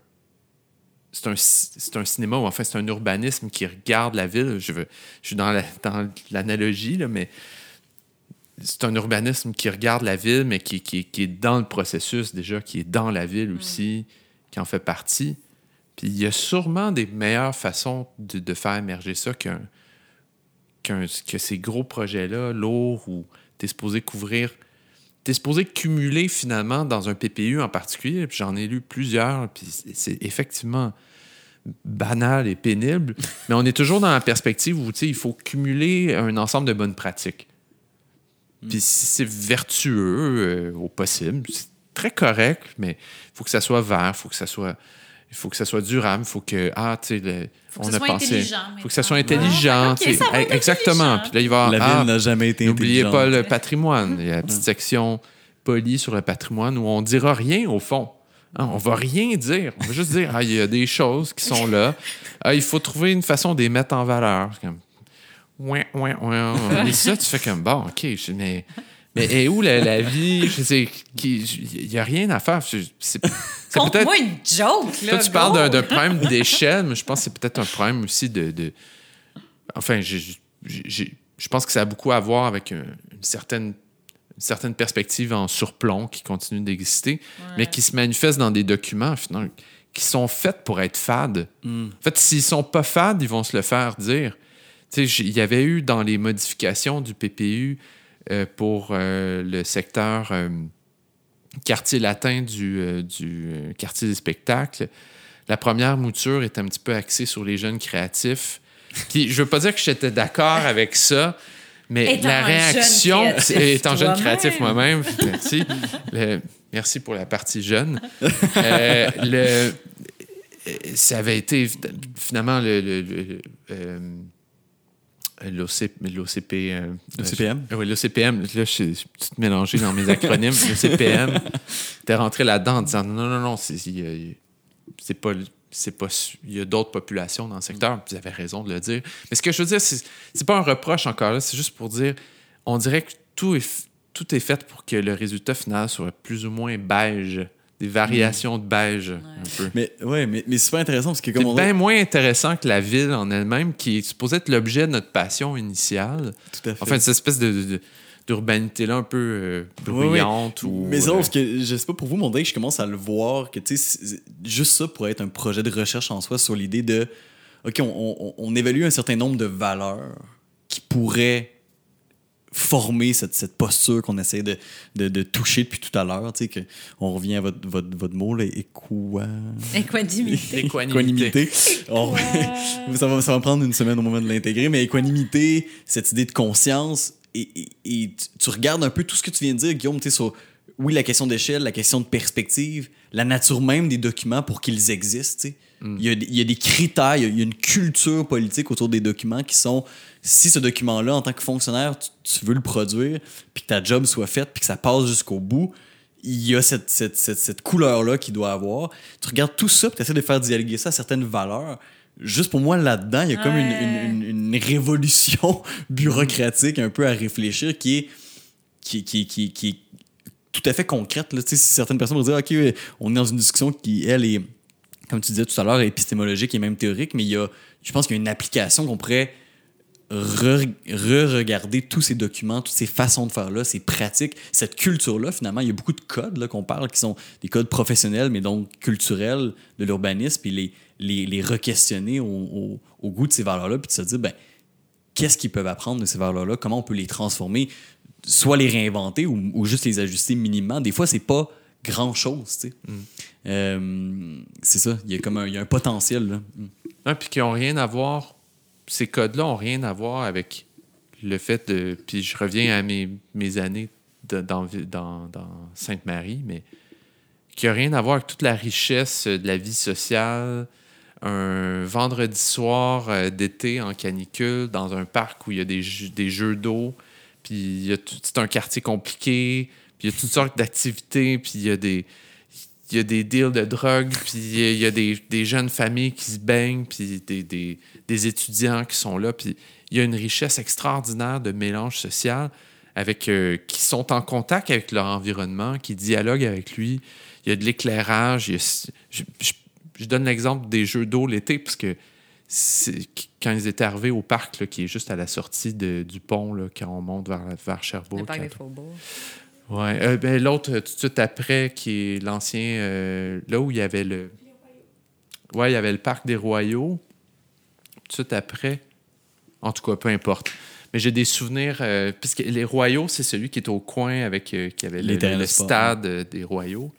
C'est un, c'est un cinéma ou enfin c'est un urbanisme qui regarde la ville. Je, veux, je suis dans dans l'analogie, là, mais c'est un urbanisme qui regarde la ville, mais qui, est dans le processus déjà, qui est dans la ville aussi, qui en fait partie. Puis il y a sûrement des meilleures façons de, faire émerger ça qu'un, que ces gros projets-là, lourds, où tu es supposé couvrir, tu es supposé cumuler finalement dans un PPU en particulier, puis j'en ai lu plusieurs, puis c'est- effectivement banal et pénible, mais on est toujours dans la perspective où il faut cumuler un ensemble de bonnes pratiques. Puis si c'est vertueux euh, au possible, c'est très correct, mais il faut que ça soit vert, faut que ça soit il faut que ça soit durable, il faut que ah tu sais on ça a soit pensé intelligent faut que ça soit intelligent, Ah, ça être exactement. intelligent. Puis là il va y avoir, La ah, ville n'a jamais été N'oubliez pas le patrimoine. Il y a la petite section polie sur le patrimoine où on dira rien au fond. Hein, on va rien dire. On va juste dire ah, il y a des choses qui sont là. Ah, il faut trouver une façon de les mettre en valeur. C'est comme ouais, ouais, ouais. Lit ça, tu fais comme bon, ok, je- mais. Mais est où la, la vie? Je sais, il n'y a rien à faire. C'est c'est peut-être. Conte-moi une joke, là. Toi, tu parles d'un- problème d'échelle, mais je pense que c'est peut-être un problème aussi de. de- Enfin, je pense que ça a beaucoup à voir avec un- une certaine, une certaine perspective en surplomb qui continue d'exister, mais qui se manifeste dans des documents, finalement, qui sont faits pour être fades. En fait, s'ils sont pas fades, ils vont se le faire dire. Il y avait eu dans les modifications du PPU euh, pour euh, le secteur euh, quartier latin du, du quartier des spectacles. La première mouture est un petit peu axée sur les jeunes créatifs. Qui, je veux pas dire que j'étais d'accord avec ça, mais Étant la réaction, jeune créatif [laughs] étant jeune créatif moi-même, merci. Le- merci pour la partie jeune. Euh, le, ça avait été finalement le, le- le- euh, l'OC l'OCP. euh, L'OCPM? euh, Oui, l'OCPM. Là, je suis tout mélangé dans mes acronymes. [laughs] L'OCPM, t'es rentré là-dedans en disant non, non, non, c'est il y a- c'est pas, c'est pas il y a d'autres populations dans le secteur, vous avez raison de le dire. Mais ce que je veux dire, c'est pas un reproche encore là, c'est juste pour dire, on dirait que tout est, tout est fait pour que le résultat final soit plus ou moins beige, des variations de beige un peu. Mais ouais, mais, mais c'est super intéressant parce que comme C'est on bien moins intéressant que la ville en elle-même, qui est supposée être l'objet de notre passion initiale. Tout à fait. Enfin, cette espèce de, de- d'urbanité-là un peu euh, bruyante. Ou, Mais drôle euh, parce que je sais pas pour vous, mon que je commence à le voir que tu sais, juste ça pourrait être un projet de recherche en soi sur l'idée de OK, on, on- on évalue un certain nombre de valeurs qui pourraient former cette, cette posture qu'on essaie de, de, de toucher depuis tout à l'heure. Tu sais, que on revient à votre, votre, votre mot, là, équa... Équanimité. Équanimité. On- [laughs] ça, va, ça va prendre une semaine au moment de l'intégrer, mais équanimité, cette idée de conscience, et, et- et tu, tu regardes un peu tout ce que tu viens de dire, Guillaume, tu sais, sur, oui, la question d'échelle, la question de perspective, la nature même des documents pour qu'ils existent. tu sais. Il, y a, des- il y a des critères, il y a, une culture politique autour des documents qui sont, si ce document-là, en tant que fonctionnaire, tu, tu veux le produire, puis que ta job soit faite, puis que ça passe jusqu'au bout, il y a cette, cette, cette, cette couleur-là qu'il doit avoir. Tu regardes tout ça, puis tu essaies de faire dialoguer ça à certaines valeurs. Juste pour moi, là-dedans, il y a comme une, une, une- une révolution [laughs] bureaucratique un peu à réfléchir qui est, qui, qui, qui, qui est tout à fait concrète. Là. Si certaines personnes vont dire, OK, on est dans une discussion qui, elle, est, comme tu disais tout à l'heure, épistémologique et même théorique, mais il y a, je pense qu'il y a une application qu'on pourrait re- re-regarder tous ces documents, toutes ces façons de faire là, ces pratiques, cette culture-là, finalement, il y a beaucoup de codes qu'on parle qui sont des codes professionnels, mais donc culturels de l'urbanisme, puis les, les, re-questionner au, goût de ces valeurs-là, puis de se dire, ben, qu'est-ce qu'ils peuvent apprendre de ces valeurs-là, comment on peut les transformer, soit les réinventer ou, ou juste les ajuster minimement. Des fois, c'est pas grand-chose, tu sais. Euh, c'est ça, il y a comme un, il y a un potentiel, là. Mm. Ouais, puis qui n'ont rien à voir, ces codes-là n'ont rien à voir avec le fait de. Puis je reviens à mes, mes années de- dans, dans, dans Sainte-Marie, mais qui n'a rien à voir avec toute la richesse de la vie sociale. Un vendredi soir euh, d'été en canicule dans un parc où il y a des, jeux- des jeux d'eau, puis il y a tout- c'est un quartier compliqué, puis il y a toutes sortes d'activités, puis il y a des il y a des deals de drogue, puis il y a- des, des jeunes familles qui se baignent, puis des, des- des étudiants qui sont là, puis il y a une richesse extraordinaire de mélange social avec euh, qui sont en contact avec leur environnement, qui dialoguent avec lui. Il y a de l'éclairage. a- Je, je- je donne l'exemple des jeux d'eau l'été, parce que c'est- quand ils étaient arrivés au parc, là, qui est juste à la sortie de- du pont, là, quand on monte vers, vers Le Sherbrooke. parc des faubourgs. Ouais. Euh, ben, L'autre, euh, tout de suite après, qui est l'ancien. euh, là où il y avait le. Ouais, il y avait le parc des Royaux. Tout de suite après. En tout cas, peu importe. Mais j'ai des souvenirs. euh, puisque les Royaux, c'est celui qui est au coin avec. qui avait le, stade des Royaux.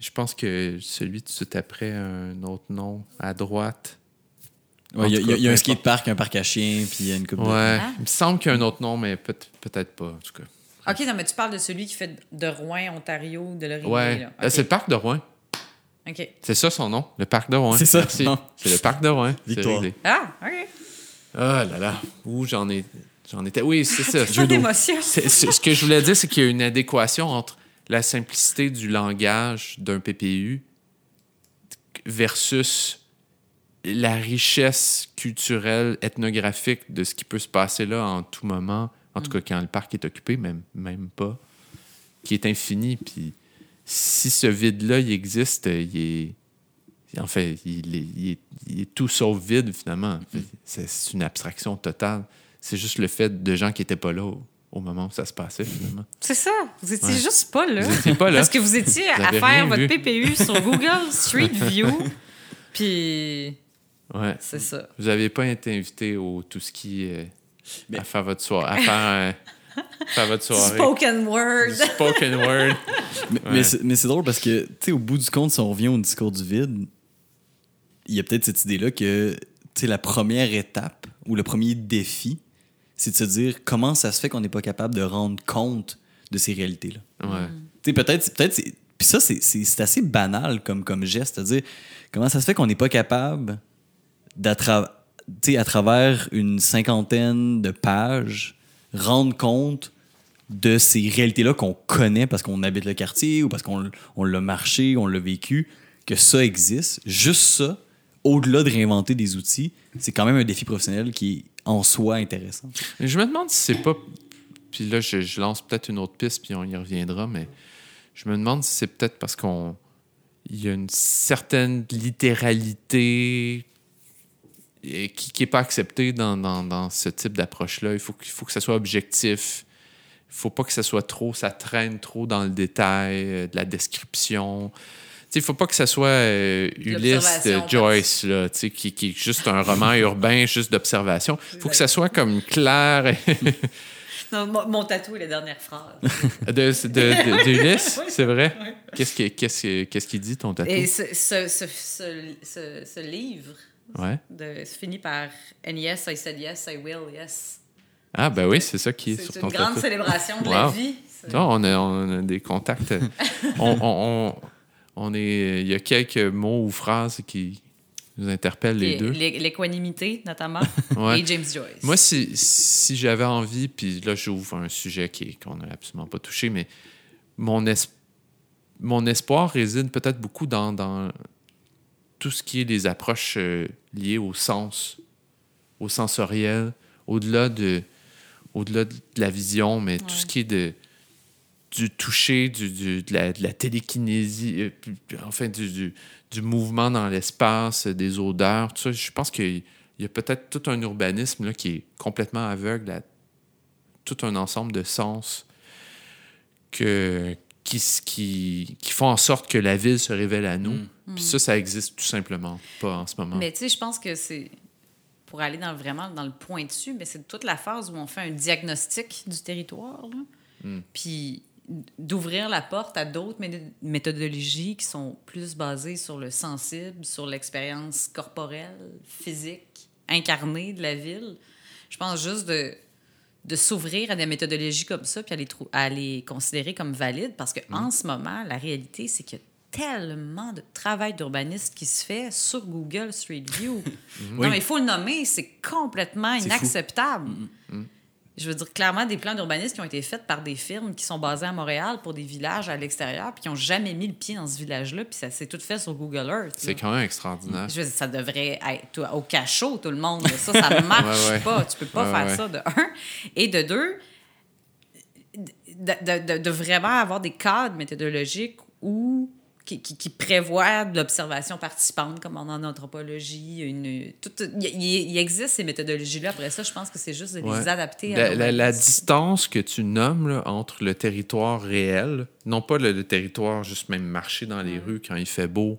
Je pense que celui tout de suite après, un autre nom, à droite. Il y a, y y un peu skatepark, un parc à chiens, puis il y a une coupe Ouais. de... Ah. Il me semble qu'il y a un autre nom, mais peut- peut-être pas, en tout cas. OK, non, mais tu parles de celui qui fait de Rouen, Ontario, de l'Orient. Ouais. Euh, OK. C'est le parc de Rouen. OK. C'est ça son nom, le parc de Rouen. C'est ça, Merci. non. C'est le parc de Rouen. Victoire. Ah, OK. Ah là là. Où j'en ai. J'en étais. Oui, c'est ça. [laughs] Pas d'émotion. Ce que je voulais dire, c'est qu'il y a une adéquation entre la simplicité du langage d'un PPU versus la richesse culturelle, ethnographique de ce qui peut se passer là en tout moment, en tout cas quand le parc est occupé, même, même pas, qui est infini. Puis si ce vide-là, il existe, il est. En fait, il est, il est- il est tout sauf vide, finalement. C'est c'est une abstraction totale. C'est juste le fait de gens qui n'étaient pas là au, au moment où ça se passait, finalement. C'est ça. Vous étiez Ouais. juste pas là. Vous pas là. Parce que vous étiez Vous à faire votre vu. PPU sur Google Street View. [laughs] Puis Ouais. c'est ça. Vous n'avez pas été invité au tout ski euh, Mais- à faire votre soirée. À faire, euh, [laughs] faire votre soirée. Spoken word. Du Spoken word. [laughs] Mais, Ouais. mais c'est- mais c'est drôle parce que, tu sais, au bout du compte, si on revient au discours du vide, il y a peut-être cette idée-là que, tu sais, la première étape ou le premier défi, c'est de se dire comment ça se fait qu'on n'est pas capable de rendre compte de ces réalités-là. Ouais. Tu sais, peut-être, peut-être, c'est- puis ça, c'est- assez banal comme, comme geste, c'est-à-dire comment ça se fait qu'on n'est pas capable, d'attra- tu sais, à travers une cinquantaine de pages, rendre compte de ces réalités-là qu'on connaît parce qu'on habite le quartier ou parce qu'on l'a marché, on l'a vécu. que ça existe, juste ça, au-delà de réinventer des outils, c'est quand même un défi professionnel qui est en soi intéressant. Je me demande si c'est pas. Puis là, je, je lance peut-être une autre piste, puis on y reviendra, mais je me demande si c'est peut-être parce qu'on. Il y a une certaine littéralité et qui n'est pas acceptée dans, dans- dans ce type d'approche-là. Il faut, qu'il faut que ça soit objectif. Il faut pas que ça soit trop, ça traîne trop dans le détail euh, de la description. Il faut pas que ça soit euh, Ulysse L'observation Joyce, là, qui, qui est juste un roman [laughs] urbain, juste d'observation. Il faut que ça soit comme clair et- [laughs] Non, mon, mon tatou est la dernière phrase. [laughs] de, de, de- d'Ulysse, Oui. c'est vrai? Oui. Qu'est-ce qu'il dit, ton tatou? Et ce, ce, ce, ce, ce- ce livre Ouais. de, se finit par And yes, I said yes, I will, yes. Ah, ben oui, c'est ça qui est, C'est sur une ton grande tatou. célébration de la vie. C'est- Non, on a, on a des contacts. [laughs] on, on, on, est, il y a quelques mots ou phrases qui nous interpellent les Et deux. l'é- L'équanimité, notamment. [laughs] Ouais. Et James Joyce. Moi, si, si j'avais envie, puis là, j'ouvre un sujet qu'on n'a absolument pas touché, mais mon, es- mon espoir réside peut-être beaucoup dans, dans tout ce qui est des approches euh, liées au sens, au sensoriel, au-delà de, au-delà de la vision, mais tout ce qui est de, du toucher, du, du- de, la, de la télékinésie, euh, enfin, du, du, du mouvement dans l'espace, euh, des odeurs, tout ça. Je pense qu'il y a peut-être tout un urbanisme là, qui est complètement aveugle à tout un ensemble de sens que, qui, qui, qui font en sorte que la ville se révèle à nous. Puis ça, ça existe tout simplement pas en ce moment. Mais tu sais, je pense que c'est pour aller dans, vraiment dans le point dessus, mais c'est toute la phase où on fait un diagnostic du territoire. Hmm. Puis d'ouvrir la porte à d'autres mé- méthodologies qui sont plus basées sur le sensible, sur l'expérience corporelle, physique, incarnée de la ville. Je pense juste de, de s'ouvrir à des méthodologies comme ça, puis à les, trou- à les considérer comme valides, parce qu'en ce moment, la réalité, c'est qu'il y a tellement de travail d'urbaniste qui se fait sur Google Street View. [laughs] Non, mais il faut le nommer, c'est complètement C'est fou. inacceptable. Je veux dire, clairement, des plans d'urbanisme qui ont été faits par des firmes qui sont basées à Montréal pour des villages à l'extérieur, puis qui n'ont jamais mis le pied dans ce village-là, puis ça s'est tout fait sur Google Earth. C'est quand même extraordinaire. Je veux dire, ça devrait être au cachot, tout le monde. Ça, ça ne [laughs] marche Ouais, ouais. pas. Tu peux pas Ouais, faire ça, de un. Et de deux, de, de- de- de vraiment avoir des cadres méthodologiques où, qui, qui, qui prévoient de l'observation participante, comme en anthropologie. Une, tout- il, existe ces méthodologies-là. Après ça, je pense que c'est juste de les Ouais. adapter à La, la- la distance que tu nommes là, entre le territoire réel, non pas le, le territoire juste même marcher dans les rues quand il fait beau,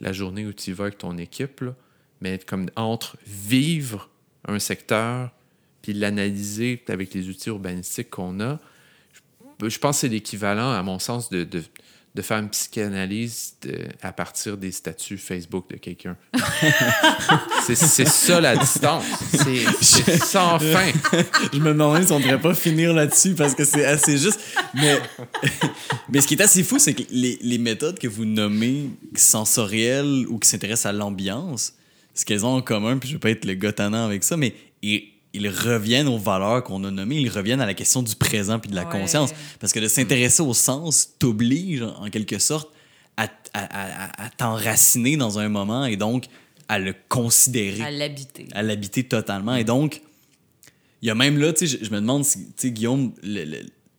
la journée où tu y vas avec ton équipe, là, mais comme entre vivre un secteur puis l'analyser avec les outils urbanistiques qu'on a, je, je pense que c'est l'équivalent, à mon sens, de, de, de faire une psychanalyse de- à partir des statuts Facebook de quelqu'un. [laughs] c'est ça la distance. C'est sans fin. [laughs] je me demandais si on ne devrait pas finir là-dessus parce que c'est assez juste. Mais, [laughs] mais ce qui est assez fou, c'est que les, les méthodes que vous nommez sensorielles ou qui s'intéressent à l'ambiance, ce qu'elles ont en commun, puis je ne vais pas être le gars avec ça, mais ils reviennent aux valeurs qu'on a nommées, ils reviennent à la question du présent puis de la Ouais. conscience. Parce que de s'intéresser au sens t'oblige, en quelque sorte, à, à, à- à t'enraciner dans un moment et donc à le considérer à l'habiter. à l'habiter totalement. Et donc, il y a même là, tu sais, je, je me demande si, tu sais, Guillaume,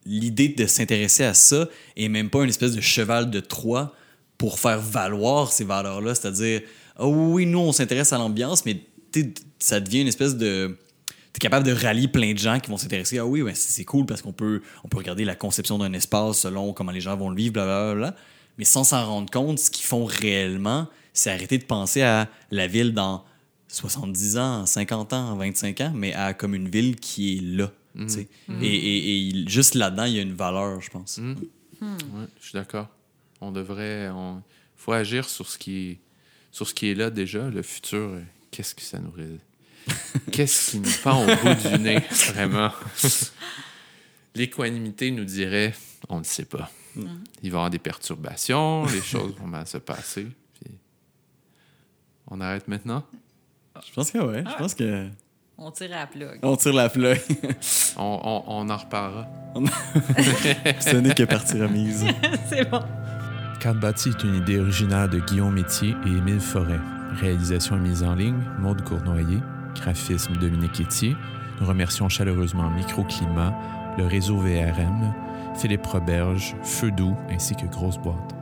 l'idée de s'intéresser à ça est même pas une espèce de cheval de Troie pour faire valoir ces valeurs-là. C'est-à-dire, ah oui, nous, on s'intéresse à l'ambiance, mais ça devient une espèce de. T'es capable de rallier plein de gens qui vont s'intéresser. Ah oui, ben, c'est c'est cool parce qu'on peut, on peut regarder la conception d'un espace selon comment les gens vont le vivre, blablabla. Mais sans s'en rendre compte, ce qu'ils font réellement, c'est arrêter de penser à la ville dans 70 ans, 50 ans, 25 ans, mais à comme une ville qui est là. tu sais. Et, et- et juste là-dedans, il y a une valeur, je pense. Ouais, je suis d'accord. On devrait. On faut agir sur ce qui est, sur ce qui est là déjà. Le futur, euh, qu'est-ce que ça nous. [laughs] Qu'est-ce qui nous pend au bout du nez, vraiment? [laughs] L'équanimité nous dirait on ne sait pas. Il va y avoir des perturbations, les choses vont mal se passer. puis On arrête maintenant? Je pense que ouais, je pense que On tire la plug. on tire la plug. [laughs] On, on- on en reparlera. Ce n'est que partie remise. c'est bon. Carte bâtie est une idée originale de Guillaume Métier et Émile Forêt. Réalisation et mise en ligne, Maude Cournoyer. Graphisme, Dominique Etier. Nous remercions chaleureusement Microclimat, le réseau VRM, Philippe Roberge, Feu Doux ainsi que Grosse Boîte.